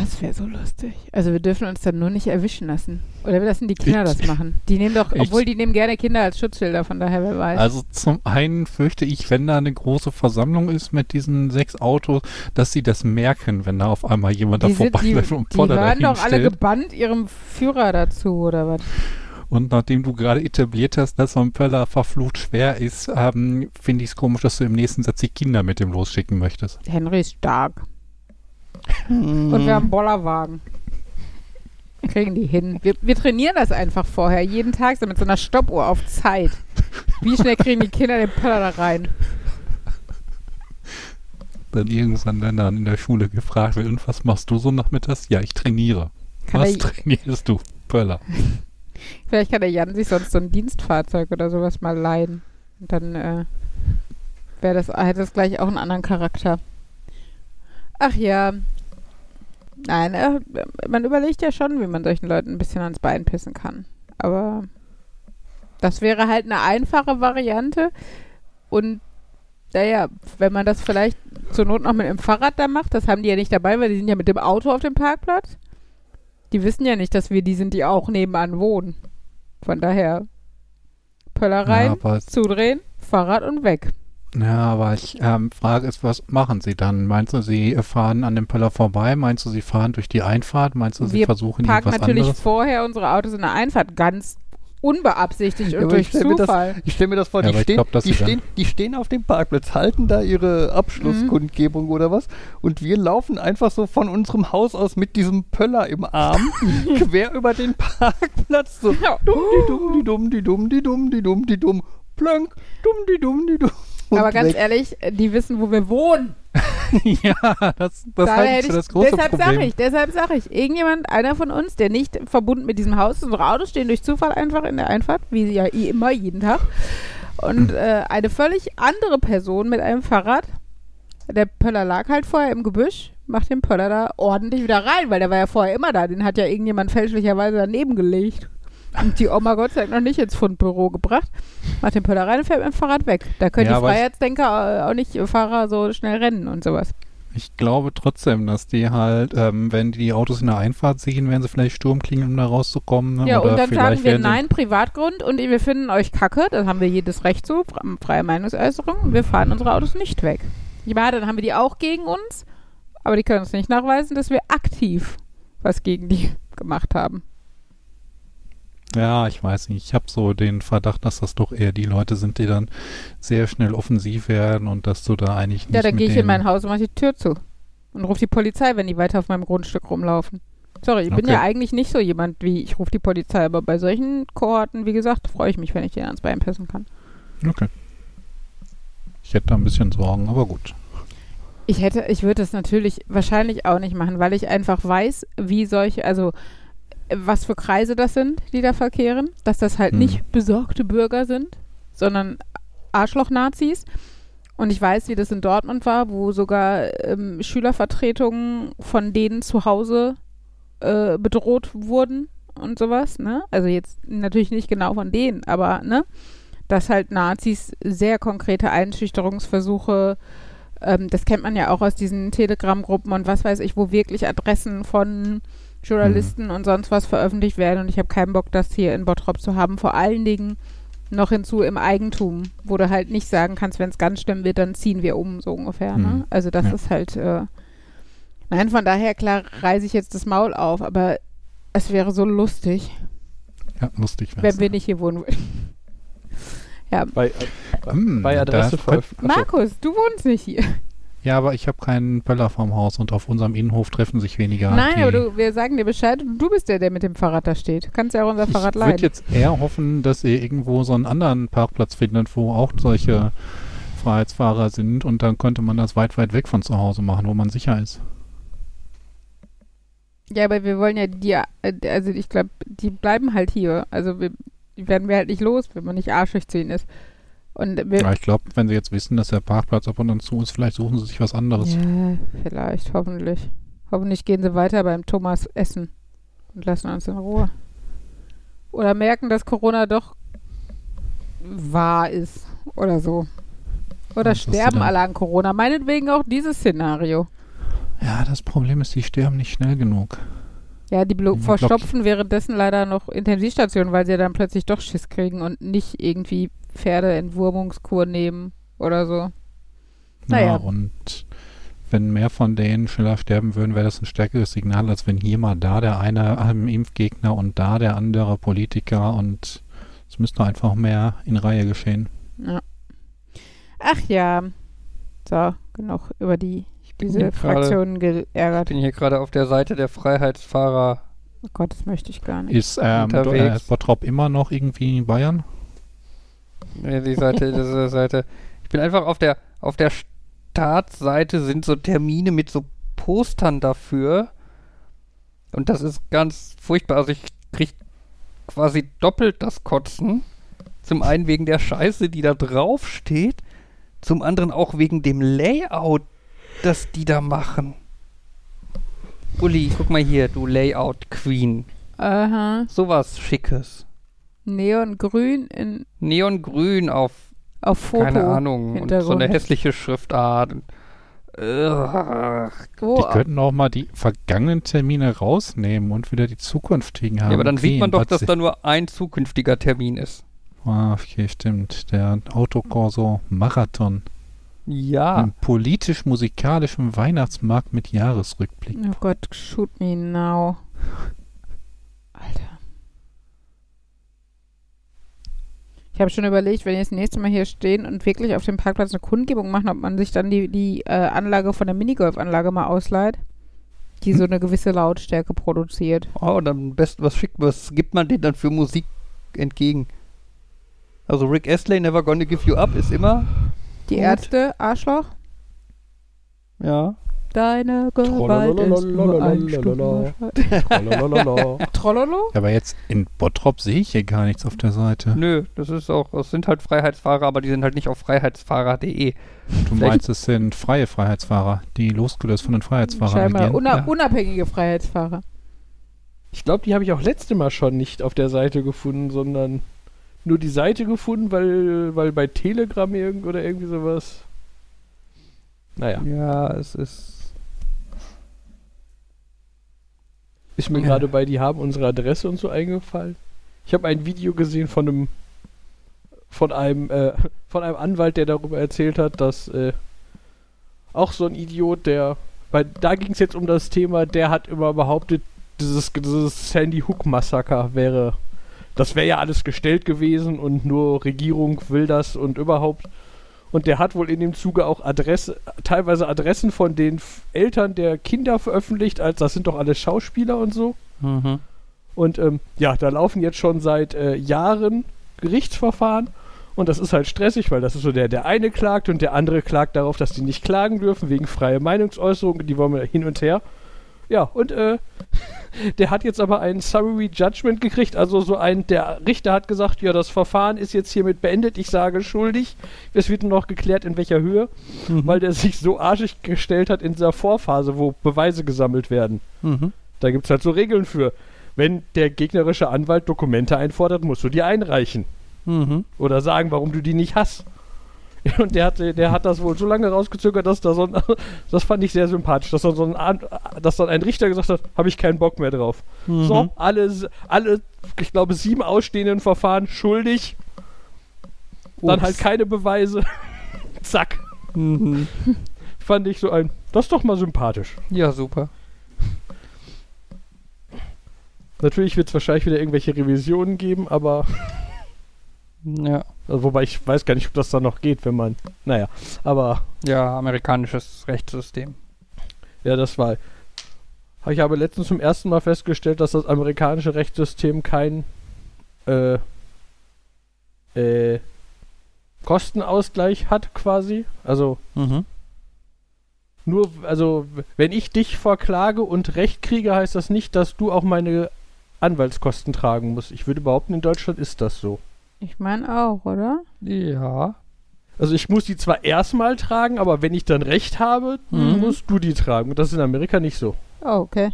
Das wäre so lustig. Also wir dürfen uns dann nur nicht erwischen lassen. Oder wir lassen die Kinder Ich- das machen. Die nehmen doch, Ich- obwohl die nehmen gerne Kinder als Schutzschilder, von daher wer weiß. Also zum einen fürchte ich, wenn da eine große Versammlung ist mit diesen sechs Autos, dass sie das merken, wenn da auf einmal jemand da die die, vorbeiläuft und die Poller hören doch alle gebannt ihrem Führer dazu, oder was? Und nachdem du gerade etabliert hast, dass so ein Pöller verflucht schwer ist, ähm, finde ich es komisch, dass du im nächsten Satz die Kinder mit dem losschicken möchtest. Henry ist stark. Hm. Und wir haben einen Bollerwagen. Kriegen die hin. Wir, wir trainieren das einfach vorher, jeden Tag, so mit so einer Stoppuhr auf Zeit. Wie schnell kriegen die Kinder den Pöller da rein? Dann irgendwann dann, dann in der Schule gefragt wird, und was machst du so nachmittags? Ja, ich trainiere. Kann was er- trainierst du? Pöller. *laughs* Vielleicht kann der Jan sich sonst so ein Dienstfahrzeug oder sowas mal leihen. Und dann äh, wäre das, hätte das gleich auch einen anderen Charakter. Ach ja. Nein, äh, man überlegt ja schon, wie man solchen Leuten ein bisschen ans Bein pissen kann. Aber das wäre halt eine einfache Variante. Und naja, wenn man das vielleicht zur Not noch mit dem Fahrrad da macht, das haben die ja nicht dabei, weil die sind ja mit dem Auto auf dem Parkplatz. Die wissen ja nicht, dass wir die sind, die auch nebenan wohnen. Von daher Pöller rein, Ja, zudrehen, Fahrrad und weg. Ja, aber ich ähm, frage ist, was machen sie dann? Meinst du, sie fahren an dem Pöller vorbei? Meinst du, sie fahren durch die Einfahrt? Meinst du, sie Wir versuchen Parken irgendwas natürlich anderes? vorher unsere Autos in der Einfahrt ganz unbeabsichtigt Ja, und durch ich mir das- Zufall. Ich stelle mir das vor, Ja, die, stehen, glaub, die, stehen, die stehen auf dem Parkplatz, halten da ihre Mhm. Abschlusskundgebung oder was und wir laufen einfach so von unserem Haus aus mit diesem Pöller im Arm *laughs* quer über den Parkplatz so Ja. dumm, die dumm, die dumm, die dumm, die dumm, die dumm, die dumm, plönk, dumm, die dumm, die dumm. Aber ganz weg. ehrlich, die wissen, wo wir wohnen. *laughs* ja, das, das Da halte ich für das große deshalb Problem. sage ich, deshalb sage ich, irgendjemand, einer von uns, der nicht verbunden mit diesem Haus, ist, unsere Autos stehen durch Zufall einfach in der Einfahrt, wie sie ja eh immer jeden Tag. Und *clears throat* äh, eine völlig andere Person mit einem Fahrrad, der Pöller lag halt vorher im Gebüsch, macht den Pöller da ordentlich wieder rein, weil der war ja vorher immer da. Den hat ja irgendjemand fälschlicherweise daneben gelegt. Und die Oma Gott sei Dank noch nicht ins Fundbüro gebracht. Macht den Pöller rein und fährt mit dem Fahrrad weg. Da können Ja, die Freiheitsdenker äh, auch nicht Fahrer so schnell rennen und sowas. Ich glaube trotzdem, dass die halt, ähm, wenn die die Autos in der Einfahrt sehen, werden sie vielleicht Sturm klingen, um da rauszukommen. ne? Ja, Oder und dann sagen wir nein, Privatgrund und wir finden euch kacke, das haben wir jedes Recht zu, fre- freie Meinungsäußerung und wir fahren unsere Autos nicht weg. Ja, dann haben wir die auch gegen uns, aber die können uns nicht nachweisen, dass wir aktiv was gegen die *laughs* gemacht haben. Ja, ich weiß nicht. Ich habe so den Verdacht, dass das doch eher die Leute sind, die dann sehr schnell offensiv werden und dass du da eigentlich nicht Ja, dann gehe ich in mein Haus und mache die Tür zu und rufe die Polizei, wenn die weiter auf meinem Grundstück rumlaufen. Sorry, ich bin Okay. ja eigentlich nicht so jemand wie, ich rufe die Polizei, aber bei solchen Kohorten, wie gesagt, freue ich mich, wenn ich denen ans Bein pissen kann. Okay. Ich hätte da ein bisschen Sorgen, aber gut. Ich hätte, ich würde es natürlich wahrscheinlich auch nicht machen, weil ich einfach weiß, wie solche, also was für Kreise das sind, die da verkehren, dass das halt Hm. nicht besorgte Bürger sind, sondern Arschloch-Nazis. Und ich weiß, wie das in Dortmund war, wo sogar ähm, Schülervertretungen von denen zu Hause äh, bedroht wurden und sowas, ne? Also jetzt natürlich nicht genau von denen, aber ne? Dass halt Nazis sehr konkrete Einschüchterungsversuche ähm, das kennt man ja auch aus diesen Telegram-Gruppen und was weiß ich, wo wirklich Adressen von Journalisten mhm. und sonst was veröffentlicht werden. Und ich habe keinen Bock, das hier in Bottrop zu haben. Vor allen Dingen noch hinzu im Eigentum, wo du halt nicht sagen kannst, wenn es ganz schlimm wird, dann ziehen wir um, so ungefähr. Ne? Mhm. Ne? Also das ja. ist halt. Äh, nein, von daher, klar, reise ich jetzt das Maul auf, aber es wäre so lustig. Ja, lustig wäre Wenn wir ja. nicht hier wohnen würden. *laughs* ja. Bei, äh, bei, hm, bei Markus, du wohnst nicht hier. Ja, aber ich habe keinen Pöller vorm Haus und auf unserem Innenhof treffen sich weniger. Nein, aber du, wir sagen dir Bescheid und du bist der, der mit dem Fahrrad da steht. Kannst ja auch unser Fahrrad ich leihen. Ich würde jetzt eher hoffen, dass ihr irgendwo so einen anderen Parkplatz findet, wo auch solche Freiheitsfahrer sind und dann könnte man das weit, weit weg von zu Hause machen, wo man sicher ist. Ja, aber wir wollen ja die, also ich glaube, die bleiben halt hier. Also wir, die werden wir halt nicht los, wenn man nicht arschig zu ihnen ist. Und ja, ich glaube, wenn sie jetzt wissen, dass der Parkplatz ab und an zu ist, vielleicht suchen sie sich was anderes. Ja, vielleicht, hoffentlich. Hoffentlich gehen sie weiter beim Thomas essen und lassen uns in Ruhe. Oder merken, dass Corona doch wahr ist oder so. Oder Was sterben alle an Corona. Meinetwegen auch dieses Szenario. Ja, das Problem ist, die sterben nicht schnell genug. Ja, die Blo verstopfen währenddessen leider noch Intensivstationen, weil sie ja dann plötzlich doch Schiss kriegen und nicht irgendwie Pferdeentwurmungskur nehmen oder so. Naja. Ja, und wenn mehr von denen schneller sterben würden, wäre das ein stärkeres Signal, als wenn hier mal da der eine ähm, Impfgegner und da der andere Politiker und es müsste einfach mehr in Reihe geschehen. Ja. Ach ja. So, genug über die diese Fraktionen geärgert. Ich bin hier gerade auf der Seite der Freiheitsfahrer. Oh Gott, das möchte ich gar nicht. Ist ähm, äh, Bottrop immer noch irgendwie in Bayern? Die Seite, diese Seite. Ich bin einfach auf der, auf der Startseite sind so Termine mit so Postern dafür. Und das ist ganz furchtbar. Also ich kriege quasi doppelt das Kotzen. Zum einen wegen der Scheiße, die da drauf steht. Zum anderen auch wegen dem Layout, das die da machen. Uli, guck mal hier, du Layout Queen. Aha. Sowas Schickes. Neongrün in. Neongrün auf. Auf Foto. Keine Ahnung. Und so eine hässliche Schriftart. Ugh. Oh. Die könnten auch mal die vergangenen Termine rausnehmen und wieder die zukünftigen haben. Ja, aber dann okay, sieht man doch, dass da nur ein zukünftiger Termin ist. Ah, okay, stimmt. Der Autokorso Marathon. Ja. Ein politisch-musikalischem Weihnachtsmarkt mit Jahresrückblick. Oh Gott, shoot me now. Alter. Ich habe schon überlegt, wenn wir das nächste Mal hier stehen und wirklich auf dem Parkplatz eine Kundgebung machen, ob man sich dann die, die äh, Anlage von der Minigolfanlage mal ausleiht, die hm. so eine gewisse Lautstärke produziert. Oh, dann am besten was schickt, was gibt man denen dann für Musik entgegen? Also Rick Astley, Never Gonna Give You Up ist immer. Die gut. Ärzte, Arschloch. Ja. Deine Gewalt ist nur? *laughs* Aber jetzt in Bottrop sehe ich hier gar nichts auf der Seite. Nö, das ist auch, es sind halt Freiheitsfahrer, aber die sind halt nicht auf freiheitsfahrer.de. Du meinst, es sind freie Freiheitsfahrer, die losgelöst von den Freiheitsfahrern Scheinbar, una ja. unabhängige Freiheitsfahrer. Ich glaube, die habe ich auch letzte Mal schon nicht auf der Seite gefunden, sondern nur die Seite gefunden, weil, weil bei Telegram irgend oder irgendwie sowas. Naja. Ja, es ist. Ist mir gerade bei, die haben unsere Adresse und so eingefallen. Ich habe ein Video gesehen von einem von einem äh, von einem Anwalt, der darüber erzählt hat, dass äh, auch so ein Idiot, der weil da ging es jetzt um das Thema, der hat immer behauptet, dieses, dieses Sandy Hook Massaker wäre das wäre ja alles gestellt gewesen und nur Regierung will das und überhaupt und der hat wohl in dem Zuge auch Adresse, teilweise Adressen von den Eltern der Kinder veröffentlicht, als das sind doch alles Schauspieler und so. Mhm. Und ähm, ja, da laufen jetzt schon seit äh, Jahren Gerichtsverfahren. Und das ist halt stressig, weil das ist so der, der eine klagt und der andere klagt darauf, dass die nicht klagen dürfen wegen freier Meinungsäußerung. Die wollen wir hin und her. Ja, und äh, *laughs* der hat jetzt aber ein Summary Judgment gekriegt. Also so ein, der Richter hat gesagt, ja, das Verfahren ist jetzt hiermit beendet. Ich sage schuldig. Es wird nur noch geklärt, in welcher Höhe, Mhm. weil der sich so arschig gestellt hat in dieser Vorphase, wo Beweise gesammelt werden. Mhm. Da gibt es halt so Regeln für. Wenn der gegnerische Anwalt Dokumente einfordert, musst du die einreichen. Mhm. Oder sagen, warum du die nicht hast. *laughs* Und der hat, der hat das wohl so lange rausgezögert, dass da so ein, *laughs* das fand ich sehr sympathisch, dass dann, so ein, dass dann ein Richter gesagt hat, habe ich keinen Bock mehr drauf. Mhm. So, alle, alle, ich glaube, sieben ausstehenden Verfahren schuldig, dann Ups. halt keine Beweise. *laughs* Zack. Mhm. fand ich so ein, das ist doch mal sympathisch. Ja, super. Natürlich wird es wahrscheinlich wieder irgendwelche Revisionen geben, aber Ja. also, wobei ich weiß gar nicht, ob das da noch geht, wenn man, naja, aber Ja, amerikanisches Rechtssystem. ja, das war. Ich habe letztens zum ersten Mal festgestellt, dass das amerikanische Rechtssystem kein äh, äh, Kostenausgleich hat quasi. Also Mhm. Nur, also, wenn ich dich verklage und Recht kriege, heißt das nicht, dass du auch meine Anwaltskosten tragen musst. Ich würde behaupten, in Deutschland ist das so. Ich meine auch, oder? Ja. Also ich muss die zwar erstmal tragen, aber wenn ich dann Recht habe, Mhm. musst du die tragen. Und das ist in Amerika nicht so. Oh, okay.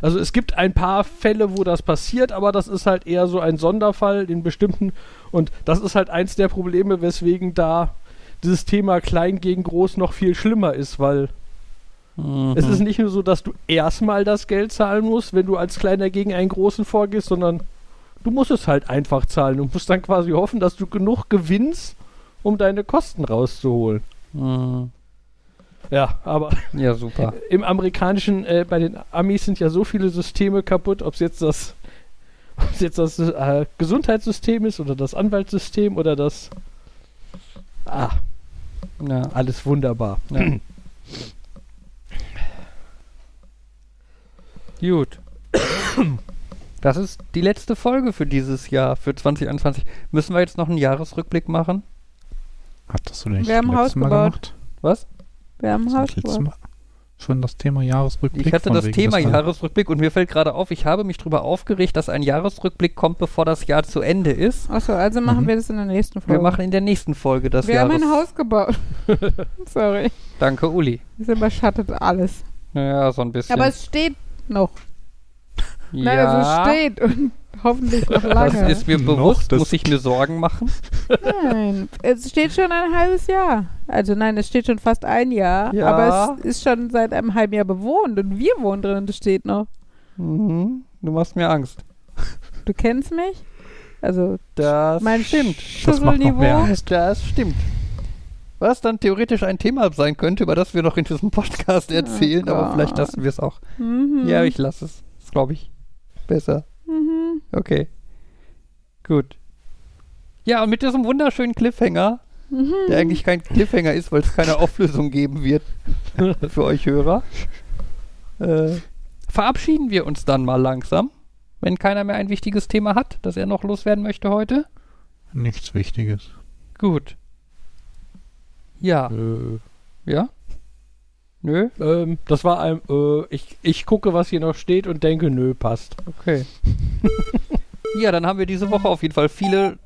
Also es gibt ein paar Fälle, wo das passiert, aber das ist halt eher so ein Sonderfall in bestimmten. Und das ist halt eins der Probleme, weswegen da dieses Thema klein gegen groß noch viel schlimmer ist, weil Mhm. Es ist nicht nur so, dass du erstmal das Geld zahlen musst, wenn du als Kleiner gegen einen Großen vorgehst, sondern du musst es halt einfach zahlen. Du musst dann quasi hoffen, dass du genug gewinnst, um deine Kosten rauszuholen. Mhm. Ja, aber Ja, super. *laughs* im amerikanischen, äh, bei den Amis sind ja so viele Systeme kaputt, ob es jetzt das, *laughs* ob's jetzt das äh, Gesundheitssystem ist oder das Anwaltssystem oder das. Ah, Ja. alles wunderbar. Ja. *clears throat* Gut. Das ist die letzte Folge für dieses Jahr, für 2021. Müssen wir jetzt noch einen Jahresrückblick machen? Hattest du den nicht Wir haben Haus Mal gebaut. gemacht? Was? Wir haben ein Haus das gebaut. Mal schon das Thema Jahresrückblick? Ich hatte das Thema des- Jahresrückblick und mir fällt gerade auf, ich habe mich darüber aufgeregt, dass ein Jahresrückblick kommt, bevor das Jahr zu Ende ist. Achso, also machen Mhm. wir das in der nächsten Folge. Wir machen in der nächsten Folge das wir haben Jahres... ein Haus gebaut. *laughs* Sorry. Danke, Uli. Es überschattet alles. Ja, so ein bisschen. Aber es steht noch. Ja, Nein, also es steht und *laughs* hoffentlich noch lange. das ist mir bewusst. das- Muss ich mir Sorgen machen? Nein, es steht schon ein halbes Jahr. Also nein, es steht schon fast ein Jahr. Ja. Aber es ist schon seit einem halben Jahr bewohnt und wir wohnen drin und es steht noch. Mhm. Du machst mir Angst. Du kennst mich? Also Das mein stimmt. Das Schüsselniveau. Das stimmt. Was dann theoretisch ein Thema sein könnte, über das wir noch in diesem Podcast erzählen, aber vielleicht lassen wir es auch. Mhm. Ja, ich lasse es. Das glaube ich besser. Mhm. Okay. Gut. Ja, und mit diesem wunderschönen Cliffhanger, Mhm. der eigentlich kein Cliffhanger ist, weil es keine Auflösung geben wird *laughs* für euch Hörer, äh, verabschieden wir uns dann mal langsam, wenn keiner mehr ein wichtiges Thema hat, das er noch loswerden möchte heute. Nichts Wichtiges. Gut. Ja. Äh, Ja? Nö? ähm, das war ein, äh, ich, ich gucke, was hier noch steht und denke, nö, passt. Okay. *laughs* ja, dann haben wir diese Woche auf jeden Fall viele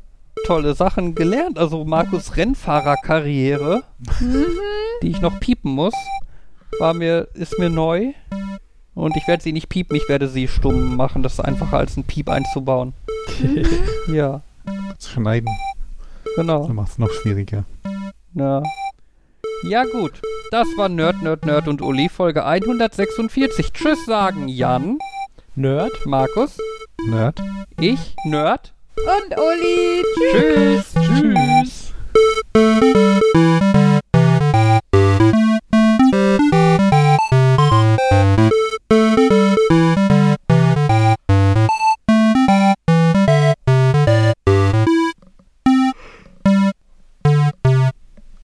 tolle Sachen gelernt. Also Markus Rennfahrerkarriere, Mhm. die ich noch piepen muss, war mir, ist mir neu. Und ich werde sie nicht piepen, ich werde sie stumm machen. Das ist einfacher als ein Piep einzubauen. *laughs* ja, Das Schneiden genau. macht es noch schwieriger. Ja. Ja gut, das war Nerd, Nerd, Nerd und Uli Folge 146. Tschüss sagen, Jan. Nerd. Markus. Nerd. Ich, Nerd. Und Uli. Tschüss. Tschüss. Tschüss.